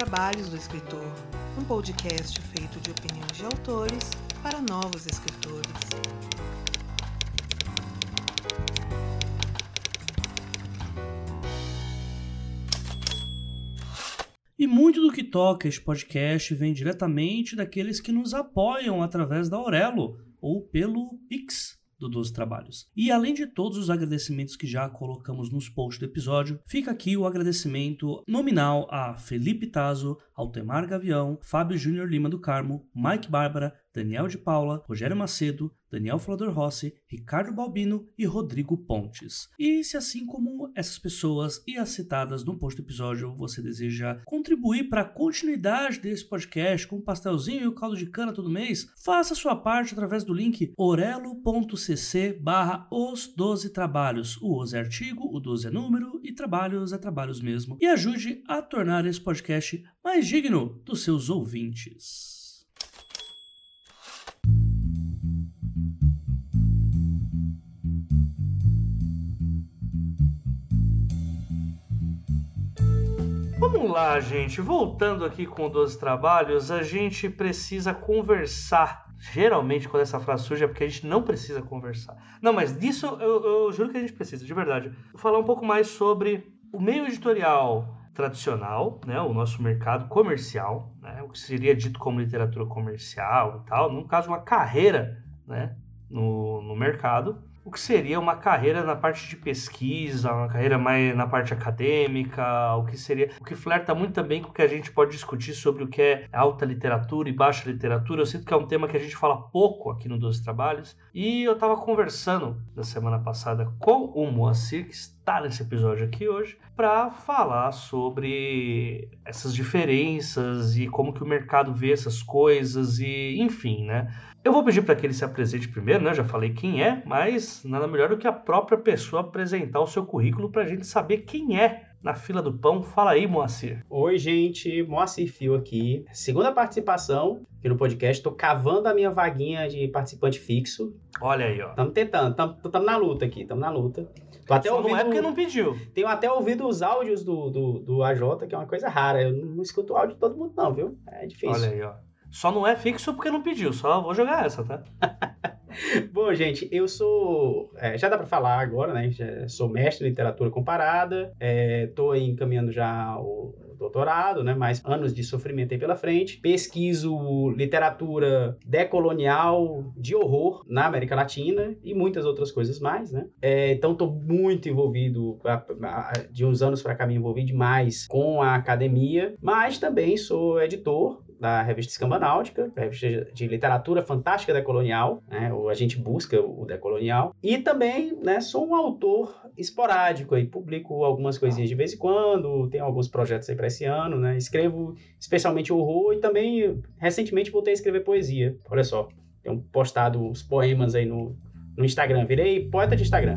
Trabalhos do Escritor, um podcast feito de opiniões de autores para novos escritores. E muito do que toca este podcast vem diretamente daqueles que nos apoiam através da Aurelo ou pelo Pix do 12 Trabalhos. E além de todos os agradecimentos que já colocamos nos posts do episódio, fica aqui o agradecimento nominal a Felipe Tazo, Altemar Gavião, Fábio Júnior Lima do Carmo, Mike Bárbara, Daniel de Paula, Rogério Macedo, Daniel Flodor Rossi, Ricardo Balbino e Rodrigo Pontes. E se assim como essas pessoas e as citadas no post do episódio você deseja contribuir para a continuidade desse podcast com um pastelzinho e o caldo de cana todo mês, faça sua parte através do link orelo.cc barra os 12 trabalhos. O os é artigo, o 12 é número e trabalhos é trabalhos mesmo. E ajude a tornar esse podcast mais digno dos seus ouvintes. Vamos lá, gente. Voltando aqui com 12 trabalhos, a gente precisa conversar. Geralmente, quando essa frase surge, é porque a gente não precisa conversar. Não, mas disso eu, eu juro que a gente precisa, de verdade. Vou falar um pouco mais sobre o meio editorial tradicional, né, o nosso mercado comercial, né, o que seria dito como literatura comercial e tal, no caso, uma carreira né, no, no mercado, o que seria uma carreira na parte de pesquisa, uma carreira mais na parte acadêmica, o que seria, o que flerta muito também com o que a gente pode discutir sobre o que é alta literatura e baixa literatura. Eu sinto que é um tema que a gente fala pouco aqui no Doze Trabalhos. E eu estava conversando na semana passada com o Moacir, que está nesse episódio aqui hoje, para falar sobre essas diferenças e como que o mercado vê essas coisas e, enfim, né? Eu vou pedir para que ele se apresente primeiro, né? Já falei quem é, mas nada melhor do que a própria pessoa apresentar o seu currículo para a gente saber quem é na fila do pão. Fala aí, Moacir. Oi, gente. Moacir Fio aqui. Segunda participação aqui no podcast. Tô cavando a minha vaguinha de participante fixo. Olha aí, ó. Estamos tentando. Estamos na luta aqui. Estamos na luta. Tô até Só ouvindo, não é porque não pediu. Tenho até ouvido os áudios do, do, do AJ, que é uma coisa rara. Eu não escuto o áudio de todo mundo, não, viu? É difícil. Olha aí, ó. Só não é fixo porque não pediu, só vou jogar essa, tá? Bom, gente, eu sou. É, já dá para falar agora, né? Já sou mestre em literatura comparada, estou é, encaminhando já o doutorado, né? Mais anos de sofrimento aí pela frente. Pesquiso literatura decolonial de horror na América Latina e muitas outras coisas mais, né? É, então, estou muito envolvido, de uns anos para cá, me envolvi demais com a academia, mas também sou editor da revista Escamba Náutica, revista de literatura fantástica decolonial, né? a gente busca o decolonial. E também né, sou um autor esporádico, aí, publico algumas coisinhas de vez em quando, tenho alguns projetos aí para esse ano, né? escrevo especialmente horror e também recentemente voltei a escrever poesia. Olha só, tenho postado uns poemas aí no, no Instagram, virei poeta de Instagram.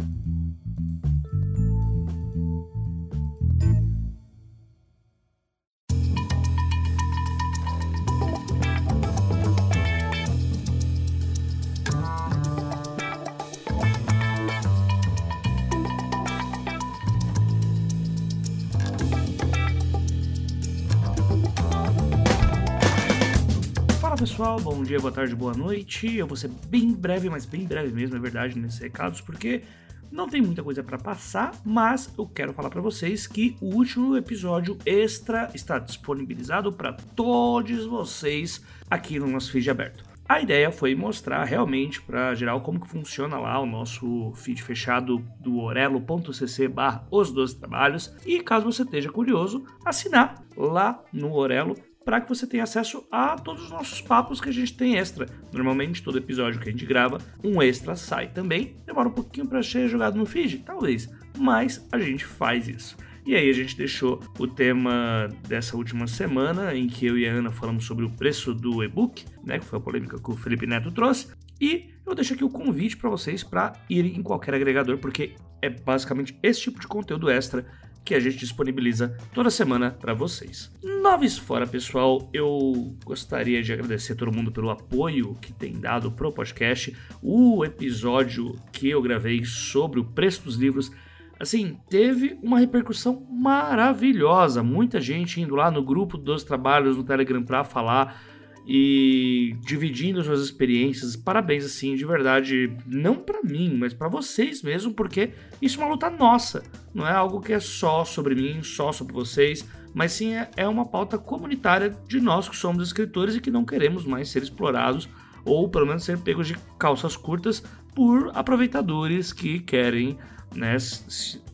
Pessoal, bom dia, boa tarde, boa noite. Eu vou ser bem breve, mas bem breve mesmo, é verdade, nesses recados, porque não tem muita coisa para passar, mas eu quero falar para vocês que o último episódio extra está disponibilizado para todos vocês aqui no nosso feed aberto. A ideia foi mostrar realmente para geral como que funciona lá o nosso feed fechado do orelo.cc barra os 12 trabalhos e caso você esteja curioso, assinar lá no Orelo para que você tenha acesso a todos os nossos papos que a gente tem extra. Normalmente, todo episódio que a gente grava, um extra sai também. Demora um pouquinho para ser jogado no feed? Talvez, mas a gente faz isso. E aí a gente deixou o tema dessa última semana, em que eu e a Ana falamos sobre o preço do e-book, né, que foi a polêmica que o Felipe Neto trouxe. E eu deixo aqui o convite para vocês para irem em qualquer agregador, porque é basicamente esse tipo de conteúdo extra que a gente disponibiliza toda semana para vocês. Noves fora, pessoal, eu gostaria de agradecer todo mundo pelo apoio que tem dado pro podcast. O episódio que eu gravei sobre o preço dos livros assim, teve uma repercussão maravilhosa. Muita gente indo lá no grupo dos trabalhos no Telegram para falar e dividindo suas experiências. Parabéns, assim, de verdade, não para mim, mas para vocês mesmo, porque isso é uma luta nossa. Não é algo que é só sobre mim, só sobre vocês, mas sim é, é uma pauta comunitária de nós que somos escritores e que não queremos mais ser explorados ou pelo menos ser pegos de calças curtas por aproveitadores que querem né,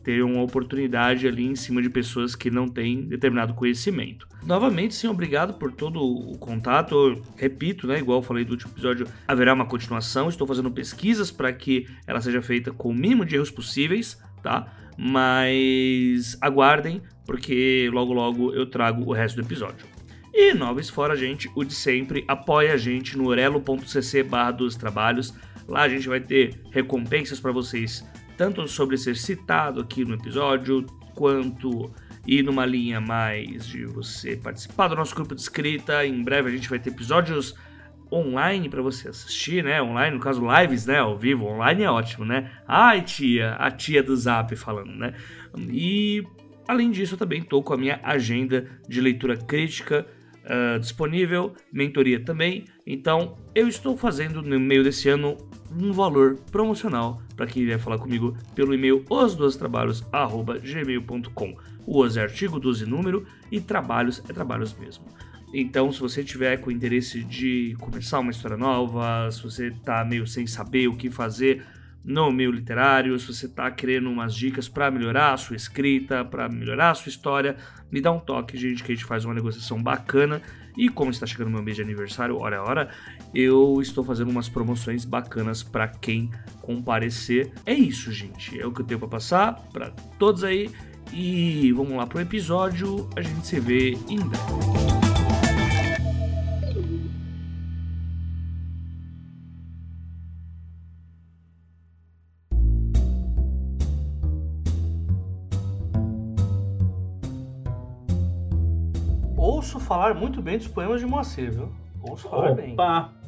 ter uma oportunidade ali em cima de pessoas que não têm determinado conhecimento. Novamente, sim, obrigado por todo o contato. Eu repito, né, igual eu falei do último episódio, haverá uma continuação. Estou fazendo pesquisas para que ela seja feita com o mínimo de erros possíveis, tá? Mas aguardem, porque logo logo eu trago o resto do episódio. E noves fora, gente, o de sempre, apoia a gente no orelo.cc barra dos trabalhos. Lá a gente vai ter recompensas para vocês tanto sobre ser citado aqui no episódio, quanto ir numa linha mais de você participar do nosso grupo de escrita. Em breve a gente vai ter episódios online para você assistir, né? Online, no caso, lives, né? Ao vivo, online é ótimo, né? Ai, tia, a tia do Zap falando, né? E além disso, eu também tô com a minha agenda de leitura crítica uh, disponível, mentoria também. Então, eu estou fazendo no meio desse ano um valor promocional para quem vier falar comigo pelo e-mail osdostrabalhos@gmail.com. O os é artigo, 12 número e trabalhos é trabalhos mesmo. Então, se você tiver com interesse de começar uma história nova, se você está meio sem saber o que fazer, no meio literário, se você está querendo umas dicas para melhorar a sua escrita, para melhorar a sua história, me dá um toque, gente, que a gente faz uma negociação bacana. E como está chegando meu mês de aniversário, hora a hora, eu estou fazendo umas promoções bacanas para quem comparecer. É isso, gente. É o que eu tenho para passar para todos aí. E vamos lá pro episódio. A gente se vê em breve. Falar muito bem dos poemas de Moacir, viu? Ouço falar Opa, bem.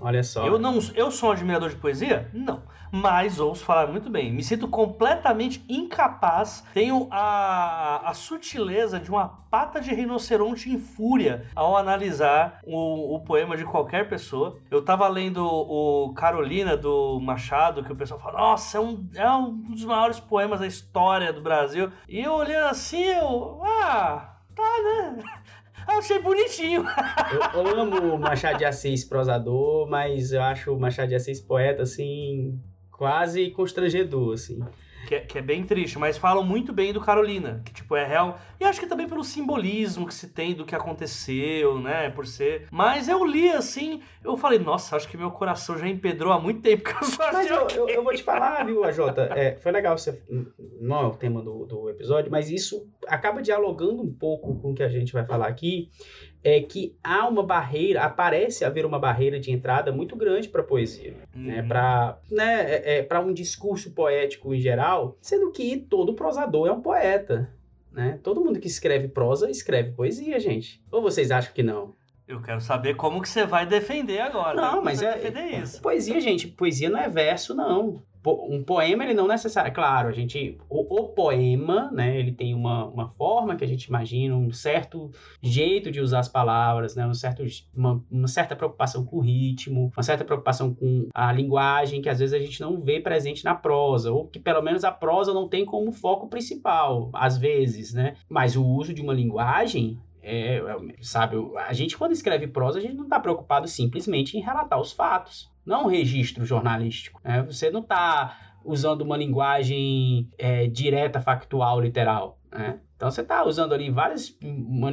Olha só. Eu, não, eu sou um admirador de poesia? Não. Mas ouço falar muito bem. Me sinto completamente incapaz. Tenho a, a sutileza de uma pata de rinoceronte em fúria ao analisar o, o poema de qualquer pessoa. Eu tava lendo o Carolina do Machado, que o pessoal fala, nossa, é um, é um dos maiores poemas da história do Brasil. E eu olhando assim, eu. Ah, tá, né? Eu achei bonitinho. eu, amo Machado de Assis prosador, mas eu acho o Machado de Assis poeta, assim, quase constrangedor, assim. Que é, que é, bem triste, mas falam muito bem do Carolina, que tipo é real. E acho que também pelo simbolismo que se tem do que aconteceu, né, por ser. Mas eu li assim, eu falei, nossa, acho que meu coração já empedrou há muito tempo que eu Mas eu, eu, eu, vou te falar, viu, AJ, é, foi legal você. Não é o tema do, do episódio, mas isso acaba dialogando um pouco com o que a gente vai falar aqui é que há uma barreira, aparece haver uma barreira de entrada muito grande para a poesia, né? uhum. né? para né, é, é, um discurso poético em geral, sendo que todo prosador é um poeta. Né? Todo mundo que escreve prosa escreve poesia, gente. Ou vocês acham que não? Eu quero saber como que você vai defender agora. Não, mas é, defender isso. Poesia, gente, poesia não é verso, não um poema ele não necessariamente, claro, a gente o, o, poema, né, ele tem uma, uma forma que a gente imagina, um certo jeito de usar as palavras, né, um certo, uma, uma certa preocupação com o ritmo, uma certa preocupação com a linguagem que às vezes a gente não vê presente na prosa, ou que pelo menos a prosa não tem como foco principal, às vezes, né? Mas o uso de uma linguagem é, é sabe, a gente quando escreve prosa, a gente não está preocupado simplesmente em relatar os fatos não um registro jornalístico. Né? Você não está usando uma linguagem é, direta, factual, literal. Né? Então você está usando ali várias, uma,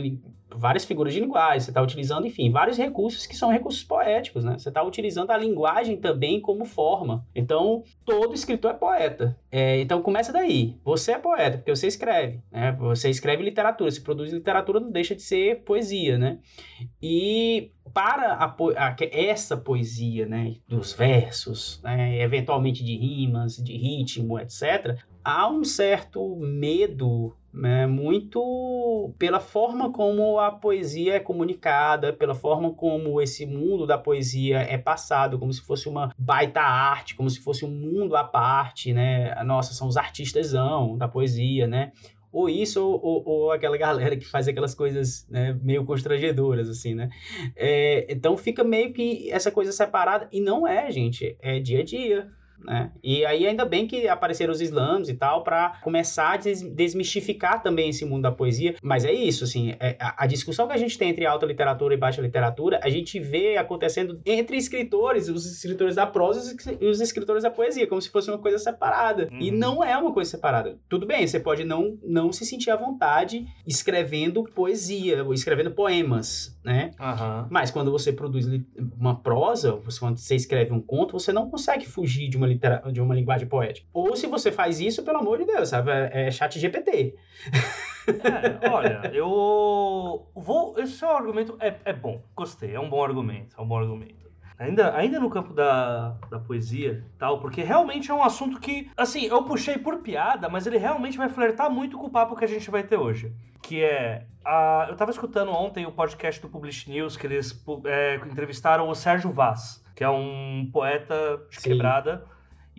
várias figuras de linguagem, você está utilizando, enfim, vários recursos que são recursos poéticos, né? Você está utilizando a linguagem também como forma. Então, todo escritor é poeta. É, então começa daí. Você é poeta, porque você escreve, né? Você escreve literatura, se produz literatura, não deixa de ser poesia, né? E para a, a, essa poesia, né, dos versos, né, eventualmente de rimas, de ritmo, etc., há um certo medo né, muito pela forma como a poesia é comunicada, pela forma como esse mundo da poesia é passado, como se fosse uma baita arte, como se fosse um mundo à parte, né? Nossa, são os artistas da poesia, né? Ou isso, ou, ou, ou, aquela galera que faz aquelas coisas né, meio constrangedoras, assim, né? É, então fica meio que essa coisa separada, e não é, gente, é dia a dia. Né? E aí ainda bem que apareceram os slams e tal para começar a desmistificar também esse mundo da poesia. Mas é isso, assim, é, a, a, discussão que a gente tem entre alta literatura e baixa literatura, a gente vê acontecendo entre escritores, os escritores da prosa e os escritores da poesia, como se fosse uma coisa separada. Uhum. E não é uma coisa separada. Tudo bem, você pode não, não se sentir à vontade escrevendo poesia ou escrevendo poemas, né? Uhum. Mas quando você produz uma prosa, você, quando você escreve um conto, você não consegue fugir de uma litera de uma linguagem poética. Ou se você faz isso, pelo amor de Deus, sabe? É, é chat GPT. É, olha, eu vou. Esse seu argumento é, é bom. Gostei, é um bom argumento. É um bom argumento. Ainda, ainda no campo da, da poesia tal, porque realmente é um assunto que, assim, eu puxei por piada, mas ele realmente vai flertar muito com o papo que a gente vai ter hoje. Que é. A, eu tava escutando ontem o podcast do Publish News, que eles é, entrevistaram o Sérgio Vaz, que é um poeta de Sim. quebrada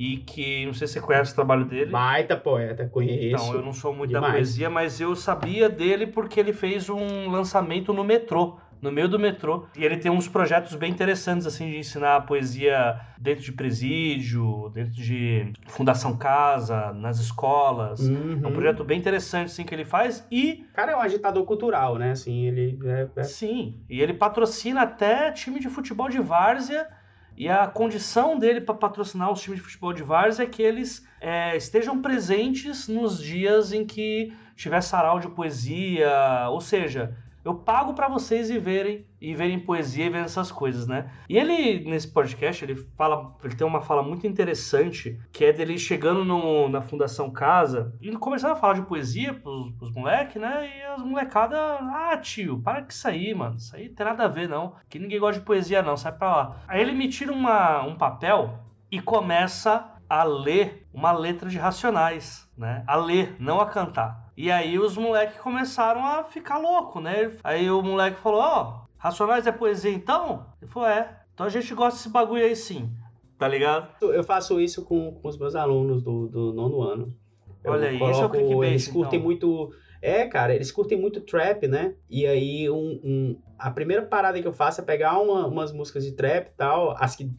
e que não sei se você conhece o trabalho dele. Baita poeta, conheço. Então, eu não sou muito demais. da poesia, mas eu sabia dele porque ele fez um lançamento no metrô, no meio do metrô, e ele tem uns projetos bem interessantes assim de ensinar a poesia dentro de presídio, dentro de Fundação Casa, nas escolas. Uhum. É um projeto bem interessante assim que ele faz e cara é um agitador cultural, né? Assim, ele é, é... Sim, e ele patrocina até time de futebol de várzea e a condição dele para patrocinar os times de futebol de várzea é que eles é, estejam presentes nos dias em que tiver sarau de poesia, ou seja, eu pago para vocês e verem e verem poesia e verem essas coisas, né? E ele nesse podcast ele fala, ele tem uma fala muito interessante que é dele chegando no, na Fundação Casa e começando a falar de poesia pros, pros moleques, né? E as molecadas, ah, tio, para com isso aí, mano, isso aí tem nada a ver não, que ninguém gosta de poesia não, sai para lá. Aí ele me tira uma, um papel e começa a ler uma letra de Racionais, né? A ler, não a cantar. E aí os moleques começaram a ficar louco, né? Aí o moleque falou, ó, oh, Racionais é poesia então? Ele falou, é. Então a gente gosta desse bagulho aí sim. Tá ligado? Eu faço isso com, com os meus alunos do, do nono ano. Eu Olha aí, esse é o clickbait, Eles curtem então. muito... É, cara, eles curtem muito trap, né? E aí, um, um, a primeira parada que eu faço é pegar uma, umas músicas de trap e tal, as que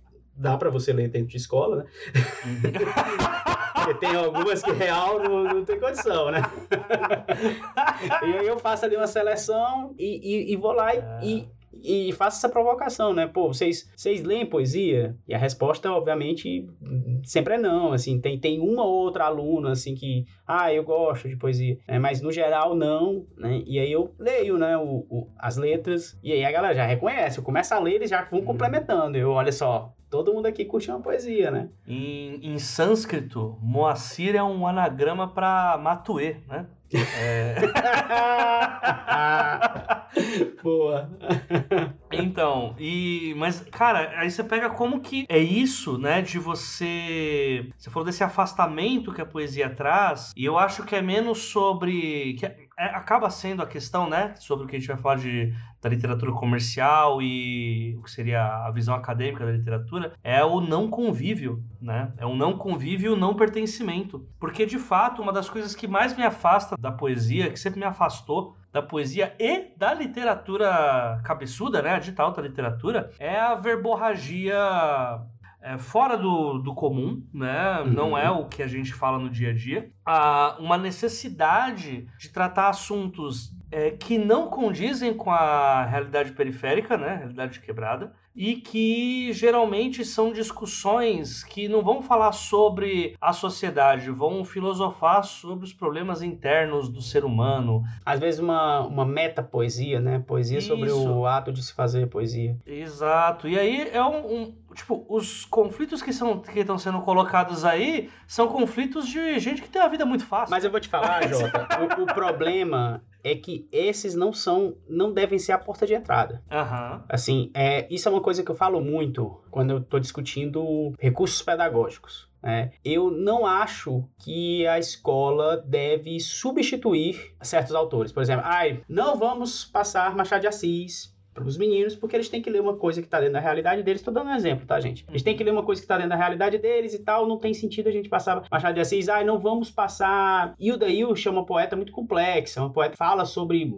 dá para você ler dentro de escola, né? Uhum. Porque tem algumas que real não, não tem condição, né? e aí eu faço ali uma seleção e, e, e vou lá é. e, e faço essa provocação, né? Pô, vocês, vocês leem poesia? E a resposta, obviamente, sempre é não, assim, tem, tem uma ou outra aluna, assim, que, ah, eu gosto de poesia, né? mas no geral, não, né? E aí eu leio, né, o, o, as letras, e aí a galera já reconhece, eu começo a ler, eles já vão uhum. complementando, eu, olha só, todo mundo aqui curte uma poesia, né? Em, em sânscrito, Moacir é um anagrama para Matuê, né? É... Boa. Então, e mas cara, aí você pega como que é isso, né, de você, você falou desse afastamento que a poesia traz, e eu acho que é menos sobre que é, acaba sendo a questão, né, sobre o que a gente vai falar de da literatura comercial e o que seria a visão acadêmica da literatura, é o não convívio, né? É o não convívio e o não pertencimento. Porque, de fato, uma das coisas que mais me afasta da poesia, que sempre me afastou da poesia e da literatura cabeçuda, né? A dita alta literatura, é a verborragia é, fora do, do comum, né? Uhum. Não é o que a gente fala no dia a dia. Há uma necessidade de tratar assuntos é, que não condizem com a realidade periférica, né? Realidade quebrada e que geralmente são discussões que não vão falar sobre a sociedade, vão filosofar sobre os problemas internos do ser humano. Às vezes uma, uma meta-poesia, né? Poesia Isso. sobre o ato de se fazer poesia. Exato. E aí é um, um tipo, os conflitos que, são, que estão sendo colocados aí são conflitos de gente que tem a vida muito fácil. Mas eu vou te falar, Jota, o, o problema é que esses não são, não devem ser a porta de entrada. Uhum. Assim, é, isso é uma coisa que eu falo muito quando eu estou discutindo recursos pedagógicos. né, eu não acho que a escola deve substituir certos autores. Por exemplo, ai, não vamos passar Machado de Assis para os meninos, porque eles têm que ler uma coisa que está dentro da realidade deles. Estou dando um exemplo, tá, gente? Eles têm que ler uma coisa que está dentro da realidade deles e tal. Não tem sentido a gente passar Machado de Assis. Ai, não vamos passar. Hilda Ilch é uma poeta muito complexa. Uma poeta fala sobre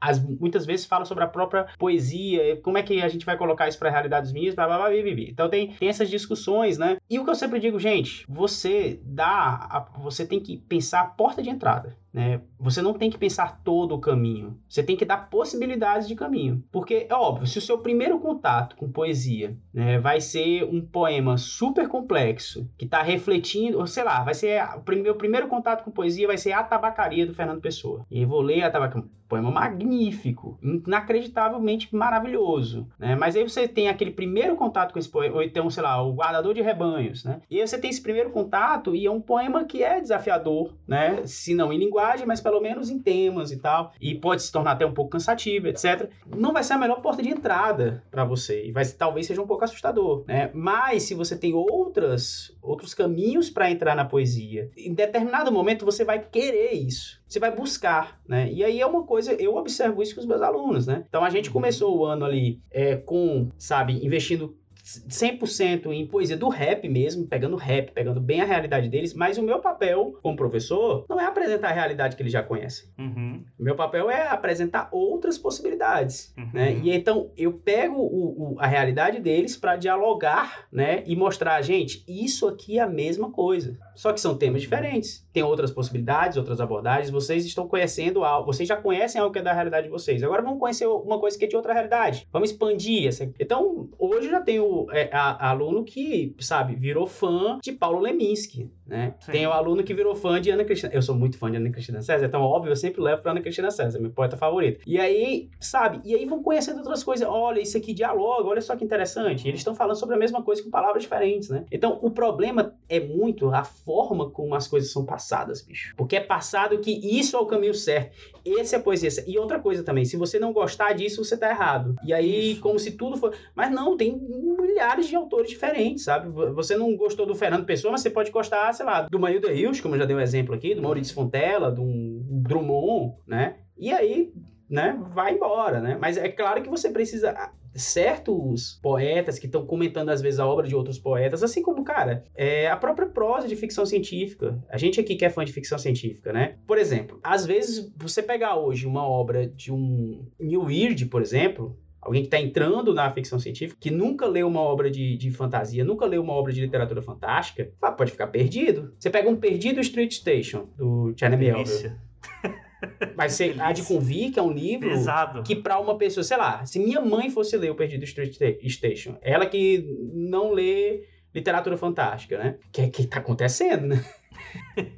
as, muitas vezes fala sobre a própria poesia, como é que a gente vai colocar isso para a realidade dos meninos, blá, blá, blá, blá, blá. Então tem, tem essas discussões, né? E o que eu sempre digo, gente, você dá, a, você tem que pensar a porta de entrada. Né? Você não tem que pensar todo o caminho. Você tem que dar possibilidades de caminho. Porque, é óbvio, se o seu primeiro contato com poesia né, vai ser um poema super complexo, que está refletindo, ou sei lá, vai ser. O meu primeiro contato com poesia vai ser A Tabacaria do Fernando Pessoa. E eu vou ler a Tabacaria poema magnífico, inacreditavelmente maravilhoso, né? Mas aí você tem aquele primeiro contato com esse poema, ou então, sei lá, o Guardador de Rebanhos, né? E aí você tem esse primeiro contato e é um poema que é desafiador, né? Se não em linguagem, mas pelo menos em temas e tal. E pode se tornar até um pouco cansativo, etc. Não vai ser a melhor porta de entrada para você. E vai, talvez seja um pouco assustador, né? Mas se você tem outras, outros caminhos para entrar na poesia, em determinado momento você vai querer isso. Você vai buscar, né? E aí é uma coisa, eu observo isso com os meus alunos, né? Então a gente começou o ano ali é, com, sabe, investindo 100% em poesia do rap mesmo, pegando rap, pegando bem a realidade deles, mas o meu papel como professor não é apresentar a realidade que eles já conhecem. Uhum. O meu papel é apresentar outras possibilidades, uhum. né? E então eu pego o, o, a realidade deles para dialogar, né? E mostrar, gente, isso aqui é a mesma coisa. Só que são temas diferentes. Tem outras possibilidades, outras abordagens. Vocês estão conhecendo algo, vocês já conhecem algo que é da realidade de vocês. Agora vamos conhecer uma coisa que é de outra realidade. Vamos expandir essa. Então, hoje já tenho é, a, aluno que, sabe, virou fã de Paulo Leminski, né? Tem o aluno que virou fã de Ana Cristina. Eu sou muito fã de Ana Cristina César, então, óbvio, eu sempre levo pra Ana Cristina César, meu poeta favorito. E aí, sabe, e aí vão conhecendo outras coisas. Olha, isso aqui dialoga, olha só que interessante. Eles estão falando sobre a mesma coisa com palavras diferentes, né? Então, o problema é muito a forma como as coisas são passadas, bicho. Porque é passado que isso é o caminho certo. Esse é a poesia. E outra coisa também, se você não gostar disso, você tá errado. E aí, isso. como se tudo for. Mas não, tem milhares de autores diferentes, sabe? Você não gostou do Fernando Pessoa, mas você pode gostar, sei lá, do Maildo Rios, como eu já dei um exemplo aqui, do Maurício Fontela, do Drummond, né? E aí, né, vai embora, né? Mas é claro que você precisa certos poetas que estão comentando às vezes a obra de outros poetas, assim como, cara, é a própria prosa de ficção científica. A gente aqui que é fã de ficção científica, né? Por exemplo, às vezes você pegar hoje uma obra de um New Weird, por exemplo, alguém que está entrando na ficção científica, que nunca leu uma obra de, de fantasia, nunca leu uma obra de literatura fantástica, pode ficar perdido. Você pega um Perdido Street Station, do Charlie Melville. Mas você há de convir que é um livro Pesado. que para uma pessoa, sei lá, se minha mãe fosse ler o Perdido Street Station, ela que não lê literatura fantástica, né? O que, que tá acontecendo, né?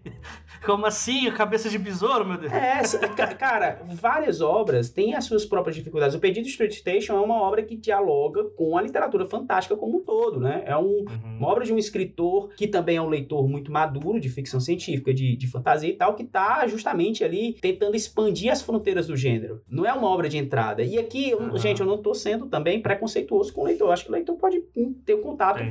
Como assim? Cabeça de besouro, meu Deus? É, cara, várias obras têm as suas próprias dificuldades. O Pedido Street Station é uma obra que dialoga com a literatura fantástica como um todo, né? É um, uhum. uma obra de um escritor que também é um leitor muito maduro de ficção científica, de, de fantasia e tal, que está justamente ali tentando expandir as fronteiras do gênero. Não é uma obra de entrada. E aqui, uhum. gente, eu não estou sendo também preconceituoso com o leitor. Eu acho que o leitor pode ter um contato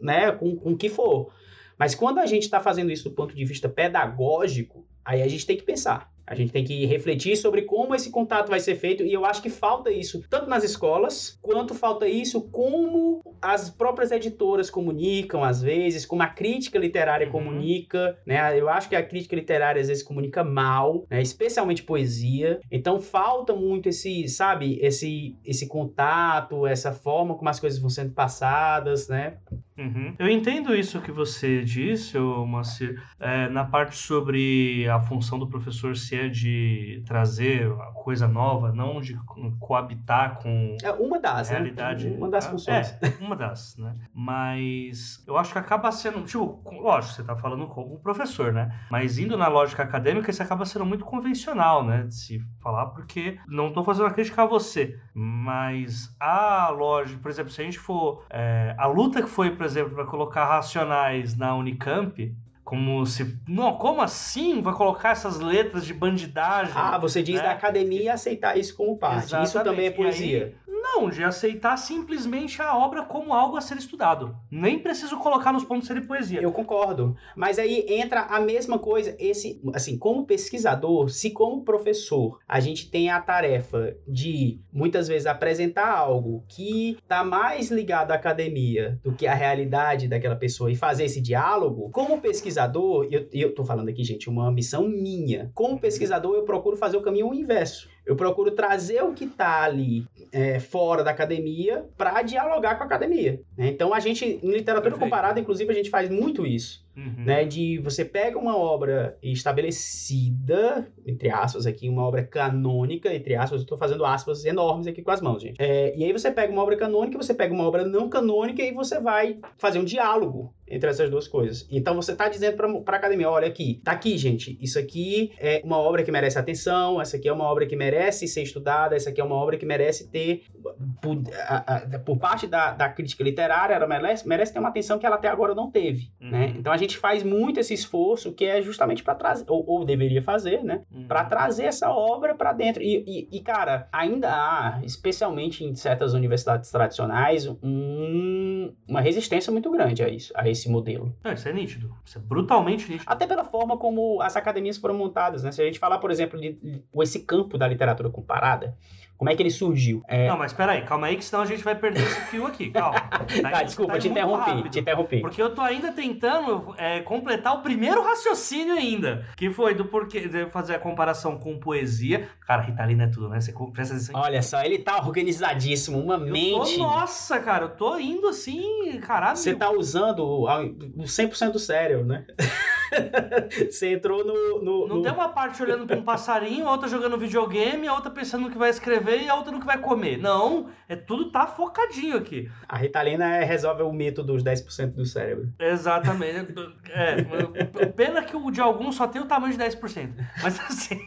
né, com, com o que for. Mas quando a gente está fazendo isso do ponto de vista pedagógico, aí a gente tem que pensar. A gente tem que refletir sobre como esse contato vai ser feito e eu acho que falta isso tanto nas escolas quanto falta isso como as próprias editoras comunicam às vezes, como a crítica literária uhum. comunica, né? Eu acho que a crítica literária às vezes comunica mal, né? especialmente poesia. Então falta muito esse, sabe, esse esse contato, essa forma como as coisas vão sendo passadas, né? Uhum. Eu entendo isso que você disse, Macir, é, na parte sobre a função do professor ser é de trazer coisa nova, não de coabitar com é uma das, né? realidade. Né? Uma das funções. É, uma das, né? Mas eu acho que acaba sendo, tipo, lógico, você está falando como professor, né? Mas indo na lógica acadêmica, isso acaba sendo muito convencional, né? De se falar, porque não estou fazendo a crítica a você, mas a lógica, por exemplo, se a gente for. É, a luta que foi, por exemplo, para colocar racionais na Unicamp, como se. Não, como assim? Vai colocar essas letras de bandidagem? Ah, você diz né? da academia aceitar isso como parte. Exatamente. Isso também é poesia. Aí, não, de aceitar simplesmente a obra como algo a ser estudado. Nem preciso colocar nos pontos ser poesia. Eu concordo. Mas aí entra a mesma coisa. Esse, assim, como pesquisador, se como professor a gente tem a tarefa de muitas vezes apresentar algo que está mais ligado à academia do que à realidade daquela pessoa e fazer esse diálogo, como pesquisador, eu, eu tô falando aqui, gente, uma missão minha. Como pesquisador, eu procuro fazer o caminho inverso. Eu procuro trazer o que está ali é, fora da academia para dialogar com a academia. Né? Então a gente, em literatura Perfeito. comparada, inclusive, a gente faz muito isso. Uhum. Né, de você pega uma obra estabelecida, entre aspas aqui, uma obra canônica, entre aspas, eu estou fazendo aspas enormes aqui com as mãos, gente. É, e aí você pega uma obra canônica, você pega uma obra não canônica e você vai fazer um diálogo entre essas duas coisas. Então você está dizendo para a academia, olha aqui, tá aqui, gente, isso aqui é uma obra que merece atenção, essa aqui é uma obra que merece ser estudada, essa aqui é uma obra que merece ter, por, a, a, por parte da, da, crítica literária, ela merece, merece ter uma atenção que ela até agora não teve, uhum. né? Então a gente faz muito esse esforço que é justamente para trazer, ou, ou, deveria fazer, né? Uhum. Para trazer essa obra para dentro. E, e, e, cara, ainda há, especialmente em certas universidades tradicionais, um, uma resistência muito grande a isso, a esse modelo. Não, isso é nítido. Isso é brutalmente nítido. Até pela forma como as academias foram montadas, né? Se a gente falar, por exemplo, de, de esse campo da literatura comparada, como é que ele surgiu? É... Não, mas peraí, calma aí, que senão a gente vai perder esse fio aqui. Calma. Tá, tá desculpa, tá te interrompi, rápido, te interrompi. Porque eu tô ainda tentando é, completar o primeiro raciocínio ainda, que foi do porquê de fazer a comparação com poesia. Cara, Ritalina é tudo, né? Você presta atenção. Olha só, ele tá organizadíssimo, uma eu mente. Tô, nossa, cara, eu tô indo assim, caralho. Você tá usando o 100% do cérebro, né? Você entrou no, no Não no... tem uma parte olhando pra um passarinho, outra jogando videogame, a outra pensando no que vai escrever e a outra no que vai comer. Não, é tudo tá focadinho aqui. A Ritalina é, resolve o mito dos 10% do cérebro. Exatamente. É, pena que o de alguns só tem o tamanho de 10%. Mas assim,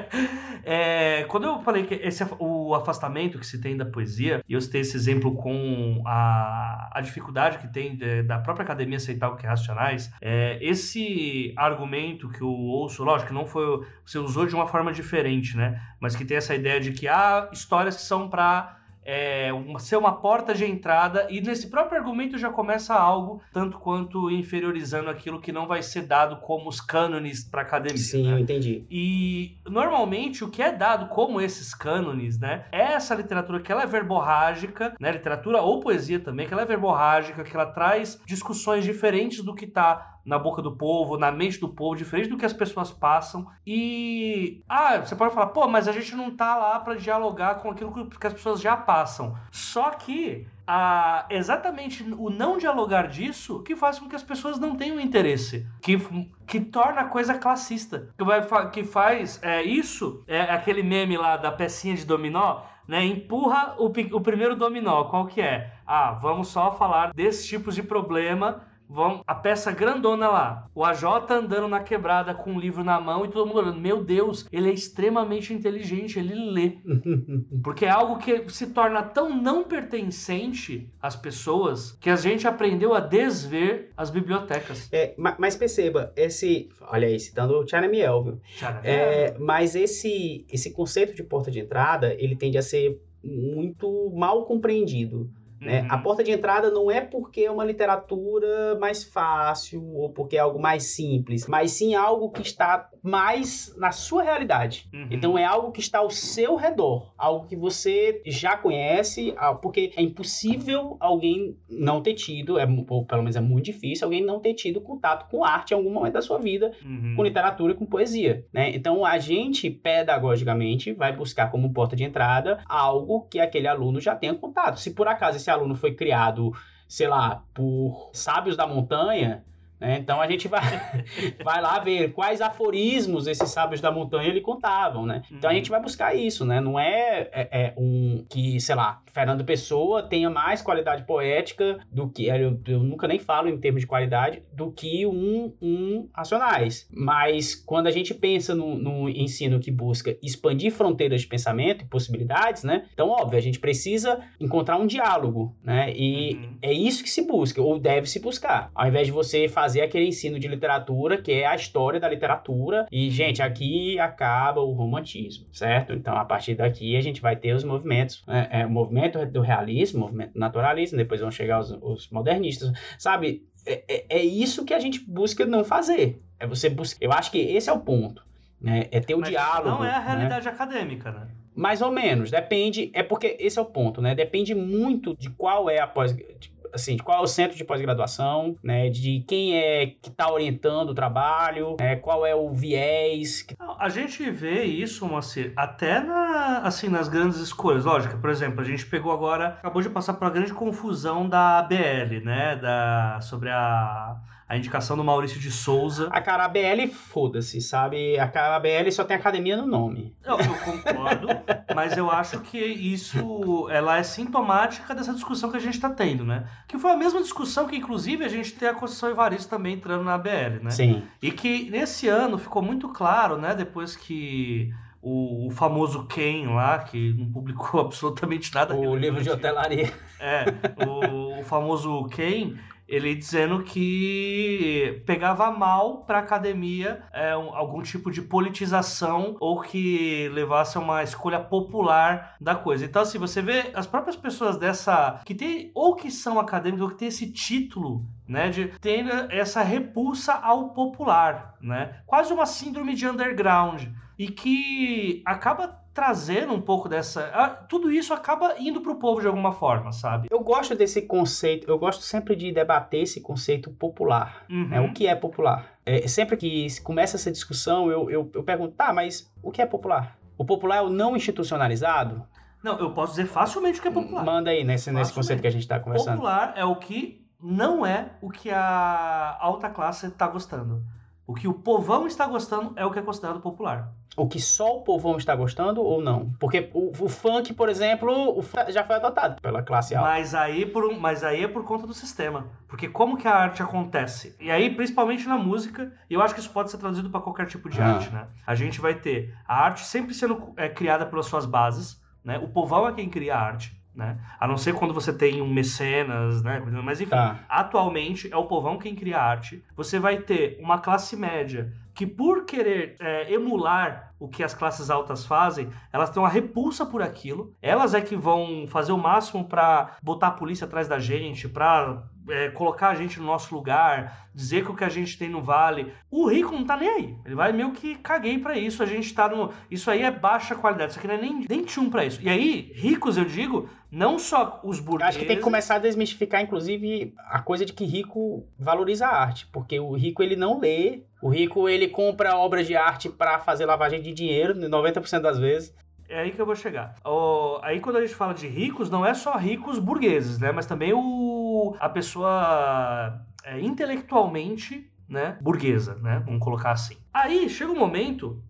é, quando eu falei que esse, o afastamento que se tem da poesia, e eu citei esse exemplo com a, a dificuldade que tem de, da própria academia aceitar o que é racionais, é, esse argumento que eu ouço, lógico não foi. Você usou de uma forma diferente, né? Mas que tem essa ideia de que há histórias que são para é, uma, ser uma porta de entrada, e nesse próprio argumento já começa algo tanto quanto inferiorizando aquilo que não vai ser dado como os cânones para academia. Sim, né? eu entendi. E normalmente o que é dado como esses cânones, né, é essa literatura que ela é verborrágica, né, literatura ou poesia também, que ela é verborrágica, que ela traz discussões diferentes do que está na boca do povo, na mente do povo, diferente do que as pessoas passam. E ah, você pode falar, pô, mas a gente não tá lá para dialogar com aquilo que as pessoas já passam. Só que ah, exatamente o não dialogar disso que faz com que as pessoas não tenham interesse, que, que torna a coisa classista, que, vai, que faz é, isso, é aquele meme lá da pecinha de dominó, né, empurra o, o primeiro dominó, qual que é? Ah, vamos só falar desses tipos de problema Vão, a peça grandona lá, o AJ andando na quebrada com um livro na mão e todo mundo olhando. Meu Deus, ele é extremamente inteligente, ele lê. Porque é algo que se torna tão não pertencente às pessoas que a gente aprendeu a desver as bibliotecas. É, mas perceba, esse. Olha aí, citando o China Miel, viu? É, mas esse, esse conceito de porta de entrada, ele tende a ser muito mal compreendido né? Uhum. A porta de entrada não é porque é uma literatura mais fácil ou porque é algo mais simples, mas sim algo que está mais na sua realidade. Uhum. Então é algo que está ao seu redor, algo que você já conhece, porque é impossível alguém não ter tido, é, ou pelo menos é muito difícil alguém não ter tido contato com arte em algum momento da sua vida, uhum. com literatura e com poesia. Né? Então a gente, pedagogicamente, vai buscar como porta de entrada algo que aquele aluno já tenha contato. Se por acaso esse aluno foi criado, sei lá, por sábios da montanha, né? Então a gente vai, vai lá ver quais aforismos esses sábios da montanha ele contavam, né? Então a gente vai buscar isso, né? Não é, é, é, um que, sei lá, Fernando Pessoa tenha mais qualidade poética do que eu, eu nunca nem falo em termos de qualidade do que um, um Racionais. Mas quando a gente pensa no, no ensino que busca expandir fronteiras de pensamento e possibilidades, né? Então óbvio a gente precisa encontrar um diálogo, né? E uhum. é isso que se busca ou deve se buscar, ao invés de você fazer aquele ensino de literatura, que é a história da literatura. E, gente, aqui acaba o romantismo, certo? Então, a partir daqui, a gente vai ter os movimentos. Né? É, o movimento do realismo, movimento do naturalismo, depois vão chegar os, os modernistas. Sabe, é, é, é isso que a gente busca não fazer. É você buscar. Eu acho que esse é o ponto. Né? É ter o Mas diálogo. Não é a né? realidade acadêmica, né? Mais ou menos, depende, é porque esse é o ponto, né? Depende muito de qual é a pós, de- assim, de qual é o centro de pós-graduação, né? De quem é que está orientando o trabalho, né? qual é o viés. que- A gente vê isso, Moacir, até na, assim, nas grandes escolhas. Lógico, por exemplo, a gente pegou agora, acabou de passar por uma grande confusão da BL, né? Da, sobre a, a indicação do Maurício de Souza. A cara a BL, foda-se, sabe? A cara a BL só tem academia no nome. Eu, eu concordo, mas eu acho que isso ela é sintomática dessa discussão que a gente está tendo, né? Que foi a mesma discussão que, inclusive, a gente tem a Conceição Evaristo também entrando na BL, né? Sim. E que nesse ano ficou muito claro, né? Depois que o, o famoso Ken lá, que não publicou absolutamente nada. O livro de hotelaria. É, o, o famoso Ken, ele dizendo que pegava mal para academia é, um- algum tipo de politização ou que levasse a uma escolha popular da coisa. Então, assim, você vê as próprias pessoas dessa. que tem, ou que são acadêmicos, ou que tem esse título. Né, de ter essa repulsa ao popular, né? Quase uma síndrome de underground e que acaba trazendo um pouco dessa. Tudo isso acaba indo pro povo de alguma forma, sabe? Eu gosto desse conceito, eu gosto sempre de debater esse conceito popular. Uhum. né? O que é popular? É, sempre que começa essa discussão, eu, eu, eu pergunto, tá, mas o que é popular? O popular é o não institucionalizado? Não, eu posso dizer facilmente o que é popular. Manda aí nesse, nesse Facilmente. conceito que a gente está conversando. Popular é o que não é o que a alta classe está gostando. O que o povão está gostando é o que é considerado popular. O que só o povão está gostando ou não? Porque o, o funk, por exemplo, o funk já foi adotado pela classe alta. Mas aí, por mas aí é por conta do sistema. Porque como que a arte acontece? E aí, principalmente na música, e eu acho que isso pode ser traduzido para qualquer tipo de Ah. arte, né? A gente vai ter a arte sempre sendo é, criada pelas suas bases, né? O povão é quem cria a arte, né? A não ser quando você tem um mecenas, né? Mas enfim, Tá. atualmente é o povão quem cria a arte. Você vai ter uma classe média que, por querer é, emular o que as classes altas fazem, elas têm uma repulsa por aquilo. Elas é que vão fazer o máximo pra botar a polícia atrás da gente, pra é, colocar a gente no nosso lugar, dizer que o que a gente tem não vale. O rico não tá nem aí. Ele vai meio que caguei pra isso. A gente tá no. Isso aí é baixa qualidade. Isso aqui não é nem, nem tchum pra isso. E aí, ricos, eu digo, não só os burgueses. Acho que tem que começar a desmistificar, inclusive, a coisa de que rico valoriza a arte. Porque o rico, ele não lê. O rico, ele compra obras de arte para fazer lavagem de dinheiro, 90% das vezes. É aí que eu vou chegar. Ó, aí quando a gente fala de ricos, não é só ricos burgueses, né? Mas também o, a pessoa é, intelectualmente né, burguesa, né? Vamos colocar assim. Aí chega um momento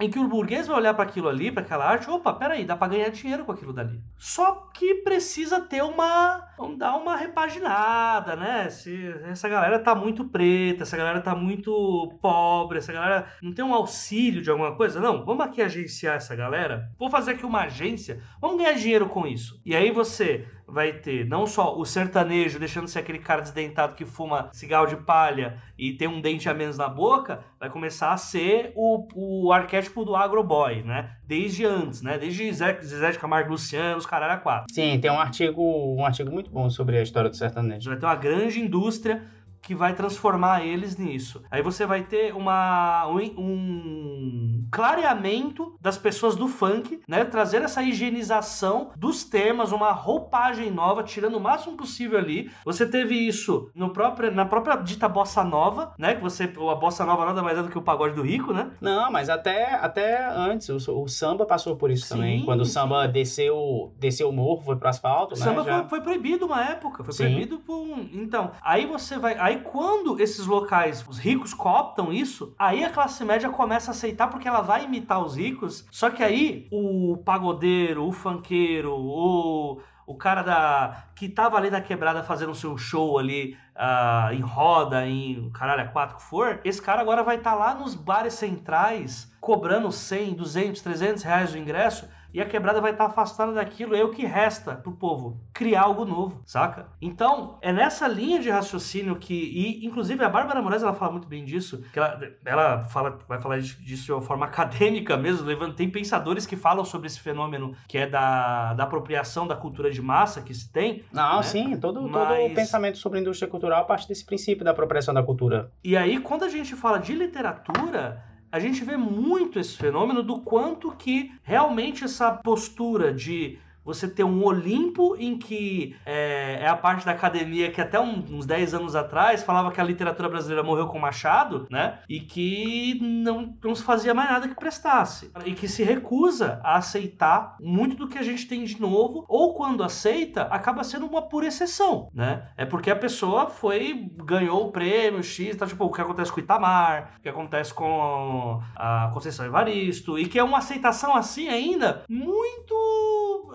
em que o burguês vai olhar para aquilo ali, para aquela arte, opa, peraí, dá para ganhar dinheiro com aquilo dali. Só que precisa ter uma, vamos dar uma repaginada, né? Se essa galera tá muito preta, essa galera tá muito pobre, essa galera não tem um auxílio de alguma coisa, não, vamos aqui agenciar essa galera, vou fazer aqui uma agência, vamos ganhar dinheiro com isso. E aí você vai ter não só o sertanejo deixando de ser aquele cara desdentado que fuma cigarro de palha e tem um dente a menos na boca, vai começar a ser o, o arquétipo do agroboy, né? Desde antes, né? Desde Zé, Zezé de Camargo Luciano, os caralho a quatro. Sim, tem um artigo, um artigo muito bom sobre a história do sertanejo. Vai ter uma grande indústria que vai transformar eles nisso. Aí você vai ter uma, um, um clareamento das pessoas do funk, né? Trazer essa higienização dos temas, uma roupagem nova, tirando o máximo possível ali. Você teve isso no próprio, na própria dita bossa nova, né? Que você, a bossa nova nada mais é do que o pagode do rico, né? Não, mas até, até antes, o, o samba passou por isso Sim, também. Quando o samba desceu, desceu o morro, foi pro asfalto, O né? samba já- foi, foi proibido uma época, foi Sim. proibido por um... Então, aí você vai... Aí quando esses locais, os ricos cooptam isso, aí a classe média começa a aceitar porque ela vai imitar os ricos, só que aí o pagodeiro, o funkeiro, o... O cara da que tava ali na quebrada fazendo seu show ali ah, em roda, em caralho, a quatro que for, esse cara agora vai estar lá nos bares centrais cobrando 100, 200, 300 reais o ingresso e a quebrada vai estar tá afastada daquilo. É o que resta pro povo criar algo novo, saca? Então, é nessa linha de raciocínio que. E, inclusive, a Bárbara Moraes ela fala muito bem disso, que ela, ela fala, vai falar disso de uma forma acadêmica mesmo. Tem pensadores que falam sobre esse fenômeno que é da, da apropriação da cultura de massa que se tem. Não, né? sim, todo, Mas... todo o pensamento sobre a indústria cultural parte desse princípio da apropriação da cultura. E aí, quando a gente fala de literatura, a gente vê muito esse fenômeno do quanto que realmente essa postura de você ter um Olimpo em que é, é, a parte da academia que até uns 10 anos atrás falava que a literatura brasileira morreu com Machado, né? E que não, não se fazia mais nada que prestasse. E que se recusa a aceitar muito do que a gente tem de novo, ou quando aceita, acaba sendo uma pura exceção, né? É porque a pessoa foi, ganhou o prêmio X, tá? Tipo, o que acontece com o Itamar, o que acontece com a Conceição Evaristo, e que é uma aceitação assim ainda muito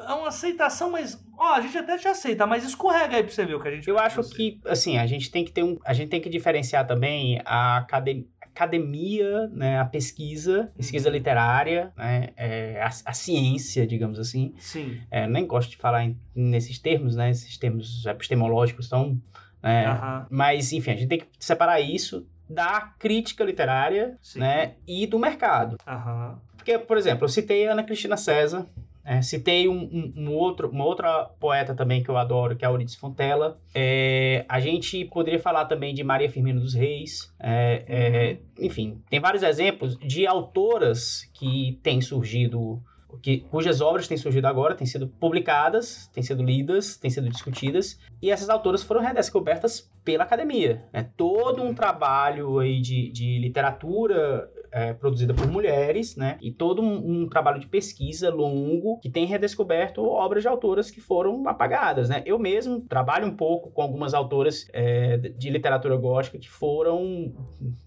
é uma aceitação, mas ó, a gente até te aceita, mas escorrega aí pra você ver o que a gente Eu acho que, assim, a gente tem que ter um. A gente tem que diferenciar também a academia academia, né, a pesquisa, pesquisa uhum. literária, né, é, a, a, ciência, digamos assim. Sim. É, nem gosto de falar em, nesses termos, né, esses termos epistemológicos tão... Né, uhum. Mas, enfim, a gente tem que separar isso da crítica literária, Sim. né, e do mercado. Uhum. Porque, por exemplo, eu citei a Ana Cristina César, é, citei um, um, um, outro, uma outra poeta também que eu adoro, que é Euridice Fontella. É, a gente poderia falar também de Maria Firmina dos Reis. É, é enfim, tem vários exemplos de autoras que têm surgido, que, cujas obras têm surgido agora, têm sido publicadas, têm sido lidas, têm sido discutidas, e essas autoras foram redescobertas pela academia. É todo um trabalho aí de, de literatura é, produzida por mulheres, né? E todo um, um, trabalho de pesquisa longo que tem redescoberto obras de autoras que foram apagadas, né? Eu mesmo trabalho um pouco com algumas autoras é, de literatura gótica que foram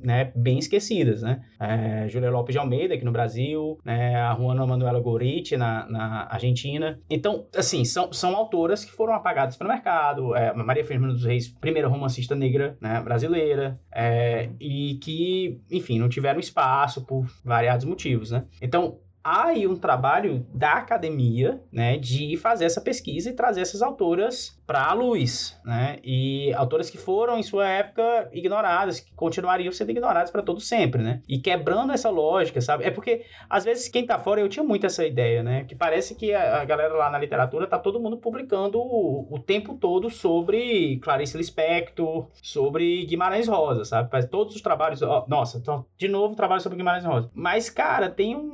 né, bem esquecidas, né? É, Julia Lopes de Almeida aqui no Brasil, né? A Juana Manuela Goriti na, na Argentina. Então, assim, são, são autoras que foram apagadas pelo mercado. É, Maria Firmina dos Reis, primeira romancista negra né, brasileira, é, e que, enfim, não tiveram espaço espaço por variados motivos, né? Então, há aí um trabalho da academia, né, de fazer essa pesquisa e trazer essas autoras para a luz, né? E autoras que foram em sua época ignoradas, que continuariam sendo ignoradas para todo sempre, né? E quebrando essa lógica, sabe? É porque às vezes quem tá fora, eu tinha muito essa ideia, né? Que parece que a, galera lá na literatura tá todo mundo publicando o, o tempo todo sobre Clarice Lispector, sobre Guimarães Rosa, sabe? Faz todos os trabalhos, ó, nossa, de novo trabalho sobre Guimarães Rosa. Mas cara, tem um,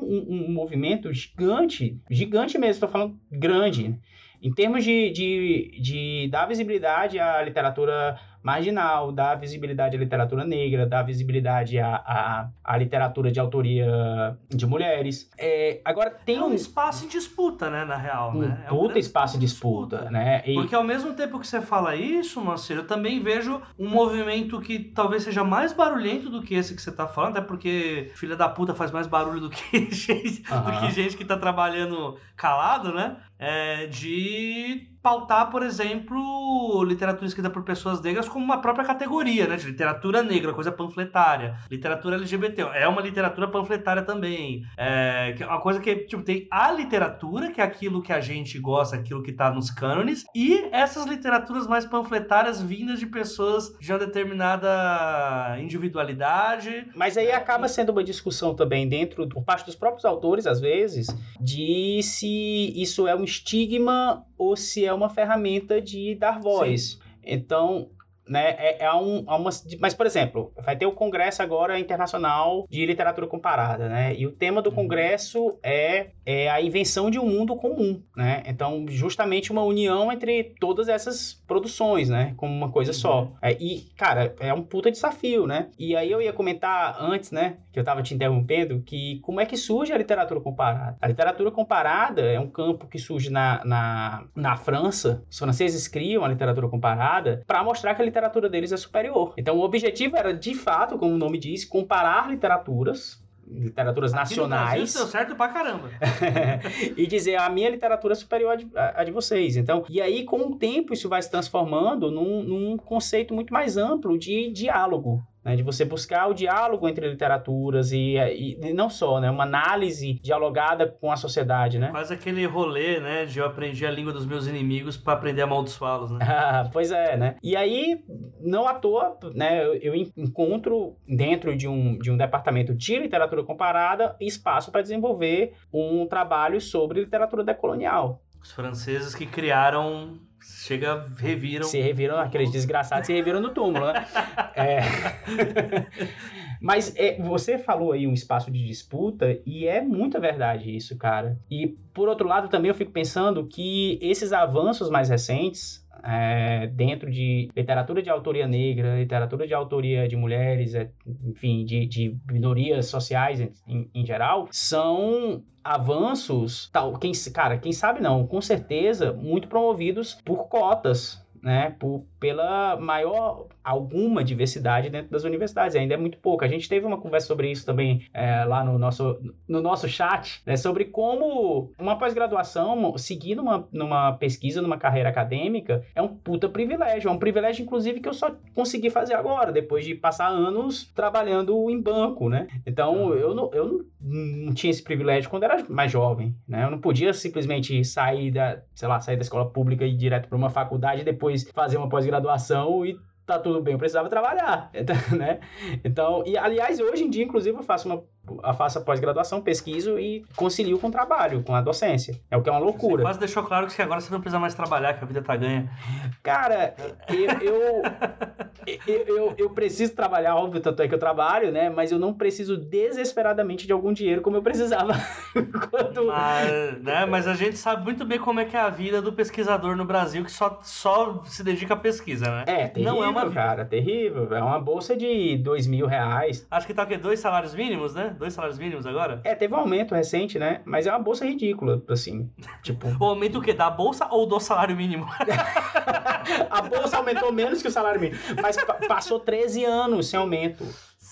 um movimento gigante, gigante mesmo, tô falando grande. Em termos de, de, de dar visibilidade à literatura marginal, dá visibilidade à literatura negra, dá visibilidade à, à, à literatura de autoria de mulheres. É, agora tem é um, um, espaço em disputa, né, na real, um né? É um puta espaço de disputa, disputa, né? E... Porque ao mesmo tempo que você fala isso, Marcelo, eu também vejo um movimento que talvez seja mais barulhento do que esse que você tá falando, até porque filha da puta faz mais barulho do que gente, do que, gente que tá trabalhando calado, né? É, de pautar, por exemplo, literatura escrita por pessoas negras como uma própria categoria, né? De literatura negra, coisa panfletária. Literatura LGBT é uma literatura panfletária também. É, é uma coisa que, tipo, tem a literatura, que é aquilo que a gente gosta, aquilo que tá nos cânones, e essas literaturas mais panfletárias vindas de pessoas de uma determinada individualidade. Mas aí acaba sendo uma discussão também dentro, por parte dos próprios autores, às vezes, de se isso é um estigma ou se é uma ferramenta de dar voz. Sim. Então, né, é, é, um, é uma, mas, por exemplo, vai ter o Congresso agora internacional de literatura comparada, né? E o tema do uhum. Congresso é, é a invenção de um mundo comum, né? Então, justamente uma união entre todas essas produções, né? Como uma coisa só. Uhum. É, e, cara, é um puta desafio, né? E aí eu ia comentar antes, né? Que eu tava te interrompendo, que como é que surge a literatura comparada? A literatura comparada é um campo que surge na, na, na França. Os franceses criam a literatura comparada para mostrar que a literatura deles é superior. Então, o objetivo era, de fato, como o nome diz, comparar literaturas literaturas Aqui nacionais. deu certo pra caramba. e dizer a minha literatura é superior à de, à de, vocês. Então, e aí com o tempo isso vai se transformando num, num conceito muito mais amplo de diálogo né, de você buscar o diálogo entre literaturas e, e, e, não só, né, uma análise dialogada com a sociedade, né? Quase aquele rolê, né, de eu aprendi a língua dos meus inimigos para aprender a amaldiçoá-los, né? Ah, pois é, né? E aí, não à toa, né, eu, eu encontro dentro de um, de um departamento de literatura comparada espaço para desenvolver um trabalho sobre literatura decolonial. Os franceses que criaram chega, reviram. Se reviram, aqueles desgraçados se reviram no túmulo, né? é... Mas é, você falou aí um espaço de disputa e é muita verdade isso, cara. E por outro lado, também eu fico pensando que esses avanços mais recentes, é, dentro de literatura de autoria negra, literatura de autoria de mulheres, é, enfim, de, de minorias sociais em, em, geral, são avanços, tal, quem, cara, quem sabe não, com certeza, muito promovidos por cotas, né, por, pela maior alguma diversidade dentro das universidades, ainda é muito pouco. A gente teve uma conversa sobre isso também é, lá no nosso, no nosso chat, né, sobre como uma pós-graduação, seguir numa, numa pesquisa, numa carreira acadêmica, é um puta privilégio. É um privilégio, inclusive, que eu só consegui fazer agora, depois de passar anos trabalhando em banco, né? Então, eu não, eu não, não tinha esse privilégio quando era mais jovem, né? Eu não podia simplesmente sair da, sei lá, sair da escola pública e ir direto para uma faculdade e depois fazer uma pós-graduação e tá tudo bem, eu precisava trabalhar, né? Então, e aliás, hoje em dia, inclusive, eu faço uma faço a pós-graduação, pesquiso e concilio com o trabalho, com a docência. É o que é uma loucura. Você quase deixou claro que agora você não precisa mais trabalhar, que a vida tá ganha. Cara, eu, eu, eu, eu, preciso trabalhar, óbvio, tanto é que eu trabalho, né? Mas eu não preciso desesperadamente de algum dinheiro como eu precisava. Quando... Mas, né? Mas a gente sabe muito bem como é que é a vida do pesquisador no Brasil que só, só se dedica à pesquisa, né? É, terrível, não é uma cara, terrível. É uma bolsa de dois mil reais. Acho que tá o quê? Dois salários mínimos, né? Dois salários mínimos agora? É, teve um aumento recente, né? Mas é uma bolsa ridícula, assim. Tipo. O aumento o quê? Da bolsa ou do salário mínimo? a bolsa aumentou menos que o salário mínimo. Mas passou 13 anos sem aumento.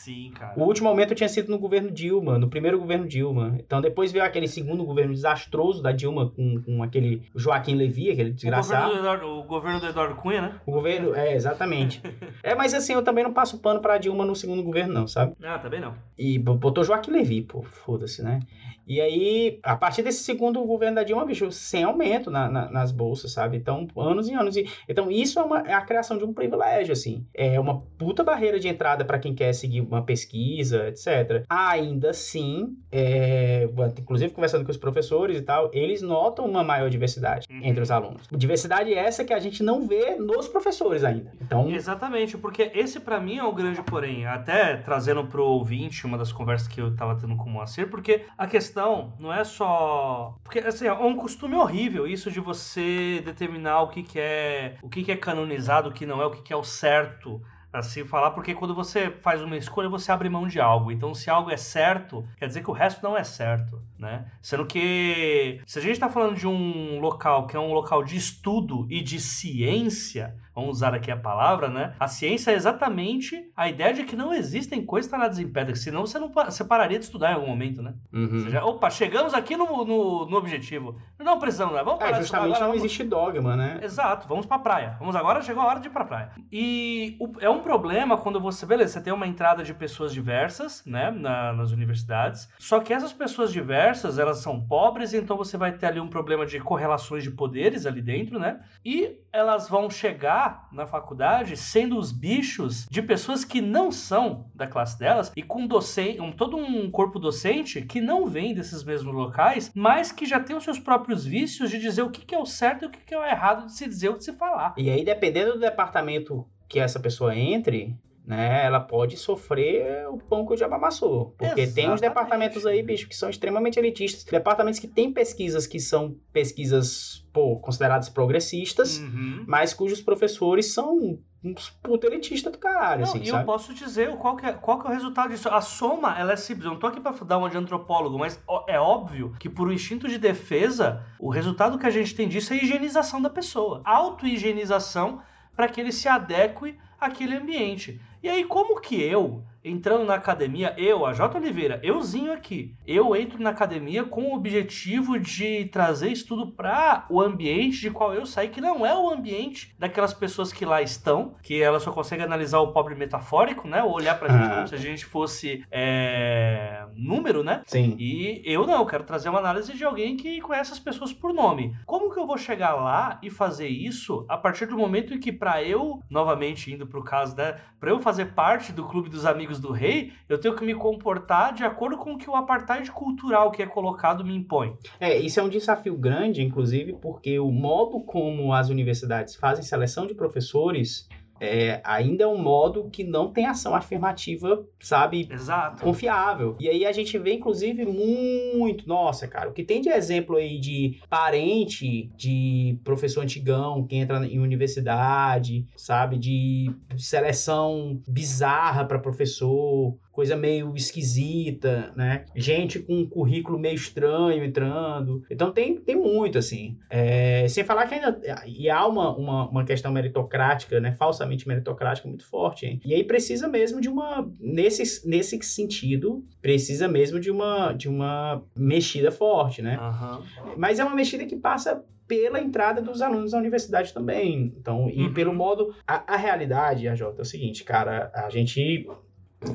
Sim, cara. O último aumento tinha sido no governo Dilma, no primeiro governo Dilma. Então depois veio aquele segundo governo desastroso da Dilma com, com aquele Joaquim Levy, aquele desgraçado. O governo, Eduardo, o governo do Eduardo Cunha, né? O governo, é, exatamente. é, mas assim, eu também não passo pano pra Dilma no segundo governo, não, sabe? Ah, também não. E botou Joaquim Levy, pô, foda-se, né? E aí, a partir desse segundo governo da Dilma, bicho, sem aumento na, na, nas bolsas, sabe? Então, anos e anos. E, então, isso é, uma, é a criação de um privilégio, assim. É uma puta barreira de entrada para quem quer seguir uma pesquisa, etc. Ainda assim, é, inclusive conversando com os professores e tal, eles notam uma maior diversidade uhum. entre os alunos. Diversidade essa que a gente não vê nos professores ainda. Então... Exatamente, porque esse para mim é o grande porém. Até trazendo pro ouvinte uma das conversas que eu tava tendo com o Moacir, porque a questão questão não é só. Porque assim, é um costume horrível isso de você determinar o que, que é o que, que é canonizado, o que não é, o que, que é o certo assim falar, porque quando você faz uma escolha, você abre mão de algo. Então, se algo é certo, quer dizer que o resto não é certo, né? Sendo que se a gente está falando de um local que é um local de estudo e de ciência, vamos usar aqui a palavra, né? A ciência é exatamente a ideia de que não existem coisas paradas em pedra, senão você não você pararia de estudar em algum momento, né? Uhum. Seja, opa, chegamos aqui no, no, no, objetivo. Não precisamos, né? Vamos é, parar é, justamente agora, não vamos... existe dogma, né? Exato, vamos pra praia. Vamos agora, chegou a hora de ir pra praia. E o, é um problema quando você, beleza, você tem uma entrada de pessoas diversas, né, na, nas universidades, só que essas pessoas diversas, elas são pobres, então você vai ter ali um problema de correlações de poderes ali dentro, né? E elas vão chegar na faculdade sendo os bichos de pessoas que não são da classe delas e com docente, um, todo um corpo docente que não vem desses mesmos locais, mas que já tem os seus próprios vícios de dizer o que, que é o certo e o que, que é o errado de se dizer ou de se falar. E aí, dependendo do departamento que essa pessoa entre, né, ela pode sofrer o pão que o diabo amassou. Porque Exatamente. tem uns departamentos aí, bicho, que são extremamente elitistas. Departamentos que têm pesquisas que são pesquisas, pô, consideradas progressistas, uhum. mas cujos professores são uns puta elitista do caralho, não, assim, E sabe? eu posso dizer qual que, é, qual que é o resultado disso. A soma, ela é simples. Eu não tô aqui pra dar uma de antropólogo, mas é óbvio que por um instinto de defesa, o resultado que a gente tem disso é a higienização da pessoa. Auto-higienização para que ele se adeque aquele ambiente. E aí, como que eu, entrando na academia, eu, a J. Oliveira, euzinho aqui, eu entro na academia com o objetivo de trazer estudo para o ambiente de qual eu saí, que não é o ambiente daquelas pessoas que lá estão, que elas só conseguem analisar o pobre metafórico, né? Ou olhar pra gente Ah. como se a gente fosse é, número, né? Sim. E eu não, eu quero trazer uma análise de alguém que conhece as pessoas por nome. Como que eu vou chegar lá e fazer isso a partir do momento em que, para eu, novamente indo pro caso, né, para eu fazer parte do clube dos amigos do rei, eu tenho que me comportar de acordo com o que o apartheid cultural que é colocado me impõe. É, isso é um desafio grande, inclusive, porque o modo como as universidades fazem seleção de professores é, ainda é um modo que não tem ação afirmativa, sabe, Exato. confiável. E aí a gente vê, inclusive, muito. Nossa, cara, o que tem de exemplo aí de parente de professor antigão que entra em universidade, sabe? De seleção bizarra para professor. Coisa meio esquisita, né? Gente com um currículo meio estranho entrando. Então tem, tem muito, assim. É, sem falar que ainda. E há uma, uma, uma questão meritocrática, né? Falsamente meritocrática muito forte, hein? E aí precisa mesmo de uma. Nesse, nesse sentido, precisa mesmo de uma, de uma mexida forte, né? Aham. Mas é uma mexida que passa pela entrada dos alunos na universidade também. Então, e Uhum. pelo modo. A, a realidade, a Jota, é o seguinte, cara, a gente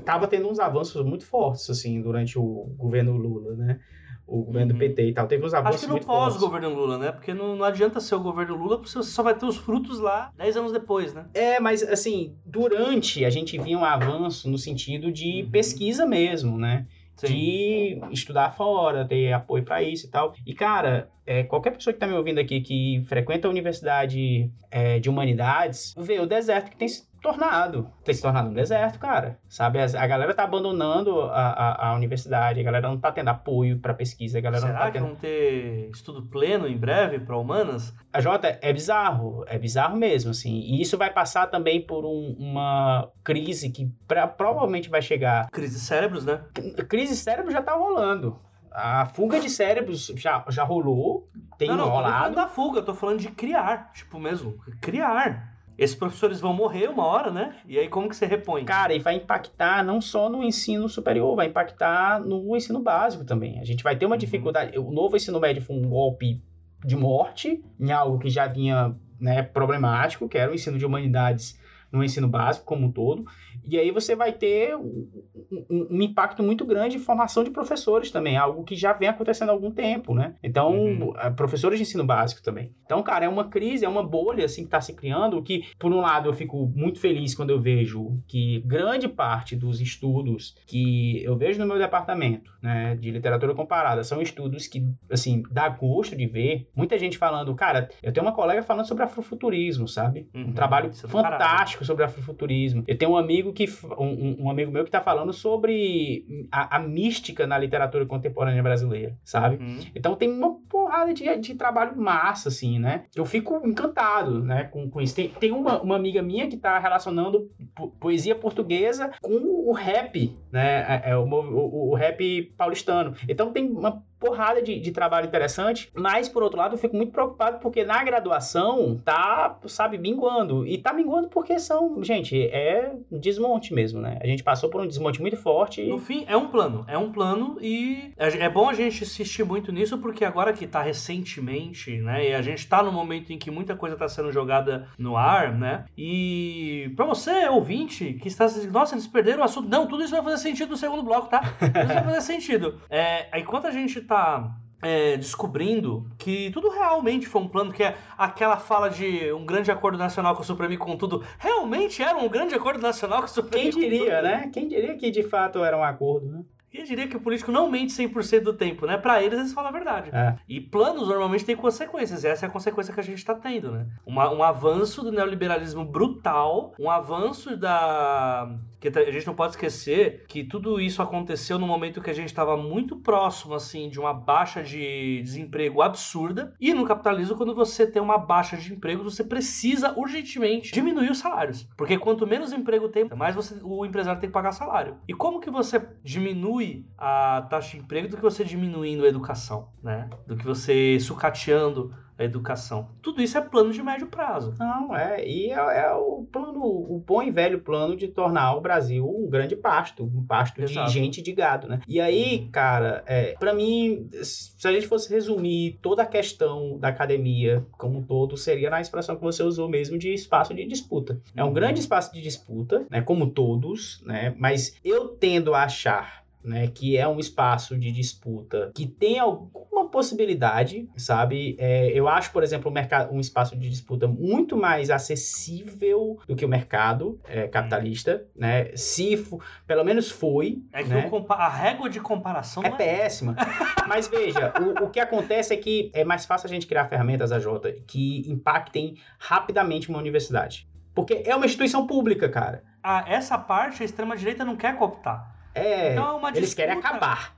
tava tendo uns avanços muito fortes, assim, durante o governo Lula, né? O governo Uhum. do PT e tal. Teve uns avanços Acho que no pós-governo Lula, né? Porque não, não adianta ser o governo Lula, porque você só vai ter os frutos lá 10 anos depois, né? É, mas assim, durante a gente via um avanço no sentido de Uhum. pesquisa mesmo, né? De estudar fora, ter apoio para isso e tal. E, cara, é, qualquer pessoa que tá me ouvindo aqui que frequenta a universidade é, de humanidades, vê o deserto que tem tornado. Tem se tornado um deserto, cara. Sabe? A, galera tá abandonando a, a, a universidade, a galera não tá tendo apoio para pesquisa, a galera não Será tá que tendo. vão ter estudo pleno em breve para humanas? A Jota é bizarro, é bizarro mesmo, assim. E isso vai passar também por um- uma crise que pra- provavelmente vai chegar. Crise de cérebros, né? Crise de cérebro já tá rolando. A fuga de cérebros já, já rolou, tem não, não, eu tô falando rolado. da fuga, eu tô falando de criar, tipo mesmo, criar. Esses professores vão morrer uma hora, né? E aí como que você repõe? Cara, e vai impactar não só no ensino superior, vai impactar no ensino básico também. A gente vai ter uma Uhum. dificuldade. O novo ensino médio foi um golpe de morte em algo que já vinha né, problemático, que era o ensino de humanidades no ensino básico como um todo. E aí você vai ter um, impacto muito grande em formação de professores também, algo que já vem acontecendo há algum tempo, né? Então, Uhum. eh, professores de ensino básico também. Então, cara, é uma crise, é uma bolha assim que está se criando, que por um lado eu fico muito feliz quando eu vejo que grande parte dos estudos que eu vejo no meu departamento, né, de literatura comparada, são estudos que, assim, dá gosto de ver. Muita gente falando, cara, eu tenho uma colega falando sobre afrofuturismo, sabe? Uhum, Um trabalho isso é fantástico sobre afrofuturismo. Eu tenho um amigo que um, um- amigo meu que tá falando sobre a, a mística na literatura contemporânea brasileira, sabe? Uhum. Então tem uma porrada de, de trabalho massa, assim, né? Eu fico encantado, né, com, com isso. Tem, tem uma, uma amiga minha que tá relacionando po- poesia portuguesa com o rap, né? É, é o, o, o rap paulistano. Então tem uma porrada de, de trabalho interessante, mas por outro lado eu fico muito preocupado porque na graduação tá, sabe, minguando. E tá minguando porque são, gente, é desmonte mesmo, né? A gente passou por um desmonte muito forte. No fim, é um plano. É um plano e é é bom a gente insistir muito nisso, porque agora que tá recentemente, né? E a gente tá no momento em que muita coisa tá sendo jogada no ar, né? E pra você, ouvinte, que está nossa, eles perderam o assunto. Não, tudo isso vai fazer sentido no segundo bloco, tá? Tudo isso vai fazer sentido. É, enquanto a gente tá. é, descobrindo que tudo realmente foi um plano, que é aquela fala de um grande acordo nacional com o Supremo e com tudo, realmente era um grande acordo nacional com o Supremo Quem diria, né? Quem diria que de fato era um acordo, né? Eu diria que o político não mente 100% do tempo, né? Pra eles, eles falam a verdade. É. E planos normalmente têm consequências, e essa é a consequência que a gente tá tendo, né? Uma- um avanço do neoliberalismo brutal, um avanço da. Que a gente não pode esquecer que tudo isso aconteceu no momento que a gente estava muito próximo, assim, de uma baixa de desemprego absurda. E no capitalismo, quando você tem uma baixa de emprego, você precisa urgentemente diminuir os salários. Porque quanto menos emprego tem, mais você- o empresário tem que pagar salário. E como que você diminui a taxa de emprego do que você diminuindo a educação, né? Do que você sucateando a educação. Tudo isso é plano de médio prazo. Não, é. E é, é o plano, o bom e velho plano de tornar o Brasil um grande pasto, um pasto Exato. de gente de gado, né? E aí, cara, é, para mim, se a gente fosse resumir toda a questão da academia como um todo, seria na expressão que você usou mesmo de espaço de disputa. É um Uhum. grande espaço de disputa, né? Como todos, né? Mas eu tendo a achar né, que é um espaço de disputa que tem alguma possibilidade, sabe? É, eu acho, por exemplo, um, mercado, um espaço de disputa muito mais acessível do que o mercado é, capitalista, né? Se, pelo menos foi, É que né? a régua de comparação É é péssima. Mas veja, o, o que acontece é que é mais fácil a gente criar ferramentas, AJ, que impactem rapidamente uma universidade. Porque é uma instituição pública, cara. Ah, essa parte a extrema-direita não quer cooptar. É, Então é uma eles querem disputa. acabar.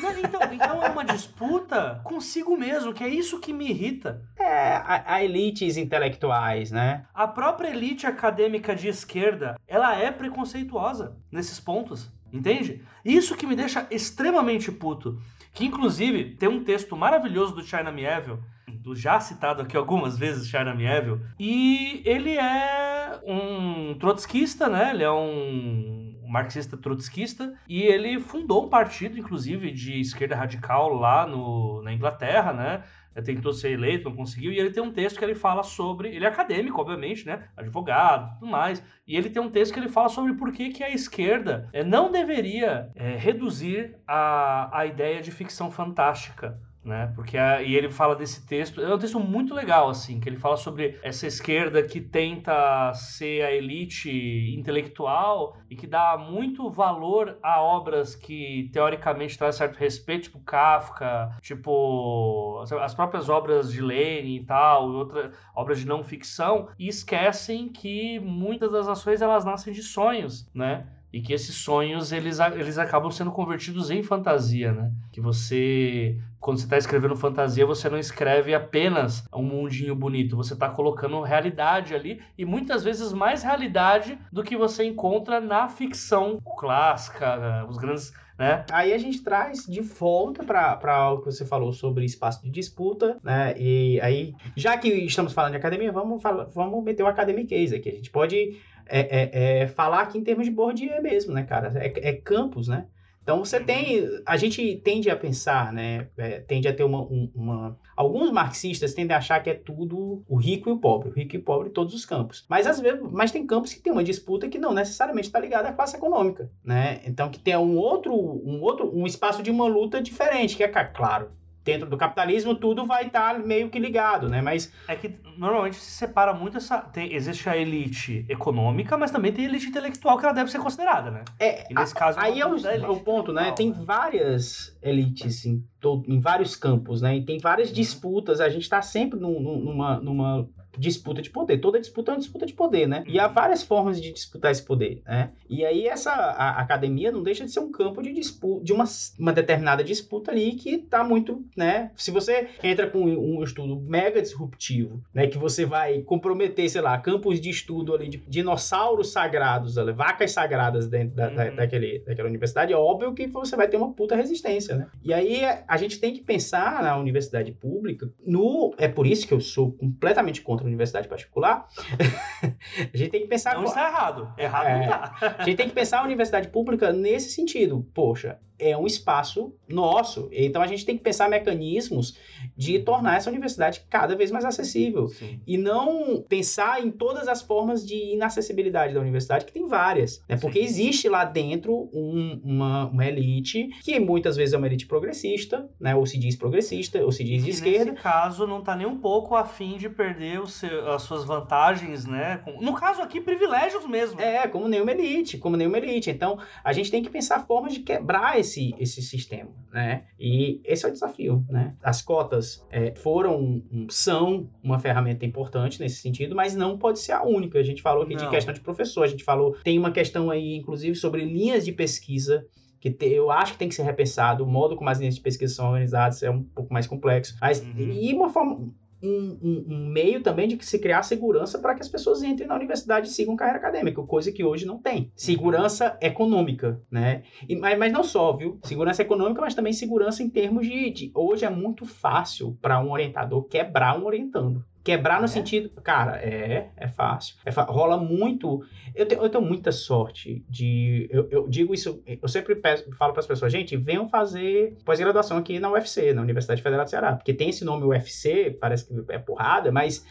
Não, então, então é uma disputa consigo mesmo, que é isso que me irrita. É, a, a elites intelectuais, né? A própria elite acadêmica de esquerda, ela é preconceituosa nesses pontos, entende? Isso que me deixa extremamente puto. Que inclusive tem um texto maravilhoso do China Mieville, do já citado aqui algumas vezes China Mieville, e ele é um trotskista, né? Ele é um marxista trotskista e ele fundou um partido, inclusive, de esquerda radical lá no, na Inglaterra, né? tentou ser eleito, não conseguiu, e ele tem um texto que ele fala sobre. Ele é acadêmico, obviamente, né? Advogado tudo mais. E ele tem um texto que ele fala sobre por que, que a esquerda eh, não deveria eh, reduzir a, a ideia de ficção fantástica. Né? Porque a- e ele fala desse texto, é um texto muito legal assim, que ele fala sobre essa esquerda que tenta ser a elite intelectual e que dá muito valor a obras que teoricamente trazem certo respeito, tipo Kafka, tipo as próprias obras de Lenin e tal, e outra obras de não ficção, e esquecem que muitas das ações elas nascem de sonhos, né? E que esses sonhos eles, eles acabam sendo convertidos em fantasia, né? Que você, quando você está escrevendo fantasia, você não escreve apenas um mundinho bonito, você está colocando realidade ali e muitas vezes mais realidade do que você encontra na ficção clássica, os grandes, né? Aí a gente traz de volta para algo que você falou sobre espaço de disputa, né? E aí, já que estamos falando de academia, vamos, vamos meter o academic case aqui. A gente pode é, é, é, falar aqui em termos de Bourdieu mesmo, né, cara? É, é campus, né? Então você tem, a gente tende a pensar, né? é, tende a ter uma, um- uma, alguns marxistas tendem a achar que é tudo o rico e o pobre, o rico e o pobre em todos os campos. Mas às vezes, mas tem campos que tem uma disputa que não necessariamente está ligada à classe econômica, né? Então que tem um outro, um outro, um espaço de uma luta diferente, que é claro. Dentro do capitalismo, tudo vai estar meio que ligado, né? Mas É que normalmente se separa muito essa. Tem, existe a elite econômica, mas também tem a elite intelectual que ela deve ser considerada, né? é, E nesse caso. Aí é o, é o ponto, né? Tem né? várias elites em, em vários campos, né? E tem várias Uhum. disputas. A gente está sempre num- numa, numa disputa de poder. Toda disputa é uma disputa de poder, né? E há Uhum. várias formas de disputar esse poder, né? E aí essa a, academia não deixa de ser um campo de disputa, de uma, uma determinada disputa ali que tá muito, né? Se você entra com um estudo mega disruptivo, né? Que você vai comprometer, sei lá, campos de estudo ali de dinossauros sagrados, ali, vacas sagradas dentro da, da- Uhum. daquele, daquela universidade, é óbvio que você vai ter uma puta resistência, né? E aí a gente tem que pensar na universidade pública, no é por isso que eu sou completamente contra a universidade particular. a gente tem que pensar Não está errado. Errado É. não tá. a gente tem que pensar a universidade pública nesse sentido. Poxa, é um espaço nosso. Então a gente tem que pensar mecanismos de tornar essa universidade cada vez mais acessível. Sim. E não pensar em todas as formas de inacessibilidade da universidade, que tem várias. Né? Porque Sim. existe lá dentro um- uma, uma elite, que muitas vezes é uma elite progressista, né? ou se diz progressista, ou se diz de esquerda. nesse caso, não tá nem um pouco afim de perder seu- as suas vantagens, né? No caso aqui, privilégios mesmo. É, como nenhuma elite, como nenhuma elite. Então, a gente tem que pensar formas de quebrar esse, esse sistema, né? E esse é o desafio, né? As cotas é, foram, são uma ferramenta importante nesse sentido, mas não pode ser a única. A gente falou aqui de Não. questão de professor, a gente falou, tem uma questão aí, inclusive, sobre linhas de pesquisa, que te- eu acho que tem que ser repensado, o modo como as linhas de pesquisa são organizadas é um pouco mais complexo. Mas, Uhum. E uma forma... um, um, um, meio também de se criar segurança para que as pessoas entrem na universidade e sigam carreira acadêmica, coisa que hoje não tem. Segurança econômica, né? E, mas, mas não só, viu? Segurança econômica, mas também segurança em termos de. de hoje é muito fácil para um orientador quebrar um orientando. Quebrar no é? sentido. Cara, é, é fácil. É rola muito. Eu tenho, eu tenho muita sorte de. Eu, eu digo isso, eu sempre peço, falo para as pessoas, gente, venham fazer pós-graduação aqui na UFC, na Universidade Federal do Ceará. Porque tem esse nome UFC, parece que é porrada, mas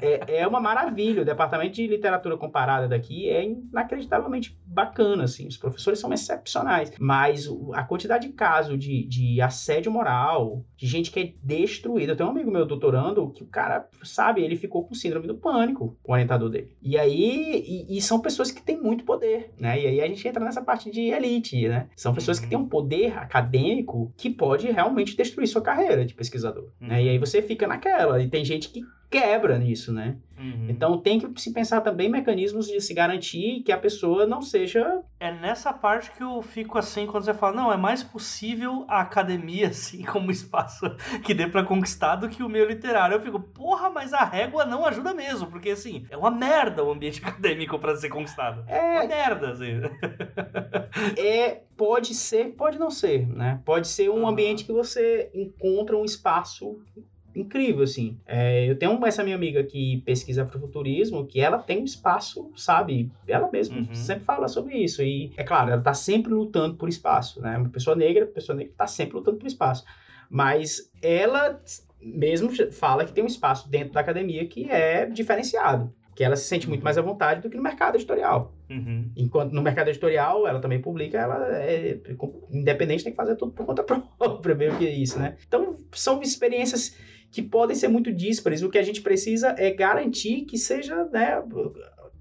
é, é uma maravilha. O departamento de literatura comparada daqui é inacreditavelmente bacana, assim. Os professores são excepcionais. Mas a quantidade de casos de, de assédio moral, de gente que é destruída. Eu tenho um amigo meu doutorando que o cara sabe, ele ficou com síndrome do pânico, o orientador dele. E aí, e, e, são pessoas que têm muito poder, né? E aí a gente entra nessa parte de elite, né? São pessoas que têm um poder acadêmico que pode realmente destruir sua carreira de pesquisador, uhum. né? E aí você fica naquela, e tem gente que quebra nisso, né? Uhum. Então tem que se pensar também mecanismos de se garantir que a pessoa não seja. É nessa parte que eu fico assim quando você fala, não, é mais possível a academia, assim, como espaço que dê para conquistar do que o meio literário. Eu fico, porra, mas a régua não ajuda mesmo, porque assim, é uma merda o ambiente acadêmico para ser conquistado. É uma merda, assim. é, pode ser, pode não ser, né? Pode ser um uhum. ambiente que você encontra um espaço incrível, assim. É, eu tenho essa minha amiga que pesquisa afrofuturismo, que ela tem um espaço, sabe? Ela mesma uhum. sempre fala sobre isso. E, é claro, ela tá sempre lutando por espaço, né? Uma pessoa negra, pessoa negra tá sempre lutando por espaço. Mas ela mesmo fala que tem um espaço dentro da academia que é diferenciado. Que ela se sente muito uhum. mais à vontade do que no mercado editorial. Uhum. Enquanto no mercado editorial, ela também publica, ela é independente, tem que fazer tudo por conta própria, meio que isso, né? Então, são experiências que podem ser muito díspares. O que a gente precisa é garantir que seja, né,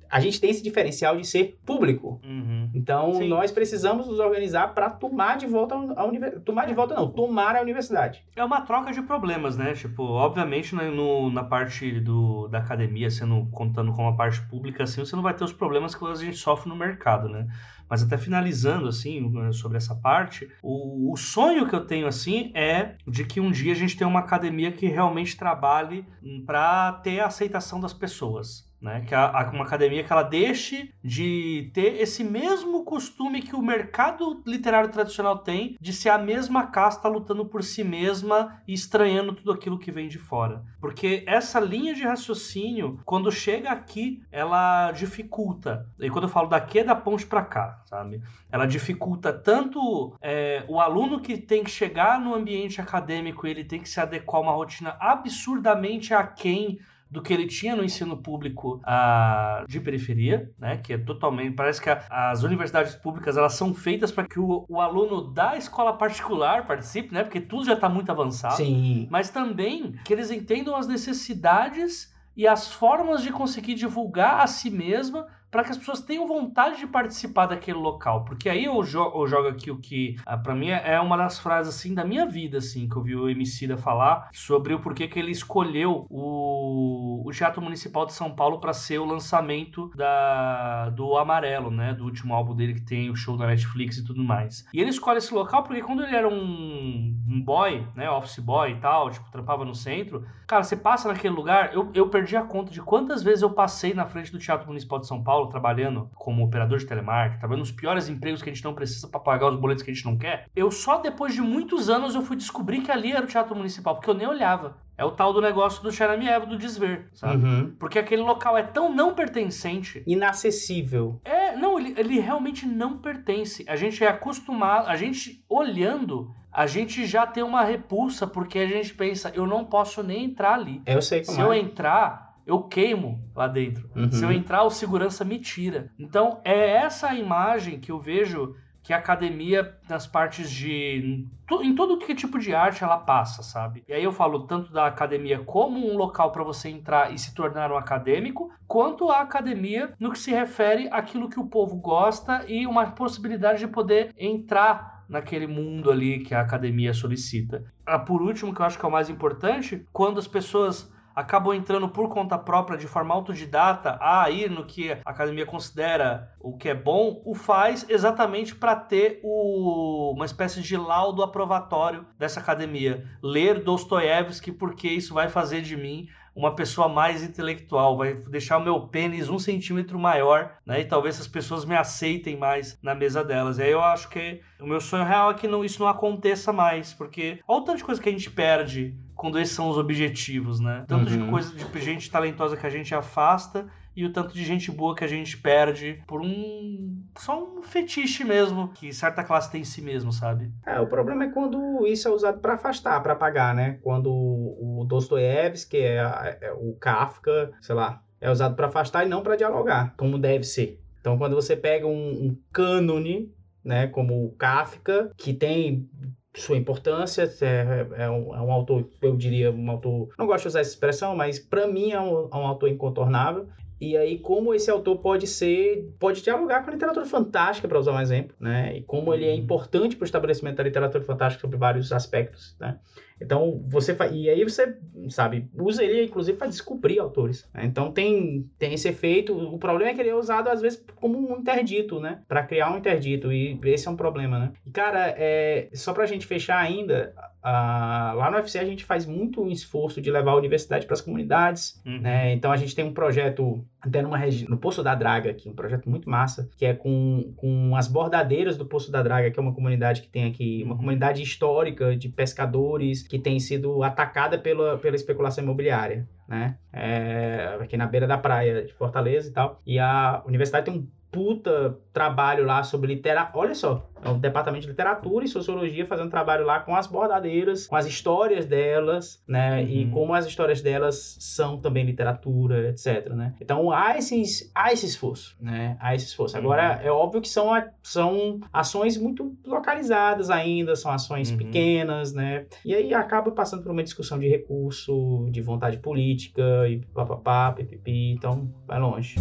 a gente tem esse diferencial de ser público. Uhum. Então, Sim. nós precisamos nos organizar para tomar de volta a universidade. Tomar de volta, não, tomar a universidade. É uma troca de problemas, né? Tipo, obviamente, né, no, na parte do, da academia, sendo contando com a parte pública, assim, você não vai ter os problemas que a gente sofre no mercado, né? Mas até finalizando, assim, sobre essa parte, o, o sonho que eu tenho, assim, é de que um dia a gente tenha uma academia que realmente trabalhe para ter a aceitação das pessoas. Né? Que a, uma academia que ela deixe de ter esse mesmo costume que o mercado literário tradicional tem de ser a mesma casta lutando por si mesma e estranhando tudo aquilo que vem de fora. Porque essa linha de raciocínio, quando chega aqui, ela dificulta. E quando eu falo daqui é da ponte para cá, sabe? Ela dificulta tanto é, o aluno que tem que chegar no ambiente acadêmico, ele tem que se adequar a uma rotina absurdamente aquém do que ele tinha no ensino público uh, de periferia, né? Que é totalmente. Parece que a, as universidades públicas elas são feitas para que o, o, aluno da escola particular participe, né? Porque tudo já está muito avançado. Sim. Mas também que eles entendam as necessidades e as formas de conseguir divulgar a si mesma para que as pessoas tenham vontade de participar daquele local. Porque aí eu, jo eu jogo aqui o que, ah, para mim, é uma das frases assim da minha vida, assim, que eu vi o Emicida falar sobre o porquê que ele escolheu o, o Teatro Municipal de São Paulo para ser o lançamento da, do Amarelo, né? Do último álbum dele que tem o show da Netflix e tudo mais. E ele escolhe esse local porque quando ele era um, um boy, né? Office boy e tal, tipo, trampava no centro. Cara, você passa naquele lugar, eu, eu perdi a conta de quantas vezes eu passei na frente do Teatro Municipal de São Paulo Paulo trabalhando como operador de telemarketing, trabalhando nos piores empregos que a gente não precisa para pagar os boletos que a gente não quer, eu só depois de muitos anos eu fui descobrir que ali era o Teatro Municipal, porque eu nem olhava. É o tal do negócio do Xaramiev, do desver, sabe? Uhum. Porque aquele local é tão não pertencente. Inacessível. É, não, ele, ele realmente não pertence. A gente é acostumado, a gente olhando, a gente já tem uma repulsa, porque a gente pensa, eu não posso nem entrar ali. Eu sei como Se é. eu entrar, eu queimo lá dentro. Uhum. Se eu entrar, o segurança me tira. Então, é essa imagem que eu vejo que a academia, nas partes de. em todo que tipo de arte ela passa, sabe? E aí eu falo tanto da academia como um local para você entrar e se tornar um acadêmico, quanto a academia no que se refere àquilo que o povo gosta e uma possibilidade de poder entrar naquele mundo ali que a academia solicita. Ah, por último, que eu acho que é o mais importante, quando as pessoas acabam entrando por conta própria, de forma autodidata, a ir no que a academia considera o que é bom, o faz exatamente para ter o, uma espécie de laudo aprovatório dessa academia. Ler Dostoiévski, porque isso vai fazer de mim uma pessoa mais intelectual, vai deixar o meu pênis um centímetro maior, né? E talvez as pessoas me aceitem mais na mesa delas. E aí eu acho que o meu sonho real é que não, isso não aconteça mais, porque olha o tanto de coisa que a gente perde quando esses são os objetivos, né? Tanto uhum. de coisa de gente talentosa que a gente afasta e o tanto de gente boa que a gente perde por um. só um fetiche mesmo que certa classe tem em si mesmo, sabe? É, o problema é quando isso é usado para afastar, para apagar, né? Quando o Dostoiévski, que é, é o Kafka, sei lá, é usado para afastar e não para dialogar, como deve ser. Então, quando você pega um, um cânone, né, como o Kafka, que tem sua importância, é, é, um, é, um, autor, eu diria, um autor, não gosto de usar essa expressão, mas para mim é um, é um, autor incontornável. E aí, como esse autor pode ser, pode dialogar com a literatura fantástica, para usar um exemplo, né? E como ele é uhum. importante para o estabelecimento da literatura fantástica sobre vários aspectos, né? Então, você fa... e aí você, sabe, usa ele inclusive para descobrir autores. Né? Então tem tem esse efeito. O problema é que ele é usado às vezes como um interdito, né? Para criar um interdito e esse é um problema, né? E cara, é só pra gente fechar ainda, Uh, lá no UFC a gente faz muito esforço de levar a universidade para as comunidades, uhum. né? Então a gente tem um projeto até numa região, no Poço da Draga aqui, um projeto muito massa, que é com, com as bordadeiras do Poço da Draga, que é uma comunidade que tem aqui, uma uhum. comunidade histórica de pescadores que tem sido atacada pela, pela especulação imobiliária, né? É, aqui na beira da praia de Fortaleza e tal. E a universidade tem um puta trabalho lá sobre literatura. Olha só, é o departamento de literatura e sociologia fazendo trabalho lá com as bordadeiras, com as histórias delas, né? Uhum. E como as histórias delas são também literatura, etc, né? Então há, esses, há esse esforço, né? Há esse esforço. Agora, uhum. é óbvio que são, são ações muito localizadas ainda, são ações uhum. pequenas, né? E aí acaba passando por uma discussão de recurso, de vontade política e papapá, pipipi, então vai longe.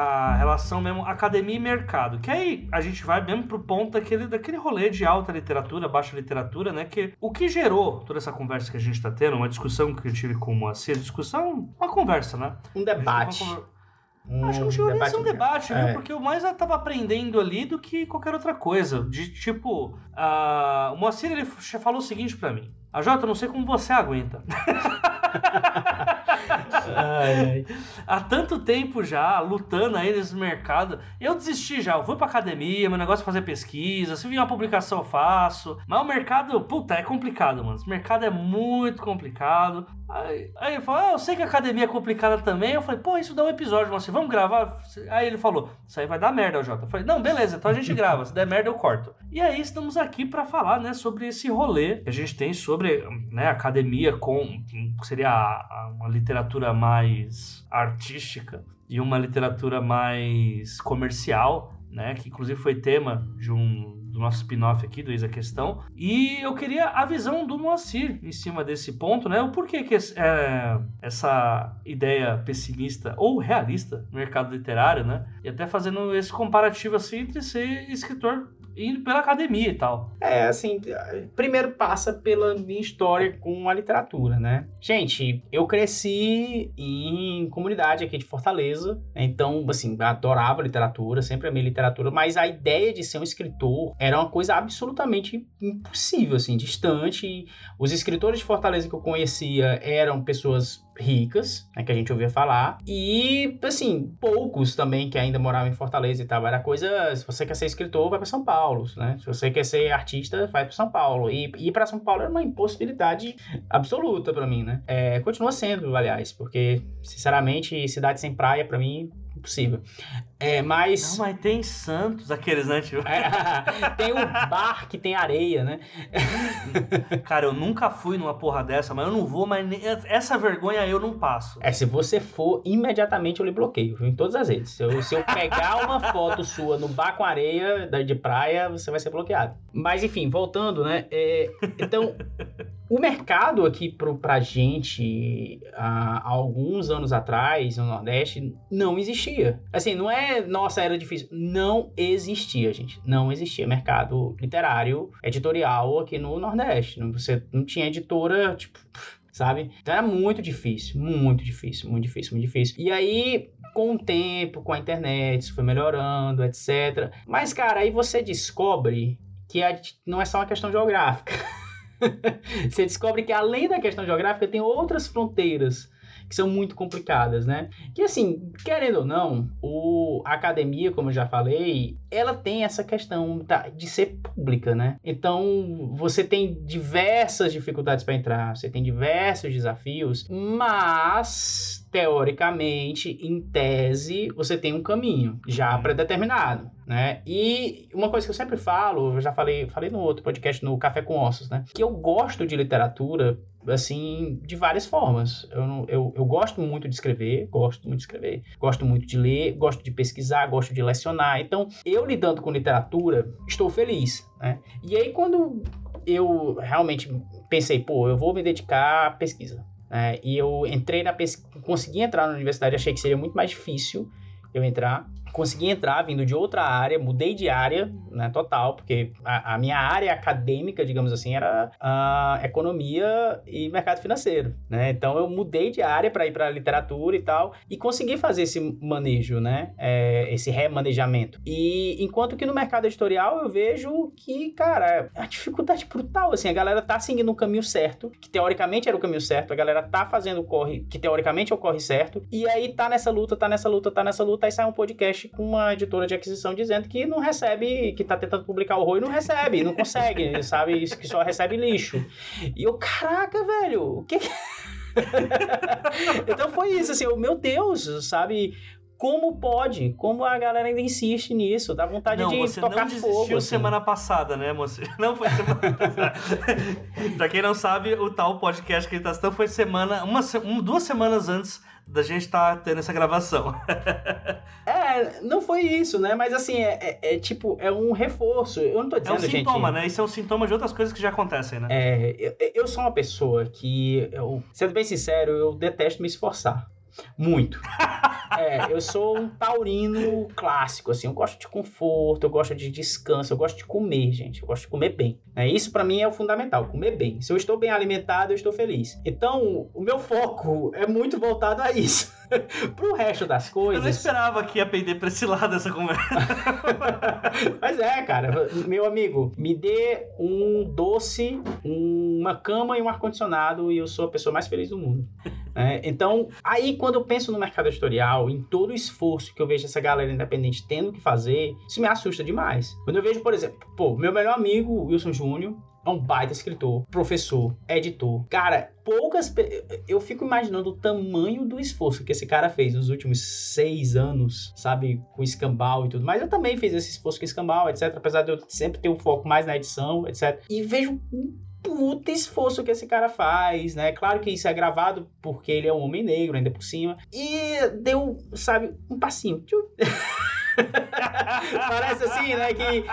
A relação mesmo academia e mercado. Que aí a gente vai mesmo pro ponto daquele, daquele rolê de alta literatura, baixa literatura, né? Que o que gerou toda essa conversa que a gente tá tendo, uma discussão que eu tive com o Moacir, discussão, uma conversa, né? Um debate. Um Acho que não chegou nem a ser um debate, é. viu? Porque eu mais tava aprendendo ali do que qualquer outra coisa. De tipo, uh, o Moacir ele falou o seguinte para mim: A Jota, não sei como você aguenta. ai, ai. Há tanto tempo já, lutando aí nesse mercado. Eu desisti já, eu fui pra academia, meu negócio é fazer pesquisa, se vir uma publicação eu faço. Mas o mercado, puta, é complicado, mano. Esse mercado é muito complicado. Aí, aí ele falou, ah, eu sei que a academia é complicada também. Eu falei, pô, isso dá um episódio, mas vamos gravar? Aí ele falou, isso aí vai dar merda, Jota. Eu falei, não, beleza, então a gente grava. Se der merda, eu corto. E aí estamos aqui para falar, né, sobre esse rolê que a gente tem sobre, né, academia com, seria uma literatura mais artística e uma literatura mais comercial, né, que inclusive foi tema de um do nosso spin-off aqui, do Isa Questão. E eu queria a visão do Moacir em cima desse ponto, né? O porquê que é, essa ideia pessimista ou realista no mercado literário, né? E até fazendo esse comparativo assim entre ser escritor indo pela academia e tal. É, assim, primeiro passa pela minha história com a literatura, né? Gente, eu cresci em comunidade aqui de Fortaleza, então, assim, adorava literatura, sempre amei literatura, mas a ideia de ser um escritor era uma coisa absolutamente impossível, assim, distante. Os escritores de Fortaleza que eu conhecia eram pessoas ricas, né, que a gente ouvia falar, e, assim, poucos também que ainda moravam em Fortaleza e tal. Era coisa, se você quer ser escritor, vai para São Paulo, né? Se você quer ser artista, vai para São Paulo. E ir para São Paulo era uma impossibilidade absoluta para mim, né? É, continua sendo, aliás, porque, sinceramente, cidade sem praia, para mim, impossível. É, mas. Não, mas tem Santos, aqueles, né, tio? É, tem o bar que tem areia, né? Cara, eu nunca fui numa porra dessa, mas eu não vou, mas essa vergonha eu não passo. É, se você for, imediatamente eu lhe bloqueio, viu? Em todas as redes. Se eu, se eu pegar uma foto sua no bar com areia de praia, você vai ser bloqueado. Mas enfim, voltando, né? É, então. O mercado aqui pro, pra gente, há, há alguns anos atrás, no Nordeste, não existia. Assim, não é, nossa, era difícil. Não existia, gente. Não existia mercado literário, editorial aqui no Nordeste. Você não tinha editora, tipo sabe? Então era muito difícil, muito difícil, muito difícil, muito difícil. E aí, com o tempo, com a internet, isso foi melhorando, etc. Mas, cara, aí você descobre que não é só uma questão geográfica. você descobre que além da questão geográfica tem outras fronteiras que são muito complicadas, né? Que assim, querendo ou não, o, a academia, como eu já falei, ela tem essa questão de ser pública, né? Então, você tem diversas dificuldades para entrar, você tem diversos desafios, mas teoricamente, em tese, você tem um caminho já uhum. predeterminado, né? E uma coisa que eu sempre falo, eu já falei, falei no outro podcast no Café com Ossos, né? Que eu gosto de literatura assim, de várias formas. Eu, eu, eu gosto muito de escrever, gosto muito de escrever, gosto muito de ler, gosto de pesquisar, gosto de lecionar. Então, eu lidando com literatura, estou feliz, né? E aí, quando eu realmente pensei, pô, eu vou me dedicar à pesquisa, né? E eu entrei na pesquisa, consegui entrar na universidade, achei que seria muito mais difícil eu entrar, consegui entrar vindo de outra área, mudei de área, né, total, porque a, a minha área acadêmica, digamos assim, era a economia e mercado financeiro, né? Então eu mudei de área para ir para literatura e tal e consegui fazer esse manejo, né? É, esse remanejamento. E enquanto que no mercado editorial eu vejo que, cara, a dificuldade brutal, assim, a galera tá seguindo o caminho certo, que teoricamente era o caminho certo, a galera tá fazendo o corre, que teoricamente é o corre certo, e aí tá nessa luta, tá nessa luta, tá nessa luta, aí sai um podcast com uma editora de aquisição dizendo que não recebe, que tá tentando publicar o e não recebe, não consegue, sabe? Que só recebe lixo. E eu, caraca, velho, o que. então foi isso, assim, o meu Deus, sabe? Como pode? Como a galera ainda insiste nisso? Dá vontade não, de você tocar não desistiu fogo. Assim. semana passada, né, moço? Não foi semana passada. pra quem não sabe, o tal podcast que ele tá citando foi semana, uma, duas semanas antes da gente estar tá tendo essa gravação. é, não foi isso, né? Mas assim, é, é, é, tipo, é um reforço. Eu não tô dizendo, É um sintoma, gente... né? Isso é um sintoma de outras coisas que já acontecem, né? É, eu, eu sou uma pessoa que, eu, sendo bem sincero, eu detesto me esforçar. Muito. É, eu sou um taurino clássico, assim. Eu gosto de conforto, eu gosto de descanso, eu gosto de comer, gente. Eu gosto de comer bem. É, isso para mim é o fundamental, comer bem. Se eu estou bem alimentado, eu estou feliz. Então, o meu foco é muito voltado a isso. Pro resto das coisas. Eu não esperava que ia pender pra esse lado essa conversa. Mas é, cara, meu amigo, me dê um doce, uma cama e um ar-condicionado e eu sou a pessoa mais feliz do mundo. É, então, aí quando eu penso no mercado editorial, em todo o esforço que eu vejo essa galera independente tendo que fazer, isso me assusta demais. Quando eu vejo, por exemplo, pô, meu melhor amigo, Wilson Júnior, é um baita escritor, professor, editor. Cara, poucas. Eu fico imaginando o tamanho do esforço que esse cara fez nos últimos seis anos, sabe? Com escambau e tudo. Mas eu também fiz esse esforço com escambau, etc. Apesar de eu sempre ter um foco mais na edição, etc. E vejo puta esforço que esse cara faz, né? Claro que isso é gravado porque ele é um homem negro, ainda por cima. E deu, sabe, um passinho. Parece assim, né? Que...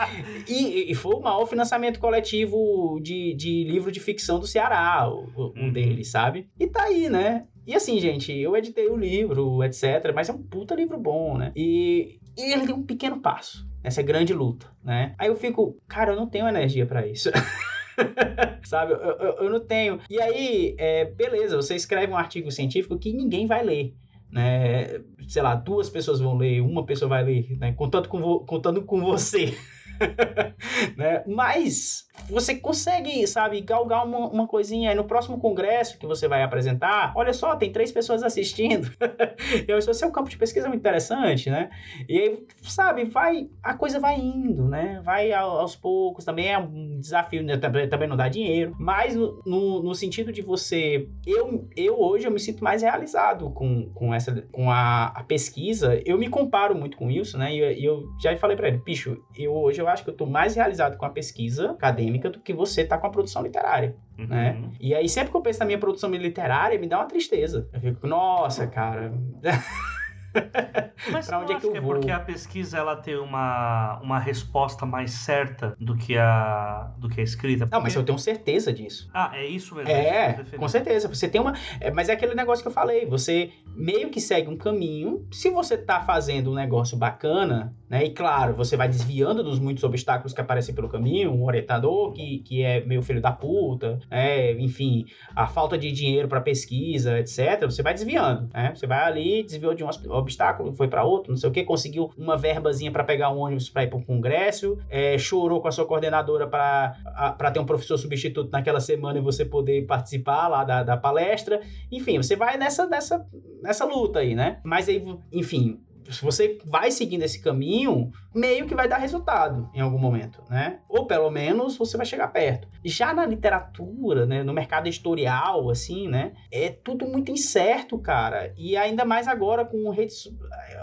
E, e, foi o maior financiamento coletivo de, de livro de ficção do Ceará, o, o uhum. dele, sabe? E tá aí, né? E assim, gente, eu editei o livro, etc. Mas é um puta livro bom, né? E, e ele deu um pequeno passo nessa grande luta, né? Aí eu fico, cara, eu não tenho energia para isso. Sabe? Eu, eu, eu, não tenho. E aí, é, beleza, você escreve um artigo científico que ninguém vai ler. Né? Sei lá, duas pessoas vão ler, uma pessoa vai ler, né? contando, com contando com você. né? Mas você consegue, sabe, galgar uma, uma coisinha no próximo congresso que você vai apresentar. Olha só, tem três pessoas assistindo. então, esse é um campo de pesquisa muito interessante, né? E aí, sabe, vai, a coisa vai indo, né? Vai aos poucos. Também é um desafio, né? também não dá dinheiro. Mas no, no, no, sentido de você. Eu, eu hoje eu me sinto mais realizado com, com essa com a, a pesquisa. Eu me comparo muito com isso, né? E eu, eu já falei para ele, bicho, eu hoje eu acho que eu tô mais realizado com a pesquisa acadêmica do que você tá com a produção literária, uhum. né? E aí, sempre que eu penso na minha produção literária, me dá uma tristeza. Eu fico, nossa, cara... Mas Pra onde é que eu é vou? porque a pesquisa ela tem uma, uma resposta mais certa do que a do que a escrita? Não, mas Porque- eu tenho certeza disso. Ah, é isso mesmo. isso que É, tô defendendo. com certeza. Você tem uma. é, mas é aquele negócio que eu falei. Você meio que segue um caminho. Se você tá fazendo um negócio bacana, né? E claro, você vai desviando dos muitos obstáculos que aparecem pelo caminho, um orientador que, que é meio filho da puta, né? Enfim, a falta de dinheiro para pesquisa, etc. Você vai desviando, né? Você vai ali, desviou de um os- obstáculo, foi para outro, não sei o que, conseguiu uma verbazinha para pegar um ônibus para ir para o congresso, é, chorou com a sua coordenadora para ter um professor substituto naquela semana e você poder participar lá da, da palestra. Enfim, você vai nessa, nessa, nessa luta aí, né? Mas aí, enfim, se você vai seguindo esse caminho, meio que vai dar resultado em algum momento, né? Ou pelo menos você vai chegar perto. Já na literatura, né, no mercado editorial, assim, né, é tudo muito incerto, cara. E ainda mais agora com redes,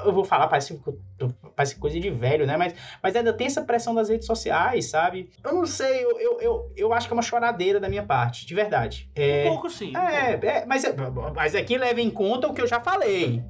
eu vou falar parece, parece coisa de velho, né? Mas, mas ainda tem essa pressão das redes sociais, sabe? Eu não sei, eu, eu, eu, eu acho que é uma choradeira da minha parte, de verdade. É, Um pouco sim. um é, pouco. é, mas, é- mas aqui leva em conta o que eu já falei.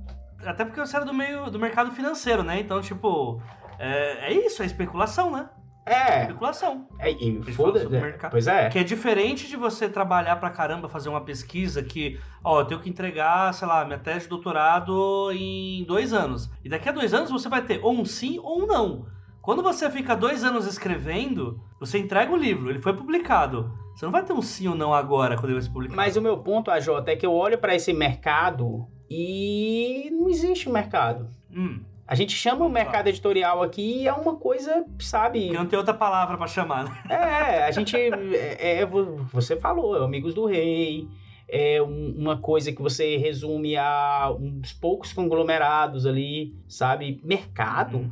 Até porque você era do meio do mercado financeiro, né? Então, tipo, é, é isso, é especulação, né? É, Especulação. é e fala foda sobre é, mercado. Pois é. Que é diferente de você trabalhar pra caramba, fazer uma pesquisa que, ó, eu tenho que entregar, sei lá, minha tese de doutorado em dois anos. E daqui a dois anos você vai ter ou um sim ou um não. Quando você fica dois anos escrevendo, você entrega o livro, ele foi publicado. Você não vai ter um sim ou não agora, quando ele vai ser publicado. Mas o meu ponto, AJ, é que eu olho pra esse mercado e não existe um mercado. Hum, A gente chama o mercado editorial aqui e é uma coisa, sabe? não tem outra palavra pra chamar, né? É, a gente. É, é, vo- você falou, é Amigos do Rei. É um- uma coisa que você resume a uns poucos conglomerados ali, sabe? Mercado, Uhum.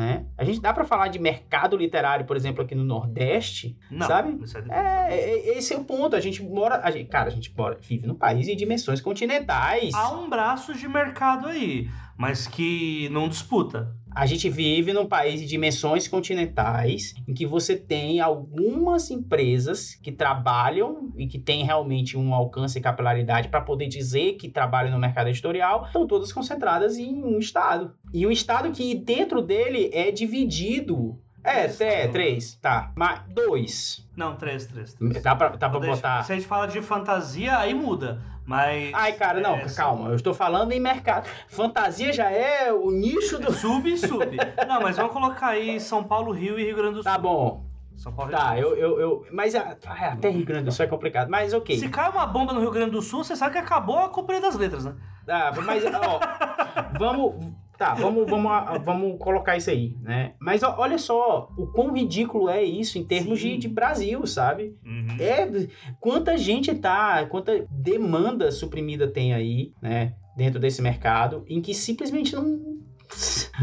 Né? A gente dá pra falar de mercado literário, por exemplo, aqui no Nordeste, Não, sabe? é É, é- esse é o ponto. A gente mora. A gente, cara, a gente mora, vive num país em dimensões continentais. Há um braço de mercado aí, mas que não disputa. A gente vive num país de dimensões continentais em que você tem algumas empresas que trabalham e que têm realmente um alcance e capilaridade para poder dizer que trabalham no mercado editorial, estão todas concentradas em um estado. E um estado que dentro dele é dividido. É, Três, é, tá. três, tá. Mas dois. Não, três, três. três. Dá pra, dá pra botar. Se a gente fala de fantasia, aí muda. Mas. Ai, cara, não, é, calma. Eu estou falando em mercado. Fantasia já é o nicho do. Sub e sub. Não, mas vamos colocar aí São Paulo, Rio e Rio Grande do Sul. Tá bom. São Paulo, Tá, Rio eu. Eu, eu mas ah, até Rio Grande do Sul é complicado. Mas ok. Se cai uma bomba no Rio Grande do Sul, você sabe que acabou a Companhia das Letras, né? Ah, mas, ó, vamos. Tá, vamos, vamos, vamos colocar isso aí, né? Mas ó, olha só o quão ridículo é isso em termos de, de Brasil, sabe? Uhum. É, quanta gente tá, quanta demanda suprimida tem aí, né? Dentro desse mercado, em que simplesmente não.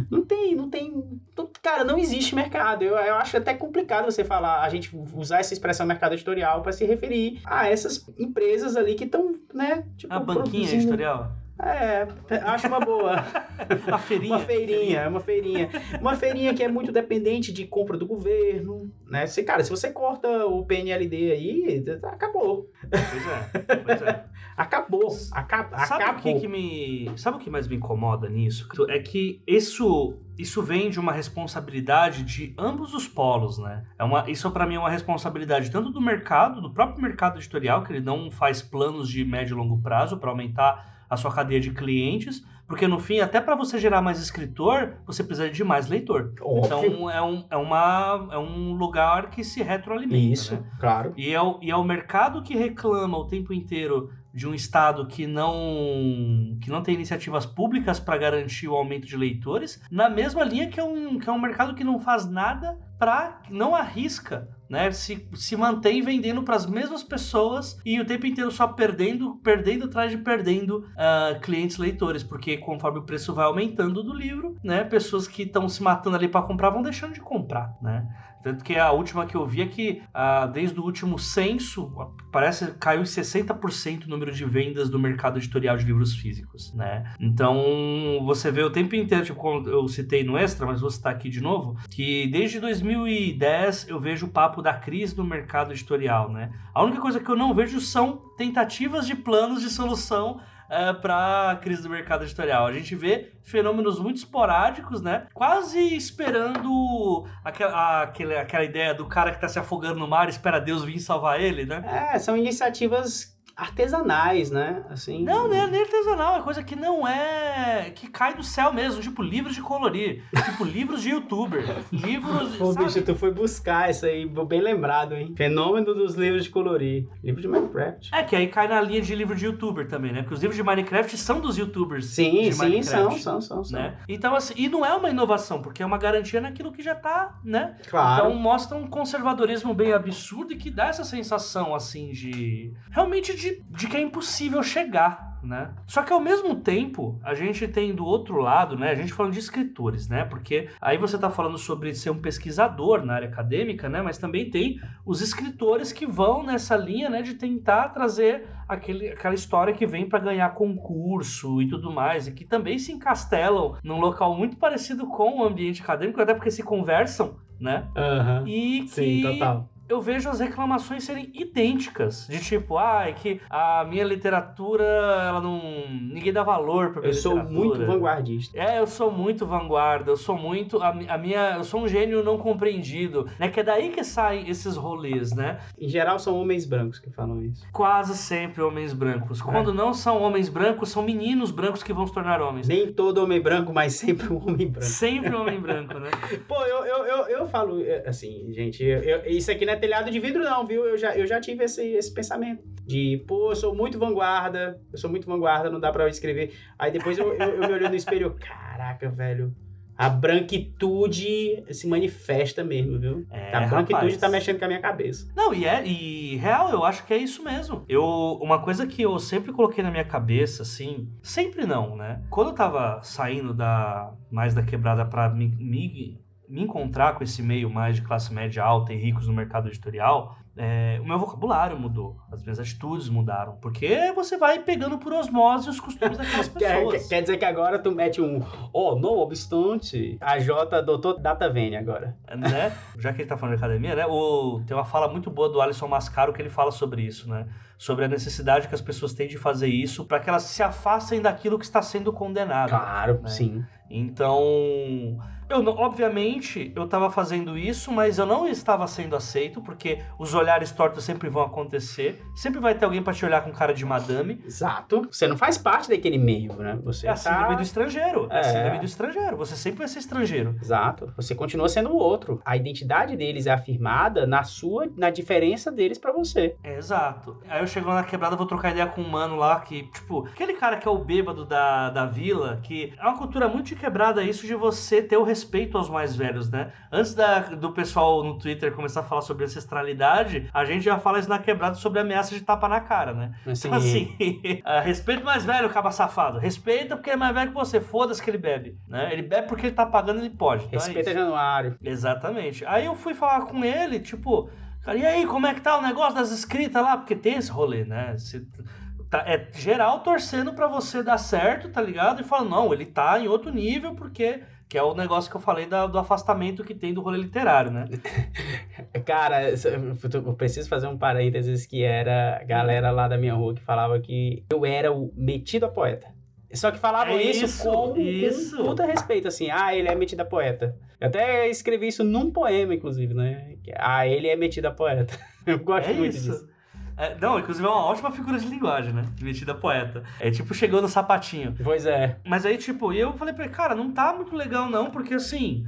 Não tem, não tem. não- cara, não existe mercado. Eu, eu acho até complicado você falar, a gente usar essa expressão mercado editorial para se referir a essas empresas ali que estão, né? Tipo, A banquinha produzindo- editorial. É, acho uma boa. A feirinha. Uma feirinha, é uma feirinha. Uma feirinha que é muito dependente de compra do governo, né? Se, cara, se você corta o PNLD aí, acabou. Pois é, pois é. Acabou. Aca Sabe o que, acabou. que me. Sabe o que mais me incomoda nisso? É que isso, isso vem de uma responsabilidade de ambos os polos, né? É uma, isso para mim é uma responsabilidade tanto do mercado, do próprio mercado editorial, que ele não faz planos de médio e longo prazo para aumentar a sua cadeia de clientes, porque no fim, até para você gerar mais escritor, você precisa de mais leitor. Óbvio. Então é um, é uma, é um lugar que se retroalimenta. Isso, né? claro. E é, o, e é o mercado que reclama o tempo inteiro de um estado que não que não tem iniciativas públicas para garantir o aumento de leitores, na mesma linha que é um, que é um mercado que não faz nada para não arrisca, né? Se, se mantém vendendo para as mesmas pessoas e o tempo inteiro só perdendo, perdendo atrás de perdendo ah, clientes leitores, porque conforme o preço vai aumentando do livro, né? Pessoas que estão se matando ali para comprar vão deixando de comprar, né? Tanto que a última que eu vi é que ah, desde o último censo, parece que caiu em 60% o número de vendas do mercado editorial de livros físicos, né? Então, você vê o tempo inteiro, tipo, como eu citei no Extra, mas vou citar aqui de novo, que desde 2010 eu vejo o papo da crise do mercado editorial, né? A única coisa que eu não vejo são tentativas de planos de solução uh, pra crise do mercado editorial. A gente vê fenômenos muito esporádicos, né? Quase esperando aquela, aquela, aquela ideia do cara que tá se afogando no mar, espera Deus vir salvar ele, né? É, são iniciativas artesanais, né? Assim. Não, não é nem artesanal, é coisa que não é. que cai do céu mesmo, tipo livros de colorir, tipo livros de youtuber, livros. Pô, sabe? bicho, tu foi buscar isso aí, bem lembrado, hein? Fenômeno dos livros de colorir. Livro de Minecraft. É, que aí cai na linha de livro de youtuber também, né? Porque os livros de Minecraft são dos youtubers. Sim, sim, Minecraft, são, são, são, são. Né? Então, assim, e não é uma inovação, porque é uma garantia naquilo que já tá, né? Claro. Então mostra um conservadorismo bem absurdo e que dá essa sensação, assim, de. realmente de de, de que é impossível chegar, né? Só que ao mesmo tempo, a gente tem do outro lado, né? A gente falando de escritores, né? Porque aí você está falando sobre ser um pesquisador na área acadêmica, né? Mas também tem os escritores que vão nessa linha, né? De tentar trazer aquele, aquela história que vem para ganhar concurso e tudo mais, e que também se encastelam num local muito parecido com o ambiente acadêmico, até porque se conversam, né? Uhum. E que Sim, total eu vejo as reclamações serem idênticas. De tipo, ah, é que a minha literatura, ela não. ninguém dá valor pra minha Eu sou literatura. muito vanguardista. É, eu sou muito vanguarda, eu sou muito. A, a, minha. Eu sou um gênio não compreendido. Né? Que é daí que saem esses rolês, né? Em geral são homens brancos que falam isso. Quase sempre homens brancos. Quando é. não são homens brancos, são meninos brancos que vão se tornar homens. Nem todo homem branco, mas sempre um homem branco. Sempre um homem branco, né? Pô, eu, eu, eu, eu falo assim, gente, eu, isso aqui não é telhado de vidro, não, viu? Eu já, eu já tive esse, esse pensamento. De, pô, eu sou muito vanguarda, eu sou muito vanguarda, não dá pra eu escrever. Aí depois eu, eu, eu me olhei no espelho, caraca, velho. A branquitude se manifesta mesmo, viu? É, a branquitude rapaz. tá mexendo com a minha cabeça. Não, e é, e real, eu acho que é isso mesmo. Eu, uma coisa que eu sempre coloquei na minha cabeça, assim, sempre não, né? Quando eu tava saindo da mais da quebrada pra me, me me encontrar com esse meio mais de classe média alta e ricos no mercado editorial, é, o meu vocabulário mudou, as minhas atitudes mudaram, porque você vai pegando por osmose os costumes daquelas pessoas. quer, quer, dizer que agora tu mete um, oh, não obstante, a J doutor data vene agora. Né? Já que ele tá falando de academia, né? O, tem uma fala muito boa do Alisson Mascaro que ele fala sobre isso, né? Sobre a necessidade que as pessoas têm de fazer isso para que elas se afastem daquilo que está sendo condenado. Claro, né? sim. Então, eu obviamente eu estava fazendo isso, mas eu não estava sendo aceito porque os olhares tortos sempre vão acontecer. Sempre vai ter alguém para te olhar com cara de madame. Exato. Você não faz parte daquele meio, né? Você é a tá... síndrome do estrangeiro. É. é a síndrome do estrangeiro. Você sempre vai ser estrangeiro. Exato. Você continua sendo o outro. A identidade deles é afirmada na sua, na diferença deles para você. É, exato. Aí eu chego lá na quebrada, vou trocar ideia com um mano lá que, tipo, aquele cara que é o bêbado da, da vila, que é uma cultura muito de quebrada isso de você ter o respeito aos mais velhos, né? Antes da, do pessoal no Twitter começar a falar sobre ancestralidade, a gente já fala isso na quebrada sobre ameaça de tapa na cara, né? Assim, Então, assim, ah, respeita o mais velho, caba safado. Respeita porque ele é mais velho que você. Foda-se que ele bebe, né? Ele bebe porque ele tá pagando, ele pode. Então é respeita isso. Januário. Exatamente. Aí eu fui falar com ele, tipo, cara, e aí, como é que tá o negócio das escritas lá? Porque tem esse rolê, né? Você tá, é geral torcendo pra você dar certo, tá ligado? E fala, não, ele tá em outro nível porque. Que é o negócio que eu falei da- do afastamento que tem do rolê literário, né? Cara, eu preciso fazer um parênteses que era a galera lá da minha rua que falava que eu era o metido a poeta. Só que falavam É isso, isso, com isso. puta respeito, assim, ah, ele é metido a poeta. Eu até escrevi isso num poema, inclusive, né? Ah, ele é metido a poeta. Eu gosto É muito isso. disso. É, não, inclusive é uma ótima figura de linguagem, né? Metida poeta. É tipo chegou no sapatinho. Pois é. Mas aí, tipo, eu falei pra ele, cara, não tá muito legal não, porque assim,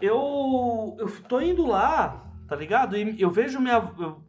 eu, eu tô indo lá, tá ligado? E eu vejo minha,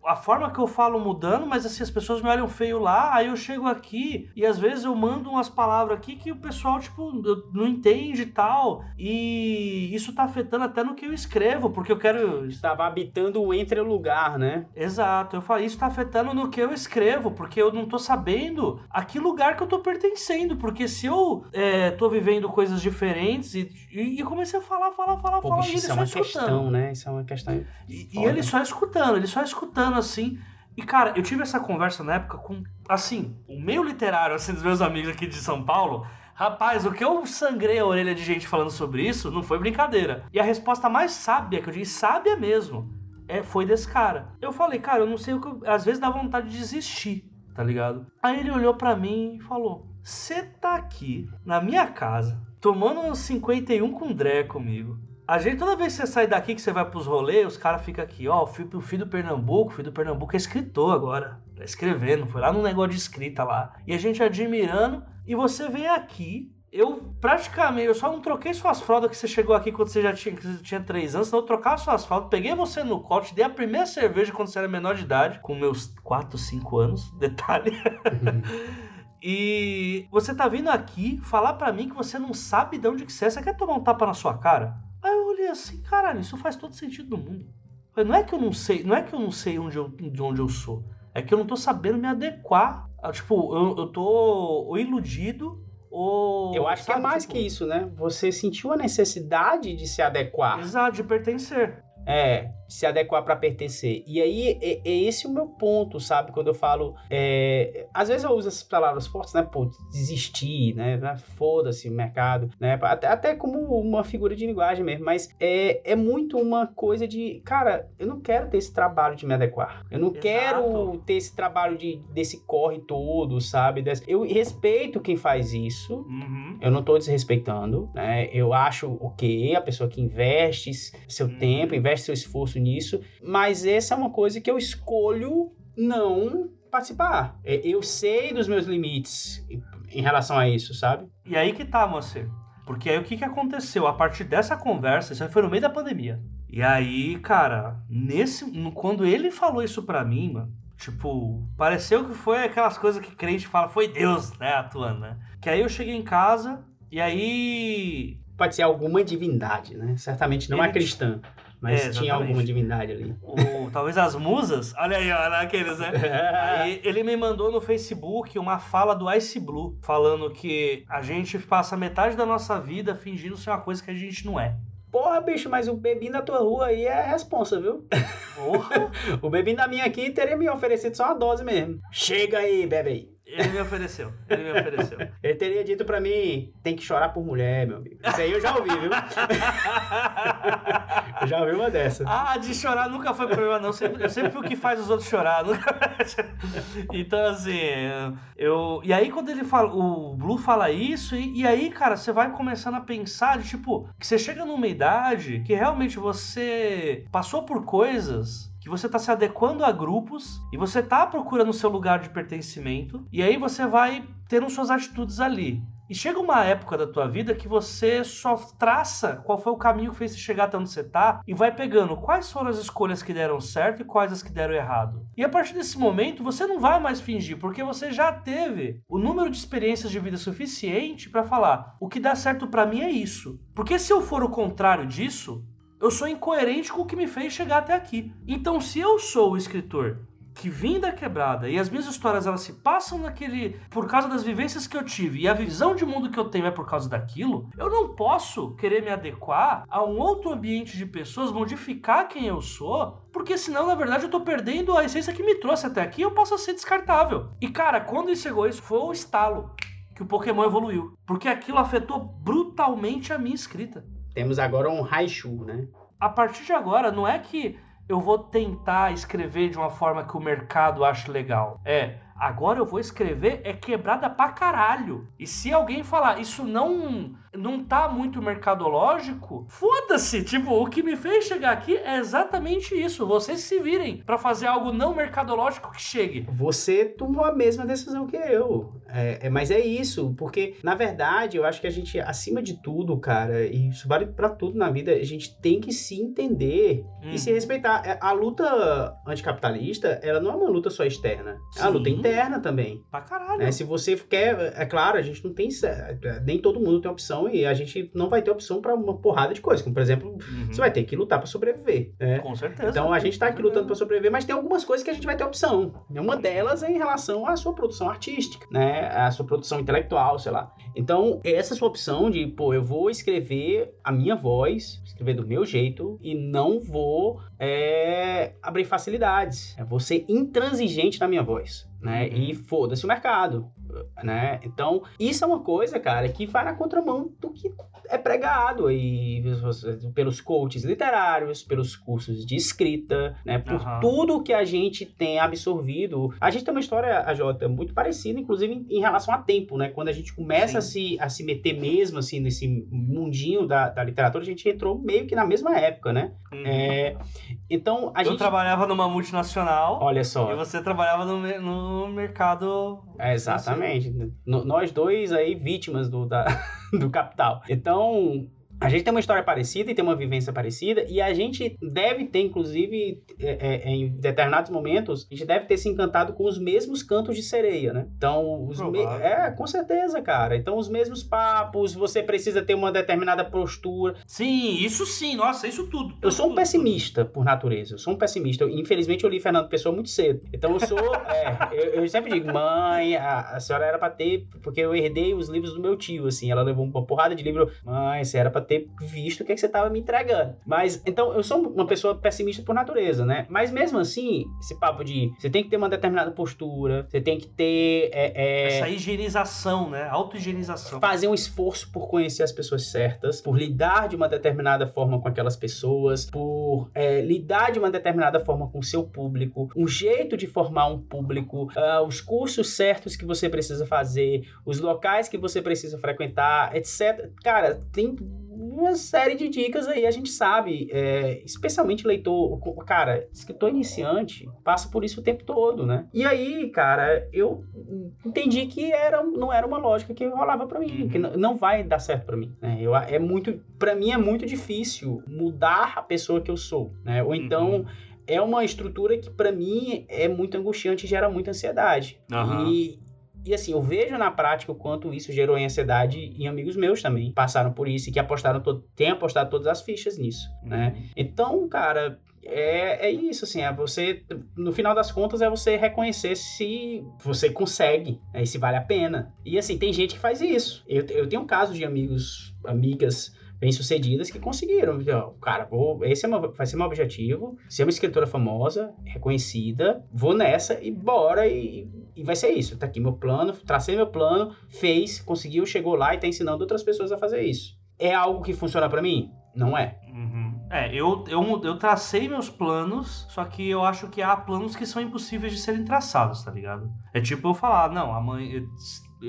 a forma que eu falo mudando, mas assim, as pessoas me olham feio lá, aí eu chego aqui e às vezes eu mando umas palavras aqui que o pessoal, tipo, não entende e tal. E isso tá afetando até no que eu escrevo, porque eu quero. Estava habitando o entre-lugar, né? Exato, eu falei, isso tá afetando no que eu escrevo, porque eu não tô sabendo a que lugar que eu tô pertencendo, porque se eu é, tô vivendo coisas diferentes e, e, e comecei a falar, falar, falar, Pô, falar, bicho, isso é uma escutando. questão, né? Isso é uma questão. E, e ele só escutando, ele só escutando assim. E cara, eu tive essa conversa na época com, assim, o meio literário, assim, dos meus amigos aqui de São Paulo. Rapaz, o que eu sangrei a orelha de gente falando sobre isso não foi brincadeira. E a resposta mais sábia, que eu digo, sábia mesmo, é, foi desse cara. Eu falei, cara, eu não sei o que. eu- Às vezes dá vontade de desistir, tá ligado? Aí ele olhou pra mim e falou: Você tá aqui na minha casa, tomando um 51 com Dré comigo. A gente, toda vez que você sai daqui, que você vai pros rolês, os caras ficam aqui, ó, o filho, o filho do Pernambuco, o filho do Pernambuco é escritor agora. Tá escrevendo, foi lá no negócio de escrita lá. E a gente admirando, e você vem aqui. Eu praticamente, eu só não troquei suas fraldas que você chegou aqui quando você já tinha, você tinha 3 anos, senão eu trocava suas fraldas, peguei você no colo, te dei a primeira cerveja quando você era menor de idade, com meus 4, 5 anos, detalhe. E você tá vindo aqui falar para mim que você não sabe de onde que você é. Você quer tomar um tapa na sua cara? Aí eu olhei assim, caralho, isso faz todo sentido no mundo. Falei, não é que eu não sei, não é que eu não sei onde eu, de onde eu sou. É que eu não tô sabendo me adequar. Tipo, eu, eu tô ou iludido ou. Eu acho que é sabe, mais tipo, que isso, né? Você sentiu a necessidade de se adequar. Exato, de pertencer. É, se adequar para pertencer. E aí é, é esse o meu ponto, sabe? Quando eu falo. é, às vezes eu uso essas palavras fortes, né? Pô, desistir, né? Foda-se o mercado, né? Até, até como uma figura de linguagem mesmo. Mas é, é muito uma coisa de. Cara, eu não quero ter esse trabalho de me adequar. Eu não Exato. quero ter esse trabalho de, desse corre todo, sabe? Desse- Eu respeito quem faz isso. Uhum. Eu não estou desrespeitando, né? Eu acho ok a pessoa que investe seu Uhum. tempo, investe seu esforço nisso, mas essa é uma coisa que eu escolho não participar. É, Eu sei dos meus limites em- relação a isso, sabe? E aí que tá, moça. Porque aí o que, que aconteceu? A partir dessa conversa, isso aí foi no meio da pandemia. E aí, cara, nesse. Quando ele falou isso pra mim, mano, tipo, pareceu que foi aquelas coisas que crente fala, foi Deus, né, atuando, né? Que aí eu cheguei em casa, e aí. Pode ser alguma divindade, né? Certamente não Ele- é cristã, mas É, tinha alguma divindade ali. o- talvez as musas. Olha aí, olha aqueles, né? Aí ele me mandou no Facebook uma fala do Ice Blue, falando que a gente passa metade da nossa vida fingindo ser uma coisa que a gente não é. Porra, bicho, mas o bebinho da tua rua aí é responsa, viu? Porra! O bebinho da minha aqui teria me oferecido só uma dose mesmo. Chega aí, bebe aí. Ele me ofereceu. Ele me ofereceu. Ele teria dito pra mim, tem que chorar por mulher, meu amigo. Isso aí eu já ouvi, viu? Eu já ouvi uma dessa. ah, de chorar nunca foi problema, não. Sempre- Eu sempre fui o que faz os outros chorar. Nunca... então, assim, eu. E aí, quando ele fala. O Blue fala isso, e, e aí, cara, você vai começando a pensar de tipo, que você chega numa idade que realmente você passou por coisas. Que você tá se adequando a grupos e você tá procurando o seu lugar de pertencimento, e aí você vai tendo suas atitudes ali. E chega uma época da tua vida que você só traça qual foi o caminho que fez você chegar até onde você tá e vai pegando quais foram as escolhas que deram certo e quais as que deram errado. E a partir desse momento você não vai mais fingir, porque você já teve o número de experiências de vida suficiente pra falar: o que dá certo pra mim é isso. Porque se eu for o contrário disso, eu sou incoerente com o que me fez chegar até aqui. Então, se eu sou o escritor que vim da quebrada e as minhas histórias elas se passam naquele por causa das vivências que eu tive e a visão de mundo que eu tenho é por causa daquilo, eu não posso querer me adequar a um outro ambiente de pessoas, modificar quem eu sou, porque senão na verdade eu tô perdendo a essência que me trouxe até aqui, eu posso ser descartável. E cara, quando isso chegou isso foi o estalo que o Pokémon evoluiu, porque aquilo afetou brutalmente a minha escrita Temos agora um Raichu, né? a partir de agora, não é que eu vou tentar escrever de uma forma que o mercado ache legal. É, agora eu vou escrever é quebrada pra caralho. E se alguém falar isso não não tá muito mercadológico, foda-se. Tipo, o que me fez chegar aqui é exatamente isso. Vocês se virem pra fazer algo não mercadológico que chegue. Você tomou a mesma decisão que eu. É, é, mas é isso, porque, na verdade, eu acho que a gente, acima de tudo, cara, e isso vale pra tudo na vida, a gente tem que se entender Hum. e se respeitar. É, A luta anticapitalista, ela não é uma luta só externa, é uma Sim. luta interna também. Pra caralho. né? Se você quer, é claro, a gente não tem, nem todo mundo tem opção e a gente não vai ter opção pra uma porrada de coisas, como por exemplo, Uhum. você vai ter que lutar pra sobreviver, né? Com certeza. Então a gente tá aqui lutando para sobreviver, mas tem algumas coisas que a gente vai ter opção. Uma delas é em relação à sua produção artística, né? A sua produção intelectual, sei lá. Então, essa sua opção de, pô, eu vou escrever a minha voz, escrever do meu jeito e não vou é, abrir facilidades. Vou ser intransigente na minha voz, né? Uhum. E foda-se o mercado. né? Então, isso é uma coisa, cara, que vai na contramão do que é pregado aí pelos coaches literários, pelos cursos de escrita, né? Por Aham. tudo que a gente tem absorvido. A gente tem uma história, a Jota, muito parecida, inclusive em, em relação a tempo, né? Quando a gente começa a se, a se meter mesmo, assim, nesse mundinho da, da literatura, a gente entrou meio que na mesma época, né? Uhum. É, então, a eu gente... trabalhava numa multinacional Olha só. e você trabalhava no, no mercado. É, exatamente. N- nós dois aí vítimas do, da, do capital. Então, a gente tem uma história parecida e tem uma vivência parecida, e a gente deve ter, inclusive, é, é, em determinados momentos, a gente deve ter se encantado com os mesmos cantos de sereia, né? Então, os me- é, com certeza, cara. Então, os mesmos papos, você precisa ter uma determinada postura. Sim, isso sim, nossa, isso tudo. Eu sou um tudo, pessimista por natureza. Eu sou um pessimista. Eu, infelizmente, eu li Fernando Pessoa muito cedo. Então, eu sou. é, eu, eu sempre digo, mãe, a, a senhora era pra ter. Porque eu herdei os livros do meu tio, assim. Ela levou uma porrada de livro. Mãe, você era pra ter visto o que, é que você tava me entregando. Mas, então, eu sou uma pessoa pessimista por natureza, né? Mas mesmo assim, esse papo de você tem que ter uma determinada postura, você tem que ter. é, é, Essa higienização, né? Auto-higienização. fazer um esforço por conhecer as pessoas certas, por lidar de uma determinada forma com aquelas pessoas, por é, lidar de uma determinada forma com o seu público, um jeito de formar um público, ah, os cursos certos que você precisa fazer, os locais que você precisa frequentar, etc. Cara, tem uma série de dicas aí, a gente sabe, é, especialmente leitor, cara, escritor iniciante passa por isso o tempo todo, né? E aí, cara, eu entendi que era, não era uma lógica que rolava pra mim, Uhum. que não vai dar certo pra mim, né? Eu, é muito, para mim é muito difícil mudar a pessoa que eu sou, né? Ou então Uhum. é uma estrutura que pra mim é muito angustiante e gera muita ansiedade. Aham. E e assim, eu vejo na prática o quanto isso gerou em ansiedade em amigos meus também. Passaram por isso e que apostaram, to- têm apostado todas as fichas nisso, né? Então, cara, é, é isso, assim, é você, no final das contas, é você reconhecer se você consegue, né, e se vale a pena. E assim, tem gente que faz isso. Eu, eu tenho casos de amigos, amigas bem-sucedidas que conseguiram. Cara, vou, esse é meu, vai ser meu objetivo, ser uma escritora famosa, reconhecida, vou nessa e bora e, e vai ser isso. Tá aqui meu plano, tracei meu plano, fez, conseguiu, chegou lá e tá ensinando outras pessoas a fazer isso. É algo que funciona pra mim? Não é. Uhum. É, eu, eu, eu tracei meus planos, só que eu acho que há planos que são impossíveis de serem traçados, tá ligado? É tipo eu falar, não, amanhã.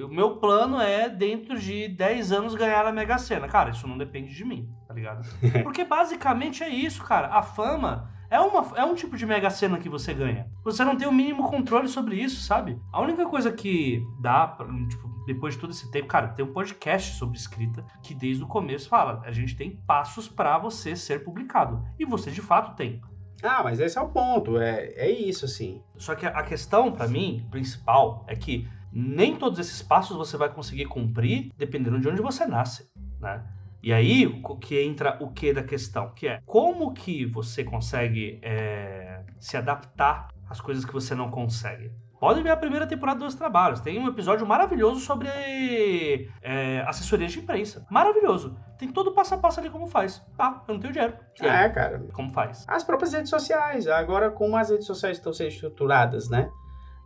O meu plano é, dentro de 10 anos, ganhar a Mega Sena. Cara, isso não depende de mim, tá ligado? Porque basicamente é isso, cara. A fama é, uma, é um tipo de Mega Sena que você ganha. Você não tem o mínimo controle sobre isso, sabe? A única coisa que dá, pra, tipo, depois de todo esse tempo, cara, tem um podcast sobre escrita que desde o começo fala: a gente tem passos pra você ser publicado. E você de fato tem. Ah, mas esse é o ponto. É, é isso, assim. Só que a questão, pra mim, principal, é que nem todos esses passos você vai conseguir cumprir dependendo de onde você nasce, né? E aí o que entra o que da questão, que é como que você consegue é, se adaptar às coisas que você não consegue. Pode ver a primeira temporada dos trabalhos. Tem um episódio maravilhoso sobre é, assessoria de imprensa. Maravilhoso. Tem todo o passo a passo ali como faz. Tá, eu não tenho dinheiro. É, cara. Como faz? As próprias redes sociais. Agora, como as redes sociais estão sendo estruturadas, né?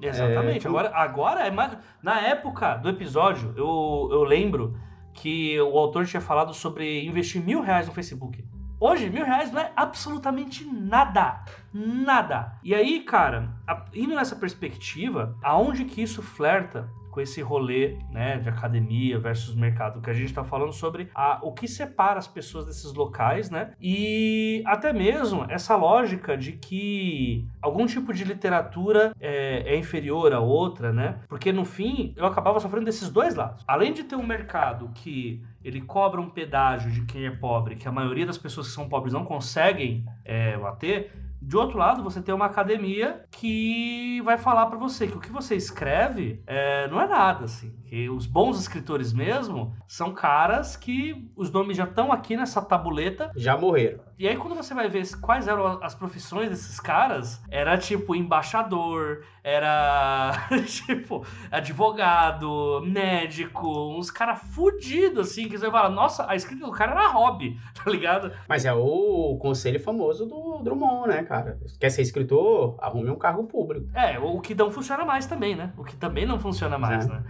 Exatamente. É, agora, agora é mais. Na época do episódio, eu, eu lembro que o autor tinha falado sobre investir mil reais no Facebook. Hoje, mil reais não é absolutamente nada. Nada. E aí, cara, indo nessa perspectiva, aonde que isso flerta com esse rolê, né, de academia versus mercado, que a gente tá falando sobre a, o que separa as pessoas desses locais, né? E até mesmo essa lógica de que algum tipo de literatura é, é inferior à outra, né? Porque no fim eu acabava sofrendo desses dois lados. Além de ter um mercado que ele cobra um pedágio de quem é pobre, que a maioria das pessoas que são pobres não conseguem é, bater. De outro lado, você tem uma academia que vai falar pra você que o que você escreve é, não é nada, assim. Que os bons escritores mesmo são caras que os nomes já estão aqui nessa tabuleta Já morreram. E aí, quando você vai ver quais eram as profissões desses caras, era tipo embaixador, era tipo advogado, médico, uns caras fudidos, assim, que você fala, nossa, a escrita do cara era hobby, tá ligado? Mas é o conselho famoso do Drummond, né, cara? Quer ser escritor? Arrume um cargo público. É, o que não funciona mais também, né? O que também não funciona mais, É. né?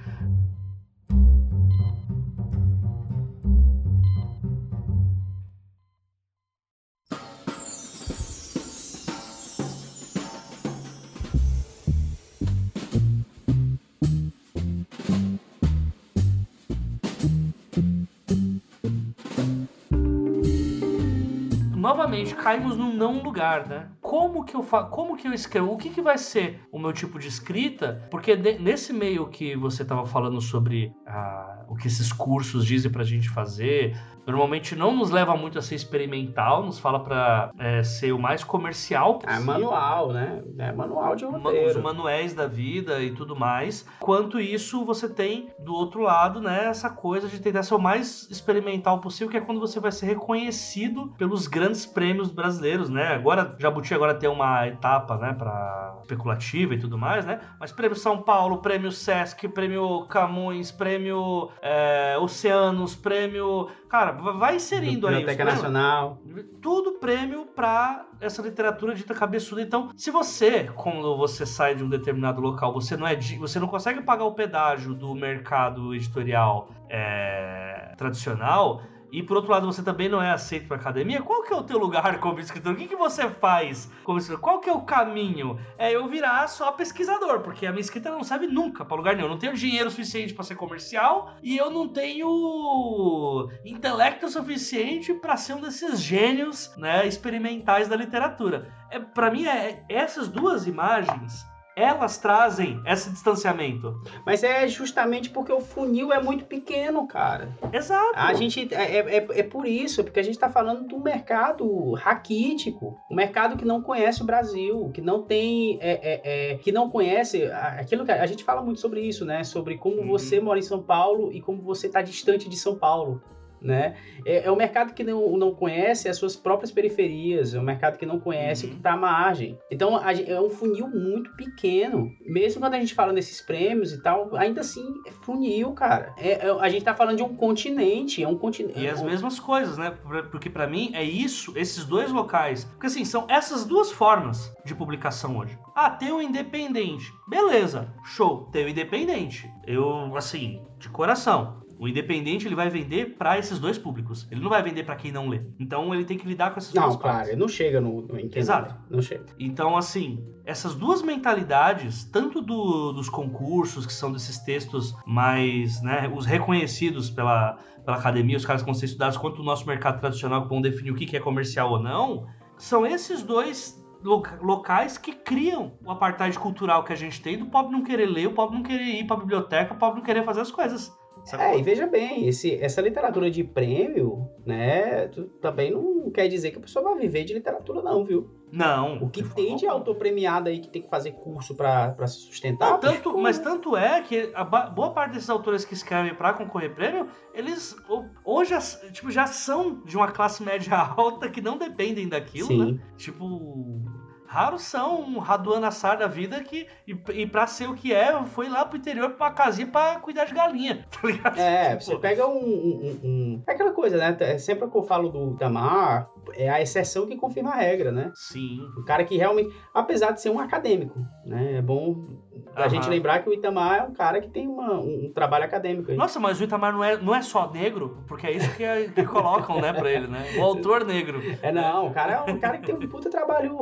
Novamente caímos num não lugar, né? Como que eu fa como que eu escrevo? O que, que vai ser o meu tipo de escrita? Porque nesse meio que você estava falando sobre ah, o que esses cursos dizem pra gente fazer, normalmente não nos leva muito a ser experimental, nos fala pra é, ser o mais comercial É possível manual, né? É manual de ma- os roteiro. manuais da vida e tudo mais. Quanto isso, você tem do outro lado, né, essa coisa de tentar ser o mais experimental possível, que é quando você vai ser reconhecido pelos grandes prêmios brasileiros, né? Agora, Jabuti agora tem uma etapa, né, para especulativa e tudo mais, né? Mas prêmio São Paulo, prêmio Sesc, prêmio Camões, prêmio é, Oceanos, prêmio. Cara, vai inserindo aí. Biblioteca Nacional. tudo prêmio pra essa literatura dita cabeçuda. Então, se você, quando você sai de um determinado local, você não é você não consegue pagar o pedágio do mercado editorial é, tradicional. E por outro lado, você também não é aceito para academia. Qual que é o teu lugar como escritor? O que, que você faz como escritor? Qual que é o caminho? É eu virar só pesquisador, porque a minha escrita não serve nunca para lugar nenhum. Eu não tenho dinheiro suficiente para ser comercial e eu não tenho intelecto suficiente para ser um desses gênios, né, experimentais da literatura. É para mim é essas duas imagens elas trazem esse distanciamento. Mas é justamente porque o funil é muito pequeno, cara. Exato. A gente é, é, é- é por isso, porque a gente está falando do mercado raquítico, um mercado que não conhece o Brasil, que não tem, é, é, é, que não conhece a- aquilo que a, a gente fala muito sobre isso, né? Sobre como Uhum. você mora em São Paulo e como você está distante de São Paulo. Né? É, é um mercado que não, não conhece as suas próprias periferias, é um mercado que não conhece Uhum. o que está à margem. Então a é um funil muito pequeno. Mesmo quando a gente fala nesses prêmios e tal, ainda assim é funil, cara. É- é- a gente tá falando de um continente, é um continente. E as mesmas coisas, né? Porque pra mim é isso, esses dois locais. Porque assim, são essas duas formas de publicação hoje. Ah, tem o independente. Beleza, show, tem o independente. Eu, assim, de coração. O independente ele vai vender pra esses dois públicos. Ele não vai vender pra quem não lê. Então ele tem que lidar com essas duas Não, claro, partes. não chega no, no entendimento. Exato. Não chega. Então, assim, essas duas mentalidades, tanto do- dos concursos, que são desses textos mais, né, os reconhecidos pela, pela academia, os caras que vão ser estudados, quanto o nosso mercado tradicional, que vão definir o que é comercial ou não, são esses dois loca- locais que criam o apartheid cultural que a gente tem do pobre não querer ler, o pobre não querer ir pra biblioteca, o pobre não querer fazer as coisas. Sacou? É, e veja bem, esse, essa literatura de prêmio, né, tu- também não quer dizer que a pessoa vai viver de literatura, não, viu? Não. O que tem de autor premiado aí que tem que fazer curso pra, pra se sustentar. Não, tanto, mas tanto é que a boa parte desses autores que escrevem pra concorrer prêmio, eles ho- hoje tipo, já são de uma classe média alta que não dependem daquilo, né? Sim. Tipo, raros são um Raduan Nassar da vida que, e, e pra ser o que é, foi lá pro interior pra uma casinha pra cuidar de galinha, tá ligado? É, você pega um, um- um- um- É aquela coisa, né? é Sempre que eu falo do Itamar, é a exceção que confirma a regra, né? Sim. O cara que realmente, apesar de ser um acadêmico, né? É bom a Aham. gente lembrar que o Itamar é um cara que tem uma- um, um trabalho acadêmico aí. Nossa, mas o Itamar não é, não é só negro, porque é isso que, é- que colocam, né, pra ele, né? O autor negro. É não, o cara é um cara que tem um puta trabalho,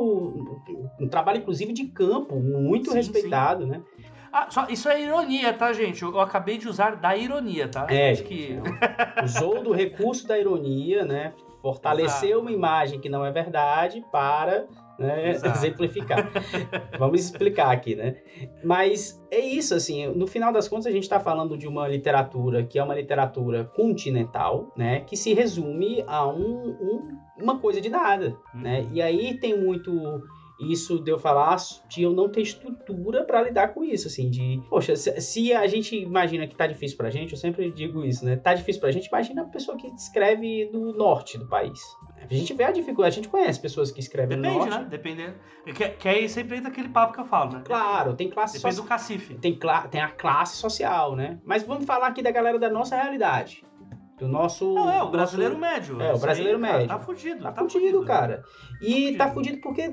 um trabalho inclusive de campo, muito Sim, respeitado, né? Ah, só, isso é ironia, tá, gente? Eu, eu acabei de usar da ironia, tá? É, Acho que... gente, usou do recurso da ironia, né? Fortaleceu uma imagem que não é verdade para né, Exato. exemplificar. Vamos explicar aqui, né? Mas é isso, assim, no final das contas a gente está falando de uma literatura que é uma literatura continental, né? Que se resume a um, um- uma coisa de nada, né? E aí tem muito isso de eu falar de eu não ter estrutura para lidar com isso, assim, de, poxa, se, a gente imagina que tá difícil pra gente, eu sempre digo isso, né? Tá difícil pra gente, imagina a pessoa que escreve do norte do país. A gente vê a dificuldade, a gente conhece pessoas que escrevem no Depende, norte. né? Dependendo. Que, que aí sempre entra aquele papo que eu falo, né? Claro, tem classe Depende social. do cacife. Tem, tem a classe social, né? Mas vamos falar aqui da galera da nossa realidade. Do nosso. Não, é, o nosso- brasileiro médio. É, o Isso brasileiro aí, cara, médio. Tá fudido. Tá, fudido, cara. E Tá tá fudido porque,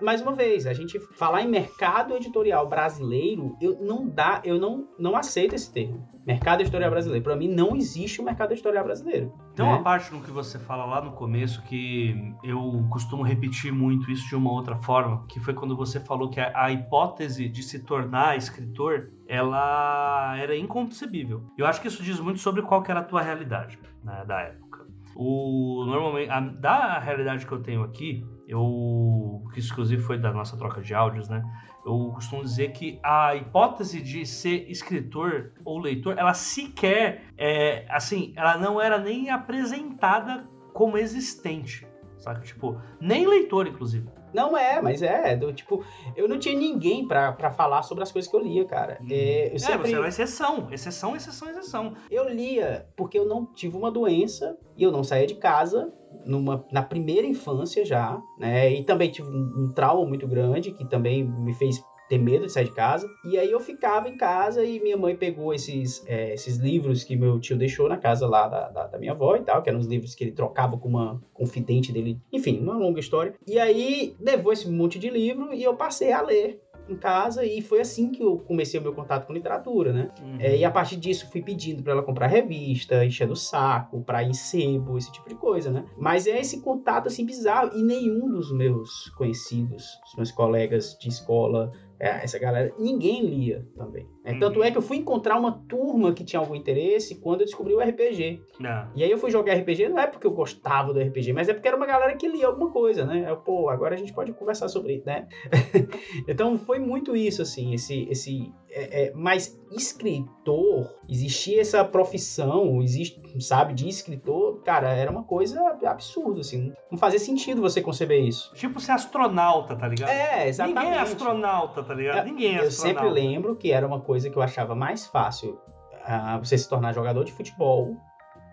mais uma vez, a gente falar em mercado editorial brasileiro, eu não dá, eu não, não aceito esse termo. Mercado editorial brasileiro. Pra mim, não existe um mercado editorial brasileiro. Tem né? uma parte no que você fala lá no começo que eu costumo repetir muito isso de uma outra forma, que foi quando você falou que a, a hipótese de se tornar escritor, ela era inconcebível. Eu acho que isso diz muito sobre qual que era a tua realidade né, da época. O, normalmente, a- da realidade que eu tenho aqui, eu, que isso inclusive foi da nossa troca de áudios, né? Eu costumo dizer que a hipótese de ser escritor ou leitor, ela sequer, é, assim, ela não era nem apresentada como existente, saca? Tipo, nem leitor, inclusive. Não é, mas é. do tipo, eu não tinha ninguém pra, pra falar sobre as coisas que eu lia, cara. É, eu É, sempre. você era uma exceção, exceção, exceção, exceção. Eu lia porque eu não tive uma doença e eu não saía de casa numa, na primeira infância já, né? E também tive um, um trauma muito grande que também me fez ter medo de sair de casa. E aí eu ficava em casa e minha mãe pegou esses, é, esses livros que meu tio deixou na casa lá da, da, da minha avó e tal, que eram os livros que ele trocava com uma confidente dele. Enfim, uma longa história. E aí levou esse monte de livro e eu passei a ler em casa e foi assim que eu comecei o meu contato com literatura, né? Uhum. É, e a partir disso fui pedindo pra ela comprar revista, enchendo o saco, pra ir em sebo, esse tipo de coisa, né? Mas é esse contato assim bizarro e nenhum dos meus conhecidos, os meus colegas de escola, é, essa galera, ninguém lia também. né? Uhum. Tanto é que eu fui encontrar uma turma que tinha algum interesse quando eu descobri o RPG. Não. E aí eu fui jogar RPG, não é porque eu gostava do RPG, mas é porque era uma galera que lia alguma coisa, né? Eu, pô, agora a gente pode conversar sobre isso, né? então foi muito isso, assim, esse. esse é, é, mas escritor, existia essa profissão, existe, sabe, de escritor, cara, era uma coisa absurda, assim. Não fazia sentido você conceber isso. Tipo ser astronauta, tá ligado? É, exatamente. Ninguém é astronauta, tá ligado? É, Ninguém é Eu astronauta. sempre lembro que era uma coisa que eu achava mais fácil ah, você se tornar jogador de futebol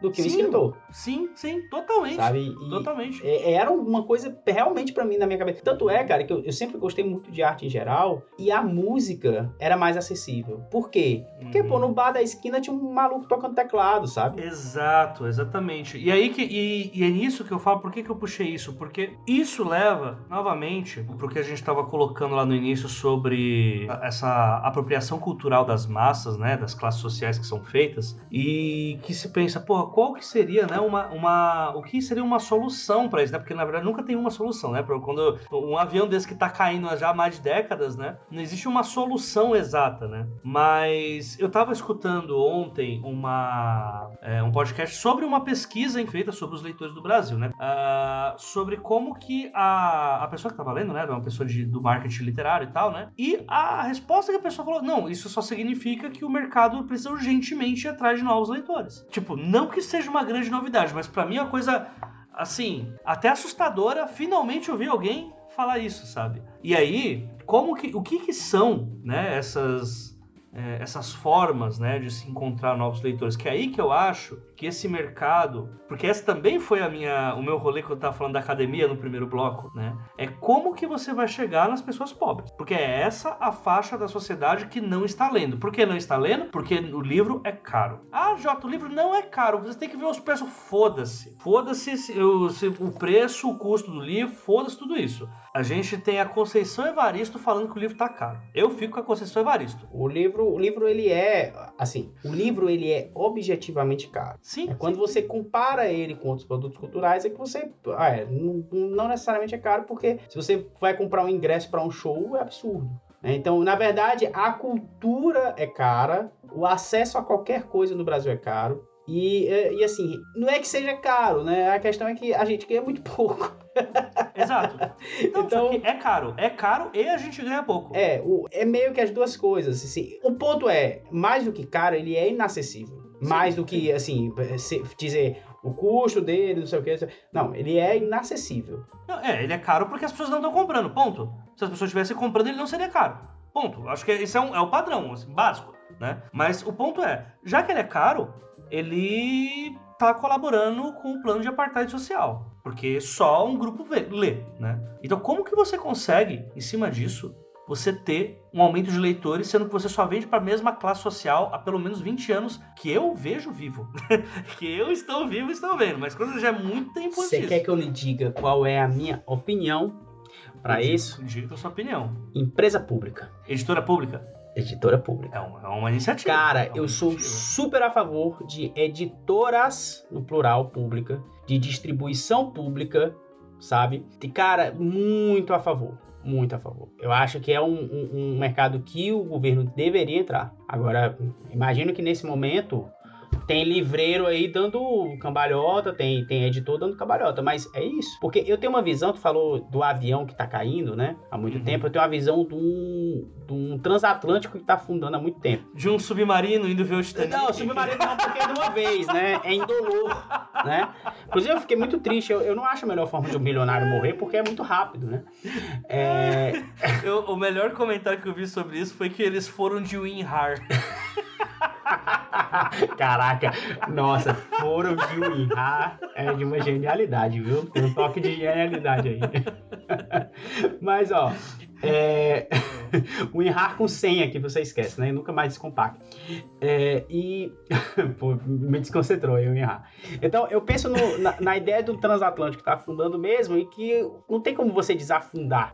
do que Sim. escritor, Sim, sim, totalmente. sabe? E- Totalmente. É, Era uma coisa realmente pra mim na minha cabeça. Tanto é, cara, que eu, eu sempre gostei muito de arte em geral e a música era mais acessível. Por quê? Porque, Uhum. pô, no bar da esquina tinha um maluco tocando teclado, sabe? Exato, exatamente. E aí que e, e é nisso que eu falo, por que, que eu puxei isso? Porque isso leva, novamente, pro que a gente estava colocando lá no início sobre essa apropriação cultural das massas, né? Das classes sociais que são feitas, e que se pensa, porra, qual que seria, né? Uma, uma, o que seria uma solução para isso, né? Porque na verdade nunca tem uma solução, né? Pra Quando um avião desse que tá caindo já há mais de décadas, né? Não existe uma solução exata, né? Mas eu tava escutando ontem uma, é, um podcast sobre uma pesquisa feita sobre os leitores do Brasil, né? Ah, sobre como que a, a pessoa que tava lendo, né? Uma pessoa de, do marketing literário e tal, né? E a resposta que a pessoa falou, não, isso só significa que o mercado precisa urgentemente ir atrás de novos leitores. Tipo, não que seja uma grande novidade, mas pra mim é uma coisa assim, até assustadora finalmente ouvir alguém falar isso, sabe? E aí, como que, o que que são, né, essas é, essas formas, né, de se encontrar novos leitores? Que é aí que eu acho que esse mercado, porque essa também foi a minha, o meu rolê que eu tava falando da academia no primeiro bloco, né? É como que você vai chegar nas pessoas pobres? Porque é essa a faixa da sociedade que não está lendo. Por que não está lendo? Porque o livro é caro. Ah, Jota, o livro não é caro. Você tem que ver os preços. Foda-se. Foda-se se- o, o preço, o custo do livro, foda-se tudo isso. A gente tem a Conceição Evaristo falando que o livro tá caro. Eu fico com a Conceição Evaristo. O livro, o livro ele é, assim, o livro ele é objetivamente caro. Sim. É quando você compara ele com outros produtos culturais, é que você. Ah, é, não, não necessariamente é caro, porque se você vai comprar um ingresso para um show, é absurdo. né? Então, na verdade, a cultura é cara, o acesso a qualquer coisa no Brasil é caro. E, e assim, não é que seja caro, né? A questão é que a gente ganha muito pouco. Exato. Então- que é caro. É caro e a gente ganha pouco. É, o, é meio que as duas coisas. Assim, o ponto é, mais do que caro, ele é inacessível. Mais do que, assim, se- dizer o custo dele, não sei o que. Não, ele é inacessível. É, ele é caro porque as pessoas não estão comprando. Ponto. Se as pessoas estivessem comprando, ele não seria caro. Ponto. Acho que esse é, um- é o padrão, assim, básico, né? Mas o ponto é, já que ele é caro, ele tá colaborando com o plano de apartheid social. Porque só um grupo vê, lê, né? Então como que você consegue, em cima disso, você ter um aumento de leitores, sendo que você só vende para a mesma classe social há pelo menos 20 anos que eu vejo vivo. que eu estou vivo e estou vendo, mas coisa já é muito tempo Você quer que eu lhe diga qual é a minha opinião para isso? Diga a sua opinião. Empresa pública. Editora pública. Editora pública. É uma, é uma iniciativa. Cara, é uma eu sou iniciativa. super a favor de editoras, no plural, pública, de distribuição pública, sabe? E, cara, muito a favor. Muito a favor. Eu acho que é um, um- um mercado que o governo deveria entrar. Agora, imagino que nesse momento tem livreiro aí dando cambalhota, tem, tem editor dando cambalhota, mas é isso. Porque eu tenho uma visão, tu falou do avião que tá caindo, né? Há muito Uhum. tempo. Eu tenho uma visão de um, de um transatlântico que tá afundando há muito tempo. De um submarino indo ver o Titanic. Não, submarino não, porque é de uma vez, né? É indolor, né? Inclusive, eu fiquei muito triste. Eu, eu não acho a melhor forma de um milionário morrer, porque é muito rápido, né? É... Eu- o melhor comentário que eu vi sobre isso foi que eles foram de WinRAR. Caraca, nossa, foram de Winrar é de uma genialidade, viu? Tem um toque de genialidade aí. Mas, ó, é... Winrar com senha que você esquece, né? Nunca mais descompacta. É, e. Pô, me desconcentrou aí o Winrar. Então, eu penso no- na, na ideia do transatlântico que tá afundando mesmo e que não tem como você desafundar.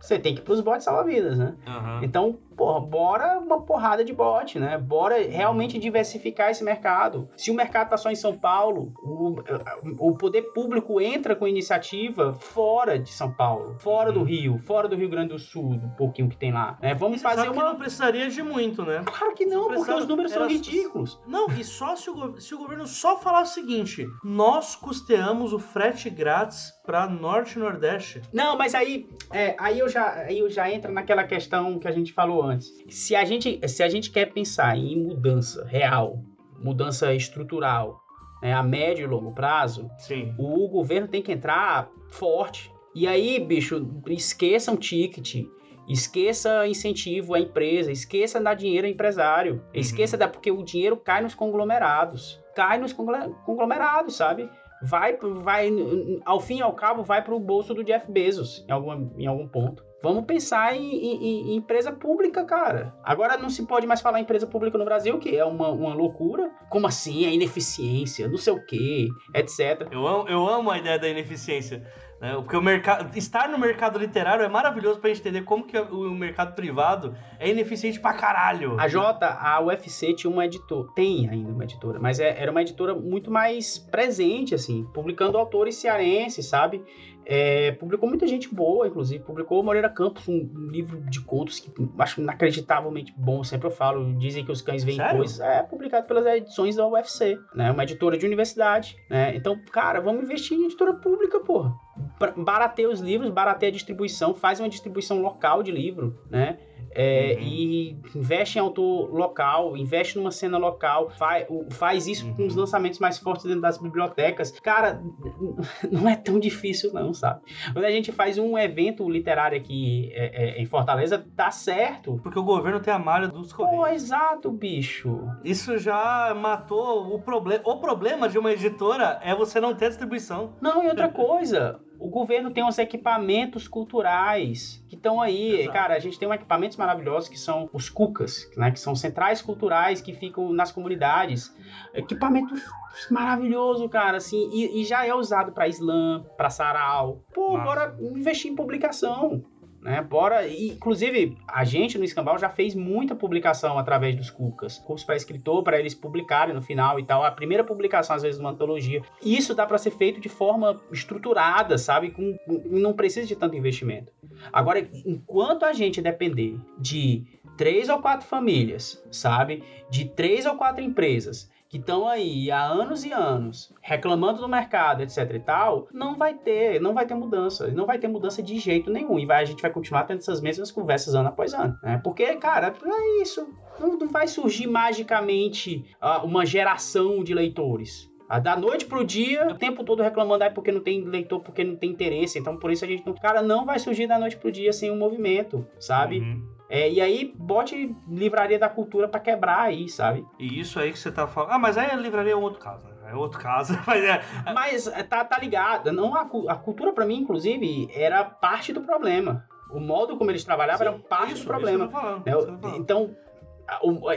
Você tem que ir pros botes salva-vidas, né? Então, porra, bora uma porrada de bot, né? Bora realmente diversificar esse mercado. Se o mercado tá só em São Paulo, o, o poder público entra com iniciativa fora de São Paulo, fora do Uhum. Rio, fora do Rio Grande do Sul, do pouquinho que tem lá. né? Vamos Você fazer uma. não precisaria de muito, né? Claro que não, porque os números são ridículos. Não, e só se o, go- se o governo só falar o seguinte: nós custeamos o frete grátis para norte e nordeste. Não, mas aí, é, aí, eu já, aí eu já entro naquela questão que a gente falou antes. Se a gente, se a gente quer pensar em mudança real, mudança estrutural, né, a médio e longo prazo, Sim. o governo tem que entrar forte. E aí, bicho, esqueça um ticket, esqueça incentivo à empresa, esqueça dar dinheiro ao empresário, esqueça da porque o dinheiro cai nos conglomerados, cai nos conglomerados, sabe? Vai, vai, ao fim e ao cabo, vai para o bolso do Jeff Bezos em, alguma, em algum ponto. Vamos pensar em, em- em empresa pública, cara. Agora não se pode mais falar em empresa pública no Brasil, que é uma, uma loucura. Como assim? A ineficiência, não sei o quê, etc. Eu amo, eu amo a ideia da ineficiência. Né? Porque o mercado. Estar no mercado literário é maravilhoso pra gente entender como que o mercado privado é ineficiente pra caralho. A J, a UFC tinha uma editora, tem ainda uma editora, mas é- era uma editora muito mais presente, assim, publicando autores cearenses, sabe? É, publicou muita gente boa, inclusive. Publicou Moreira Campos, um, livro de contos que acho inacreditavelmente bom, sempre eu falo. Dizem que os cães veem Sério? coisas. É publicado pelas edições da UFC, né? Uma editora de universidade, né? Então, cara, vamos investir em editora pública, porra. Ba- Barateia os livros, barateia a distribuição, faz uma distribuição local de livro, né? É, Uhum. E investe em autor local, investe numa cena local, faz, faz isso com Uhum. os lançamentos mais fortes dentro das bibliotecas. Cara, não é tão difícil, não, sabe? Quando a gente faz um evento literário aqui é, é, em Fortaleza, dá certo. Porque o governo tem a malha dos Pô, correios. exato, bicho. Isso já matou o problema. O problema de uma editora é você não ter distribuição. Não, e outra coisa, o governo tem uns equipamentos culturais que estão aí. Exato. Cara, a gente tem um equipamentos maravilhosos que são os CUCAS, né? Que são centrais culturais que ficam nas comunidades. Equipamento maravilhoso, cara, assim, e, e já é usado para slam, para sarau. Pô, Massa. bora investir em publicação. Né, bora, inclusive a gente no Escambau já fez muita publicação através dos Cucas, curso para escritor, para eles publicarem no final e tal. A primeira publicação, às vezes, uma antologia. Isso dá para ser feito de forma estruturada, sabe? Com- não precisa de tanto investimento. Agora, enquanto a gente depender de três ou quatro famílias, sabe? De três ou quatro empresas que estão aí há anos e anos reclamando do mercado, etc e tal, não vai ter, não vai ter mudança, não vai ter mudança de jeito nenhum e vai, a gente vai continuar tendo essas mesmas conversas ano após ano, né? Porque, cara, é isso, não, não vai surgir magicamente ah, uma geração de leitores. Ah, Da noite pro dia, o tempo todo reclamando, ah, porque não tem leitor, porque não tem interesse. Então, por isso a gente não. Cara, não vai surgir da noite pro dia sem um movimento, sabe? Uhum. É, e aí, bote livraria da cultura pra quebrar aí, sabe? E isso aí que você tá falando. Ah, mas aí a livraria é um outro caso, né? É outro caso. Mas é. Mas é, tá, tá ligado. Não, a, a cultura, pra mim, inclusive, era parte do problema. O modo como eles trabalhavam era parte Isso, do problema. falando, né? falando. Então,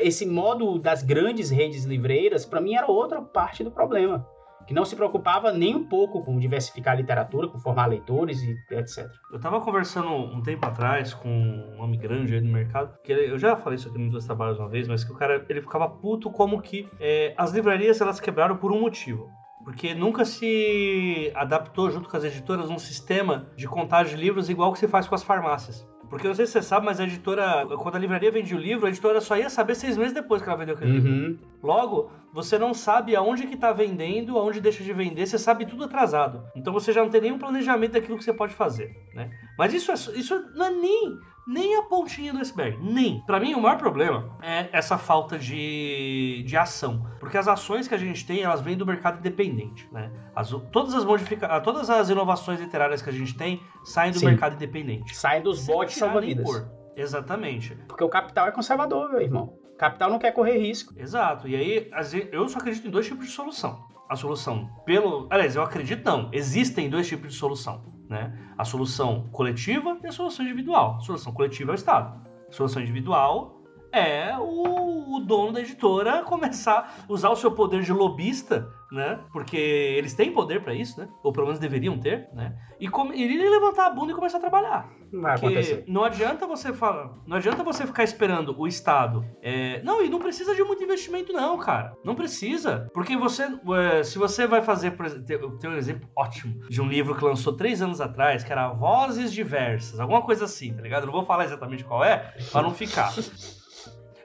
esse modo das grandes redes livreiras, para mim, era outra parte do problema. Que não se preocupava nem um pouco com diversificar a literatura, com formar leitores e etc. Eu tava conversando um tempo atrás com um homem grande aí no mercado, que ele- eu já falei isso aqui nos dois trabalhos uma vez, mas que o cara ele ficava puto como que é, as livrarias elas quebraram por um motivo. Porque nunca se adaptou junto com as editoras um sistema de contagem de livros igual que se faz com as farmácias. Porque eu não sei se você sabe, mas a editora, quando a livraria vendia o livro, a editora só ia saber seis meses depois que ela vendeu aquele livro. Uhum. Logo, você não sabe aonde que tá vendendo, aonde deixa de vender, você sabe tudo atrasado. Então você já não tem nenhum planejamento daquilo que você pode fazer, né? Mas isso, é, isso não é nem, nem a pontinha do iceberg, nem. Pra mim, o maior problema é essa falta de, de ação. Porque as ações que a gente tem, elas vêm do mercado independente, né? As, todas, as modifica todas as inovações literárias que a gente tem saem do Sim. mercado independente. Sai dos botes salva-vidas. Exatamente. Porque o capital é conservador, meu irmão. Capital não quer correr risco. Exato. E aí, eu só acredito em dois tipos de solução. A solução pelo. Aliás, eu acredito não. Existem dois tipos de solução. Né? A solução coletiva e a solução individual. A solução coletiva é o Estado. A solução individual é o, o dono da editora começar a usar o seu poder de lobista, né? Porque eles têm poder pra isso, né? Ou pelo menos deveriam ter, né? E come, e levantar a bunda e começar a trabalhar. Vai Porque acontecer. não adianta você falar, não adianta você ficar esperando o Estado. é, não, e não precisa de muito investimento, não, cara. Não precisa. Porque você, é, se você vai fazer, por exemplo, eu tenho um exemplo ótimo de um livro que lançou três anos atrás, que era Vozes Diversas, alguma coisa assim, tá ligado? Eu não vou falar exatamente qual é, pra não ficar.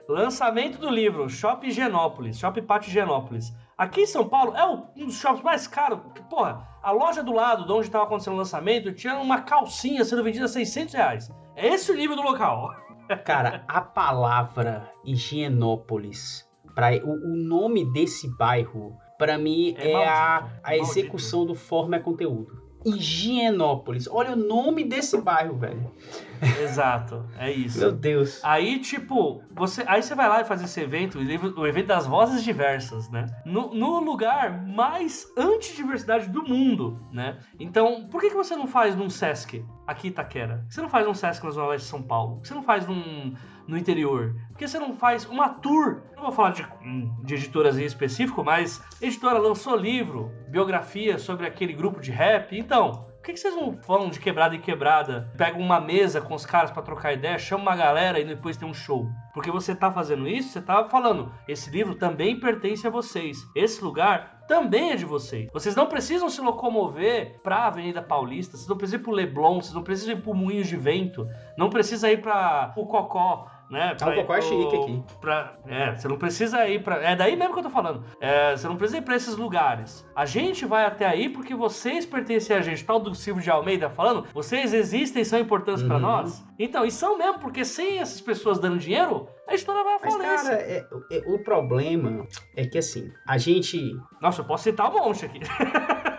Lançamento do livro Shopping Genópolis, Shopping Pátio Genópolis. Aqui em São Paulo é um dos shoppings mais caros. que, Porra, a loja do lado de onde estava acontecendo o lançamento tinha uma calcinha sendo vendida a 600 reais. É esse o nível do local. Cara, a palavra Higienópolis, pra, o, o nome desse bairro, pra mim, É é, a, maldito, a é maldito. execução do forma é conteúdo. Higienópolis. Olha o nome desse bairro, velho. Exato, é isso. Meu Deus. Aí, tipo, você, aí você vai lá e faz esse evento, o evento das vozes diversas, né? No, no lugar mais antidiversidade do mundo, né? Então, por que, que você não faz num Sesc aqui em Itaquera? Por que você não faz num Sesc na Zona Leste de São Paulo? Por que você não faz num, no interior? Por que você não faz uma tour? Não vou falar de, de editoras em específico, mas a editora lançou livro, biografia sobre aquele grupo de rap. Então, por que, vocês não falam de quebrada em quebrada? Pegam uma mesa com os caras pra trocar ideia, chama uma galera e depois tem um show. Porque você tá fazendo isso, você tá falando, esse livro também pertence a vocês. Esse lugar também é de vocês. Vocês não precisam se locomover pra Avenida Paulista, vocês não precisam ir pro Leblon, vocês não precisam ir pro Moinhos de Vento, não precisa ir pra o Cocó. Né, o pra ir Cocó é chique aqui. pra- é, você não precisa ir pra. É daí mesmo que eu tô falando. É, você não precisa ir pra esses lugares. A gente vai até aí porque vocês pertencem a gente. Tal do Silvio de Almeida falando, vocês existem e são importantes pra Uhum. nós. Então, e são mesmo, porque sem essas pessoas dando dinheiro, a história vai à Mas, falência. cara, é- é- o problema é que, assim, a gente Nossa, eu posso citar um monte aqui.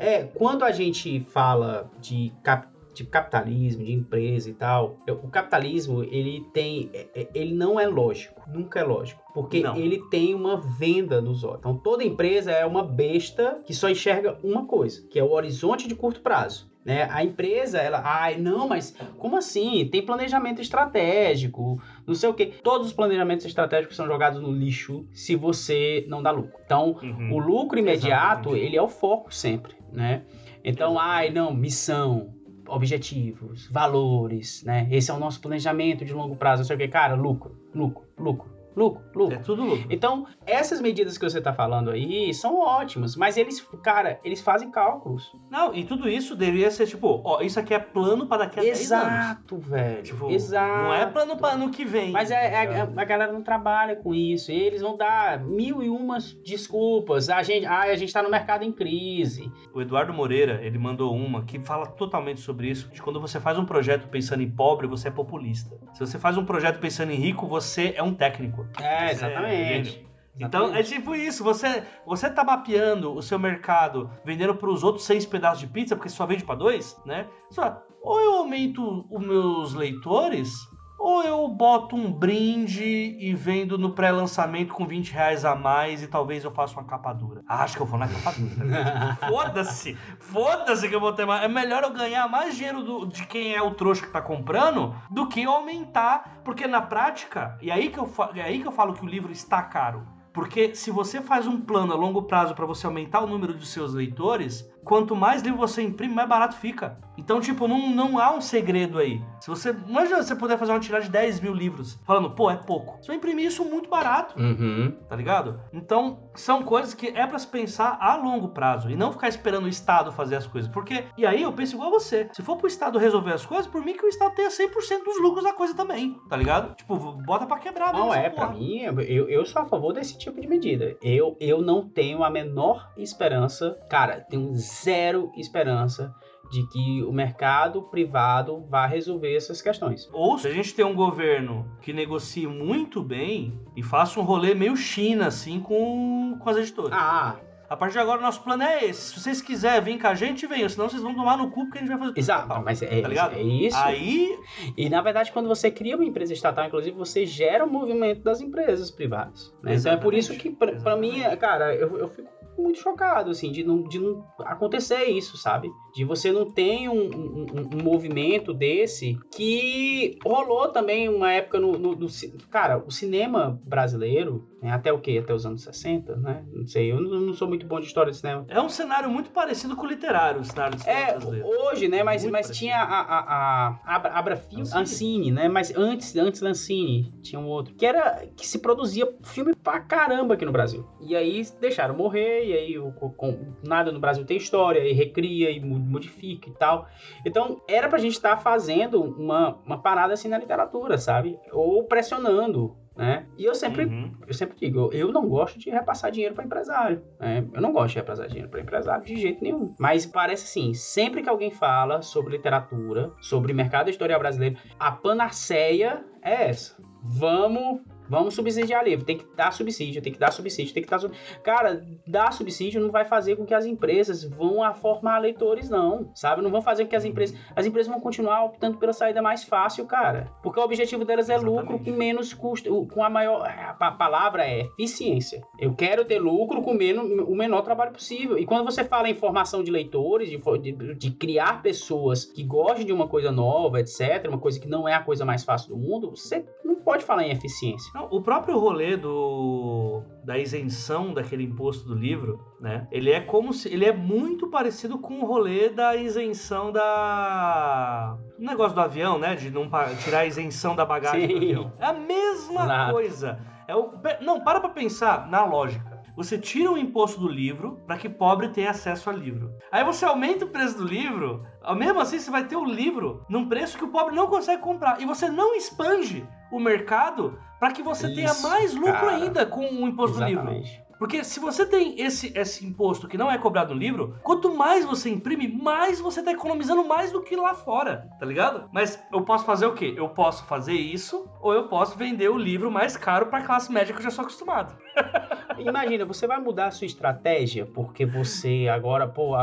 É, quando a gente fala de, cap- de capitalismo, de empresa e tal, o capitalismo, ele tem, é- é- ele não é lógico, nunca é lógico, porque Não. ele tem uma venda nos olhos. Então, toda empresa é uma besta que só enxerga uma coisa, que é o horizonte de curto prazo. Né? A empresa, ela, ai, não, mas como assim? Tem planejamento estratégico, não sei o quê. Todos os planejamentos estratégicos são jogados no lixo se você não dá lucro. Então, Uhum. o lucro imediato, Exatamente. ele é o foco sempre, né? Então, ai, não, missão, objetivos, valores, né? Esse é o nosso planejamento de longo prazo, não sei o que. Cara, lucro, lucro, lucro, lucro, lucro. É tudo lucro. Então, essas medidas que você tá falando aí são ótimas, mas eles, cara, eles fazem cálculos. Não, e tudo isso deveria ser tipo, ó, isso aqui é plano pra daqui a 10 anos. Exato, velho. Tipo, Exato. não é plano pra ano que vem. Mas é- é- tá a, galera não trabalha com isso. Eles vão dar mil e umas desculpas. A gente, ah, a gente tá no mercado em crise. O Eduardo Moreira, ele mandou uma que fala totalmente sobre isso. De quando você faz um projeto pensando em pobre, você é populista. Se você faz um projeto pensando em rico, você é um técnico. É, É, exatamente. gênio. Então é tipo isso, você você tá mapeando o seu mercado, vendendo para os outros seis pedaços de pizza porque só vende para dois, né? Só, ou eu aumento os meus leitores, ou eu boto um brinde e vendo no pré-lançamento com 20 reais a mais e talvez eu faça uma capa dura. Ah, acho que eu vou na capa dura. Foda-se! Foda-se que eu vou ter mais. É melhor eu ganhar mais dinheiro do, de quem é o trouxa que tá comprando do que aumentar. Porque na prática, e aí que eu, é aí que eu falo que o livro está caro. Porque se você faz um plano a longo prazo para você aumentar o número de seus leitores, quanto mais livro você imprime, mais barato fica. Então, tipo, não, não há um segredo aí. Se você. Imagina você puder fazer uma tiragem de 10 mil livros, falando, pô, é pouco. Você vai imprimir isso muito barato. Uhum. Tá ligado? Então, são coisas que é para se pensar a longo prazo e não ficar esperando o Estado fazer as coisas. Porque, e aí eu penso igual a você. Se for pro Estado resolver as coisas, por mim que o Estado tenha 100% dos lucros da coisa também. Tá ligado? Tipo, bota pra quebrar. Não, é, porra. pra mim, eu, eu sou a favor desse tipo de medida. Eu, eu não tenho a menor esperança. Cara, tenho zero esperança de que o mercado privado vá resolver essas questões. Ou se a gente tem um governo que negocie muito bem e faça um rolê meio China, assim, com, com as editoras. Ah, a partir de agora, nosso plano é esse. Se vocês quiserem vir com a gente, venham. Senão vocês vão tomar no cu porque a gente vai fazer tudo. Exato, mas é, tá ligado? é isso. Aí. E na verdade, quando você cria uma empresa estatal, inclusive, você gera o um movimento das empresas privadas. Né? Então é por isso que, pra, pra mim, cara, eu, eu fico muito chocado, assim, de não, de não acontecer isso, sabe? De você não ter um, um, um movimento desse que rolou também uma época no, no, no cara, o cinema brasileiro, até o que? Até os anos 60, né? Não sei, eu não, não, sou muito bom de história de cinema. É um cenário muito parecido com o literário, o cenário de cinema é, brasileiro. Hoje, né? Mas, mas tinha a, a, a, Abra Film, Ancine. Ancine, né? Mas antes, antes da Ancine, tinha um outro. Que era que se produzia filme pra caramba aqui no Brasil. E aí deixaram morrer e aí o, com, nada no Brasil tem história, e recria, e modifica e tal. Então, era pra gente estar tá fazendo uma, uma parada assim na literatura, sabe? Ou pressionando né? E eu sempre, uhum. eu sempre digo, eu não gosto de repassar dinheiro para empresário. Né? Eu não gosto de repassar dinheiro para empresário de jeito nenhum. Mas parece assim, sempre que alguém fala sobre literatura, sobre mercado editorial brasileiro, a panaceia é essa. Vamos Vamos subsidiar livro. Tem que dar subsídio, tem que dar subsídio, tem que dar subsídio. Cara, dar subsídio não vai fazer com que as empresas vão a formar leitores, não. Sabe? Não vão fazer com que as empresas. As empresas vão continuar optando pela saída mais fácil, cara. Porque o objetivo delas é Exatamente. lucro com menos custo. Com a maior. A palavra é eficiência. Eu quero ter lucro com menos, o menor trabalho possível. E quando você fala em formação de leitores, de, de, de criar pessoas que gostem de uma coisa nova, etc., uma coisa que não é a coisa mais fácil do mundo, você não pode falar em eficiência. Não, o próprio rolê do da isenção daquele imposto do livro, né? Ele é como se ele é muito parecido com o rolê da isenção da o negócio do avião, né? De não tirar a isenção da bagagem Sim. do avião. É a mesma Exato. coisa. É o não para para pensar na lógica. Você tira o imposto do livro para que pobre tenha acesso ao livro. Aí você aumenta o preço do livro, mesmo assim você vai ter o livro num preço que o pobre não consegue comprar. E você não expande o mercado para que você Isso, tenha mais lucro cara. ainda com o imposto Exatamente. do livro. Porque se você tem esse, esse imposto que não é cobrado no livro, quanto mais você imprime, mais você tá economizando mais do que lá fora, tá ligado? Mas eu posso fazer o quê? Eu posso fazer isso, ou eu posso vender o livro mais caro pra classe média que eu já sou acostumado. Imagina, você vai mudar a sua estratégia porque você agora, pô,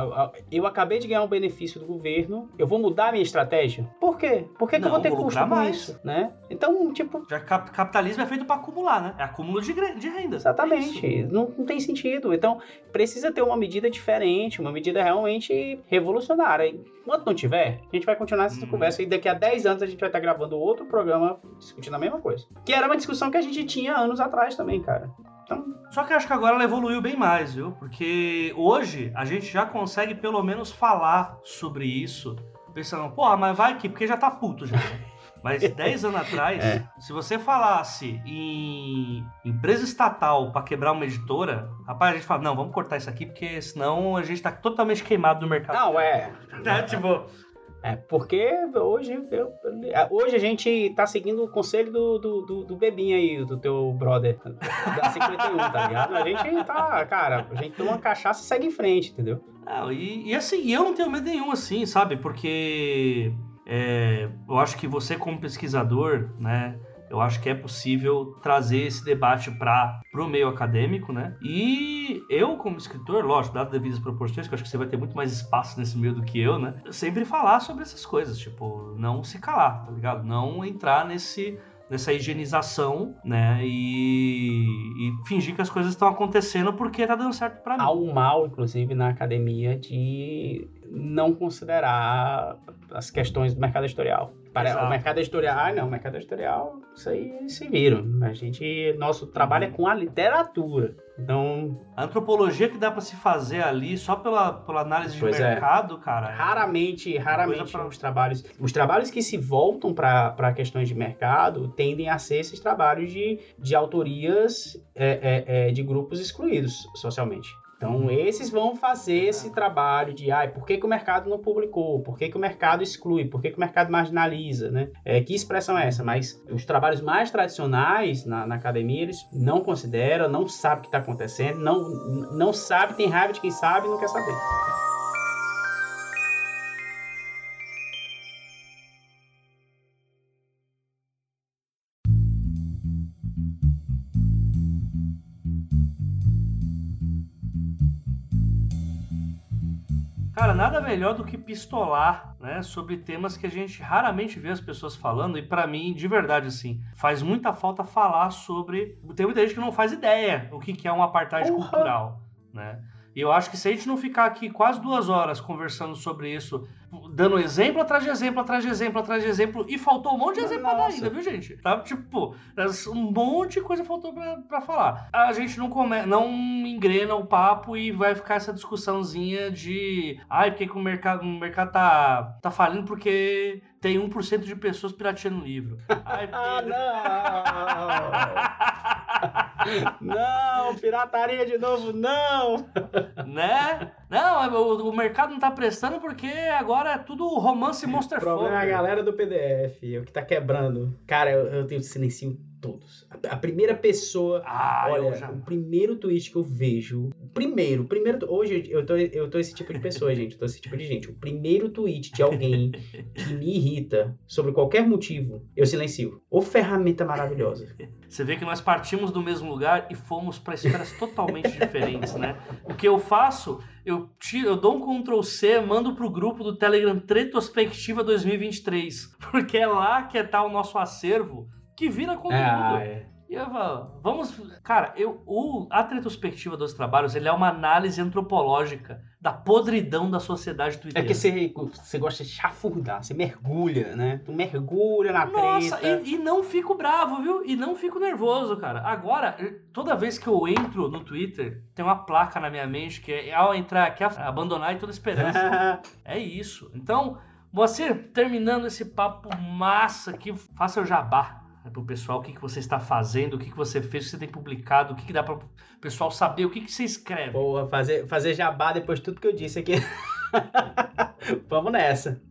eu acabei de ganhar um benefício do governo, eu vou mudar a minha estratégia? Por quê? Por que, não, que eu vou ter vou custo mais isso, né? Então, tipo... Já capitalismo é feito para acumular, né? É acúmulo de, de renda. Exatamente. É não, não tem sentido. Então, precisa ter uma medida diferente, uma medida realmente revolucionária. Enquanto não tiver, a gente vai continuar essa hum. conversa e daqui a 10 anos a gente vai estar gravando outro programa discutindo a mesma coisa. Que era uma discussão que a gente tinha anos atrás também, cara. Então... Só que eu acho que agora ela evoluiu bem mais, viu? Porque hoje a gente já consegue pelo menos falar sobre isso, pensando, porra, mas vai aqui, porque já tá puto já. Mas 10 anos atrás, é. se você falasse em empresa estatal para quebrar uma editora, rapaz, a gente fala, não, vamos cortar isso aqui, porque senão a gente tá totalmente queimado no mercado. Não, é. é tipo, é, porque hoje, eu, hoje a gente tá seguindo o conselho do, do, do, do bebinho aí, do teu brother, da 51, tá ligado? A gente tá, cara, a gente toma uma cachaça e segue em frente, entendeu? Ah, e, e assim, eu não tenho medo nenhum, assim, sabe? Porque é, eu acho que você como pesquisador, né, Eu acho que é possível trazer esse debate para o meio acadêmico, né? E eu, como escritor, lógico, dado devidas proporções, que eu acho que você vai ter muito mais espaço nesse meio do que eu, né? Sempre falar sobre essas coisas, tipo, não se calar, tá ligado? Não entrar nesse nessa higienização, né? E, e, fingir que as coisas estão acontecendo porque tá dando certo para mim. Há um mal, inclusive, na academia de não considerar as questões do mercado editorial. Para, o mercado editorial, ah, não, o mercado editorial, isso aí se viram. A gente, nosso trabalho é com a literatura. Então, a antropologia que dá para se fazer ali só pela, pela análise de é. mercado, é. cara. Raramente, raramente pra... os trabalhos, os trabalhos que se voltam para questões de mercado tendem a ser esses trabalhos de, de autorias é, é, é de grupos excluídos socialmente. Então, esses vão fazer esse trabalho de, ai, por que, que o mercado não publicou? Por que, que o mercado exclui? Por que, que o mercado marginaliza, né? É, que expressão é essa? Mas os trabalhos mais tradicionais na, na academia, eles não consideram, não sabem o que está acontecendo, não, não sabe, tem raiva de quem sabe e não quer saber. Cara, nada melhor do que pistolar, né, sobre temas que a gente raramente vê as pessoas falando e para mim, de verdade assim, faz muita falta falar sobre, tem muita gente que não faz ideia o que que é um apartheid uhum. cultural, né? E eu acho que se a gente não ficar aqui quase duas horas conversando sobre isso, dando exemplo atrás de exemplo, atrás de exemplo, atrás de exemplo, e faltou um monte de exemplo Nossa. ainda, viu, gente? Tá? Tipo, um monte de coisa faltou pra, pra falar. A gente não, come, não engrena o papo e vai ficar essa discussãozinha de ai, porque que o mercado, o mercado tá, tá falindo porque tem 1% de pessoas pirateando livro. Ai, ah, não! não, pirataria de novo, não! né? Não, o, o, mercado não tá prestando porque agora é tudo romance monster O problema é a galera do PDF, é o que tá quebrando. Cara, eu, eu tenho silencio todos. A, a primeira pessoa. Ah, olha, já... o primeiro tweet que eu vejo. O primeiro, o primeiro. Hoje eu tô, eu tô esse tipo de pessoa, gente. Eu tô esse tipo de gente. O primeiro tweet de alguém que me irrita sobre qualquer motivo, eu silencio. Ô ferramenta maravilhosa. Você vê que nós partimos do mesmo lugar e fomos para esferas totalmente diferentes, né? O que eu faço, eu, tiro, eu dou um Ctrl C, mando pro grupo do Telegram Retrospectiva 2023, porque é lá que está o nosso acervo que vira conteúdo. Ah, é. E eu falo, vamos. Cara, eu, o, a retrospectiva dos trabalhos ele é uma análise antropológica da podridão da sociedade twitter. É que você, você gosta de chafurdar, você mergulha, né? Tu mergulha na Nossa, treta. E, e não fico bravo, viu? E não fico nervoso, cara. Agora, toda vez que eu entro no Twitter, tem uma placa na minha mente que é ao entrar aqui, abandonar toda esperança. é isso. Então, você terminando esse papo massa aqui, faça o jabá para o pessoal o que, que você está fazendo, o que, que você fez, o que você tem publicado, o que, que dá para o pessoal saber, o que, que você escreve. Boa, fazer, fazer jabá depois de tudo que eu disse aqui. Vamos nessa.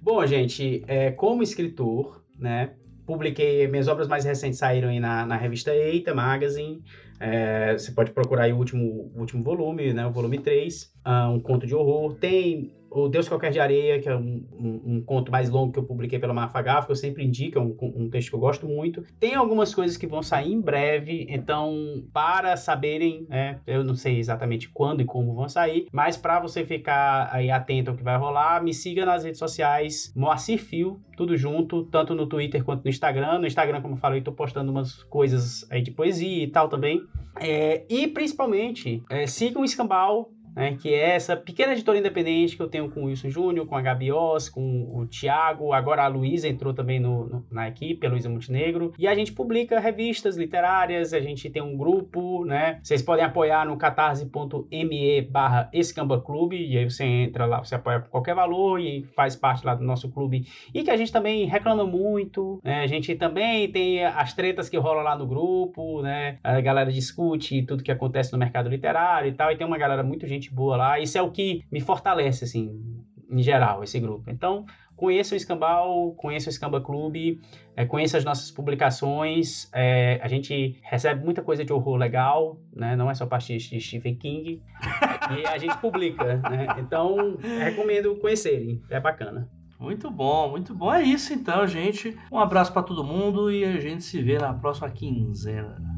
Bom, gente, é, como escritor, né, publiquei, minhas obras mais recentes saíram aí na, na revista Eita Magazine, é, você pode procurar aí o último, o último volume, né, o volume 3, uh, ah, um conto de horror. Tem o Deus Qualquer de Areia, que é um, um, um, conto mais longo que eu publiquei pela Mafagaf, eu sempre indico, é um, um, texto que eu gosto muito. Tem algumas coisas que vão sair em breve, então, para saberem, né, eu não sei exatamente quando e como vão sair, mas para você ficar aí atento ao que vai rolar, me siga nas redes sociais, Moacir Fio, tudo junto, tanto no Twitter quanto no Instagram. No Instagram, como eu falei, tô postando umas coisas aí de poesia e tal também. É, e principalmente, é, o Escambau né, que é essa pequena editora independente que eu tenho com o Wilson Júnior, com a Gabi Oz, com o Thiago, agora a Luísa entrou também no, no, na equipe, a Luísa Montenegro, e a gente publica revistas literárias, a gente tem um grupo, né, vocês podem apoiar no catarse.me barra escambaclube, e aí você entra lá, você apoia por qualquer valor e faz parte lá do nosso clube, e que a gente também reclama muito, né, a gente também tem as tretas que rolam lá no grupo, né, a galera discute tudo que acontece no mercado literário e tal, e tem uma galera muito gente gente boa lá. Isso é o que me fortalece, assim, em geral, esse grupo. Então, conheça o Escambau, conheça o Escamba Clube, é, conheça as nossas publicações. É, a gente recebe muita coisa de horror legal, né? Não é só parte de Stephen King. e a gente publica, né? Então, recomendo conhecerem. É bacana. Muito bom, muito bom. É isso então, gente. Um abraço para todo mundo e a gente se vê na próxima quinzena.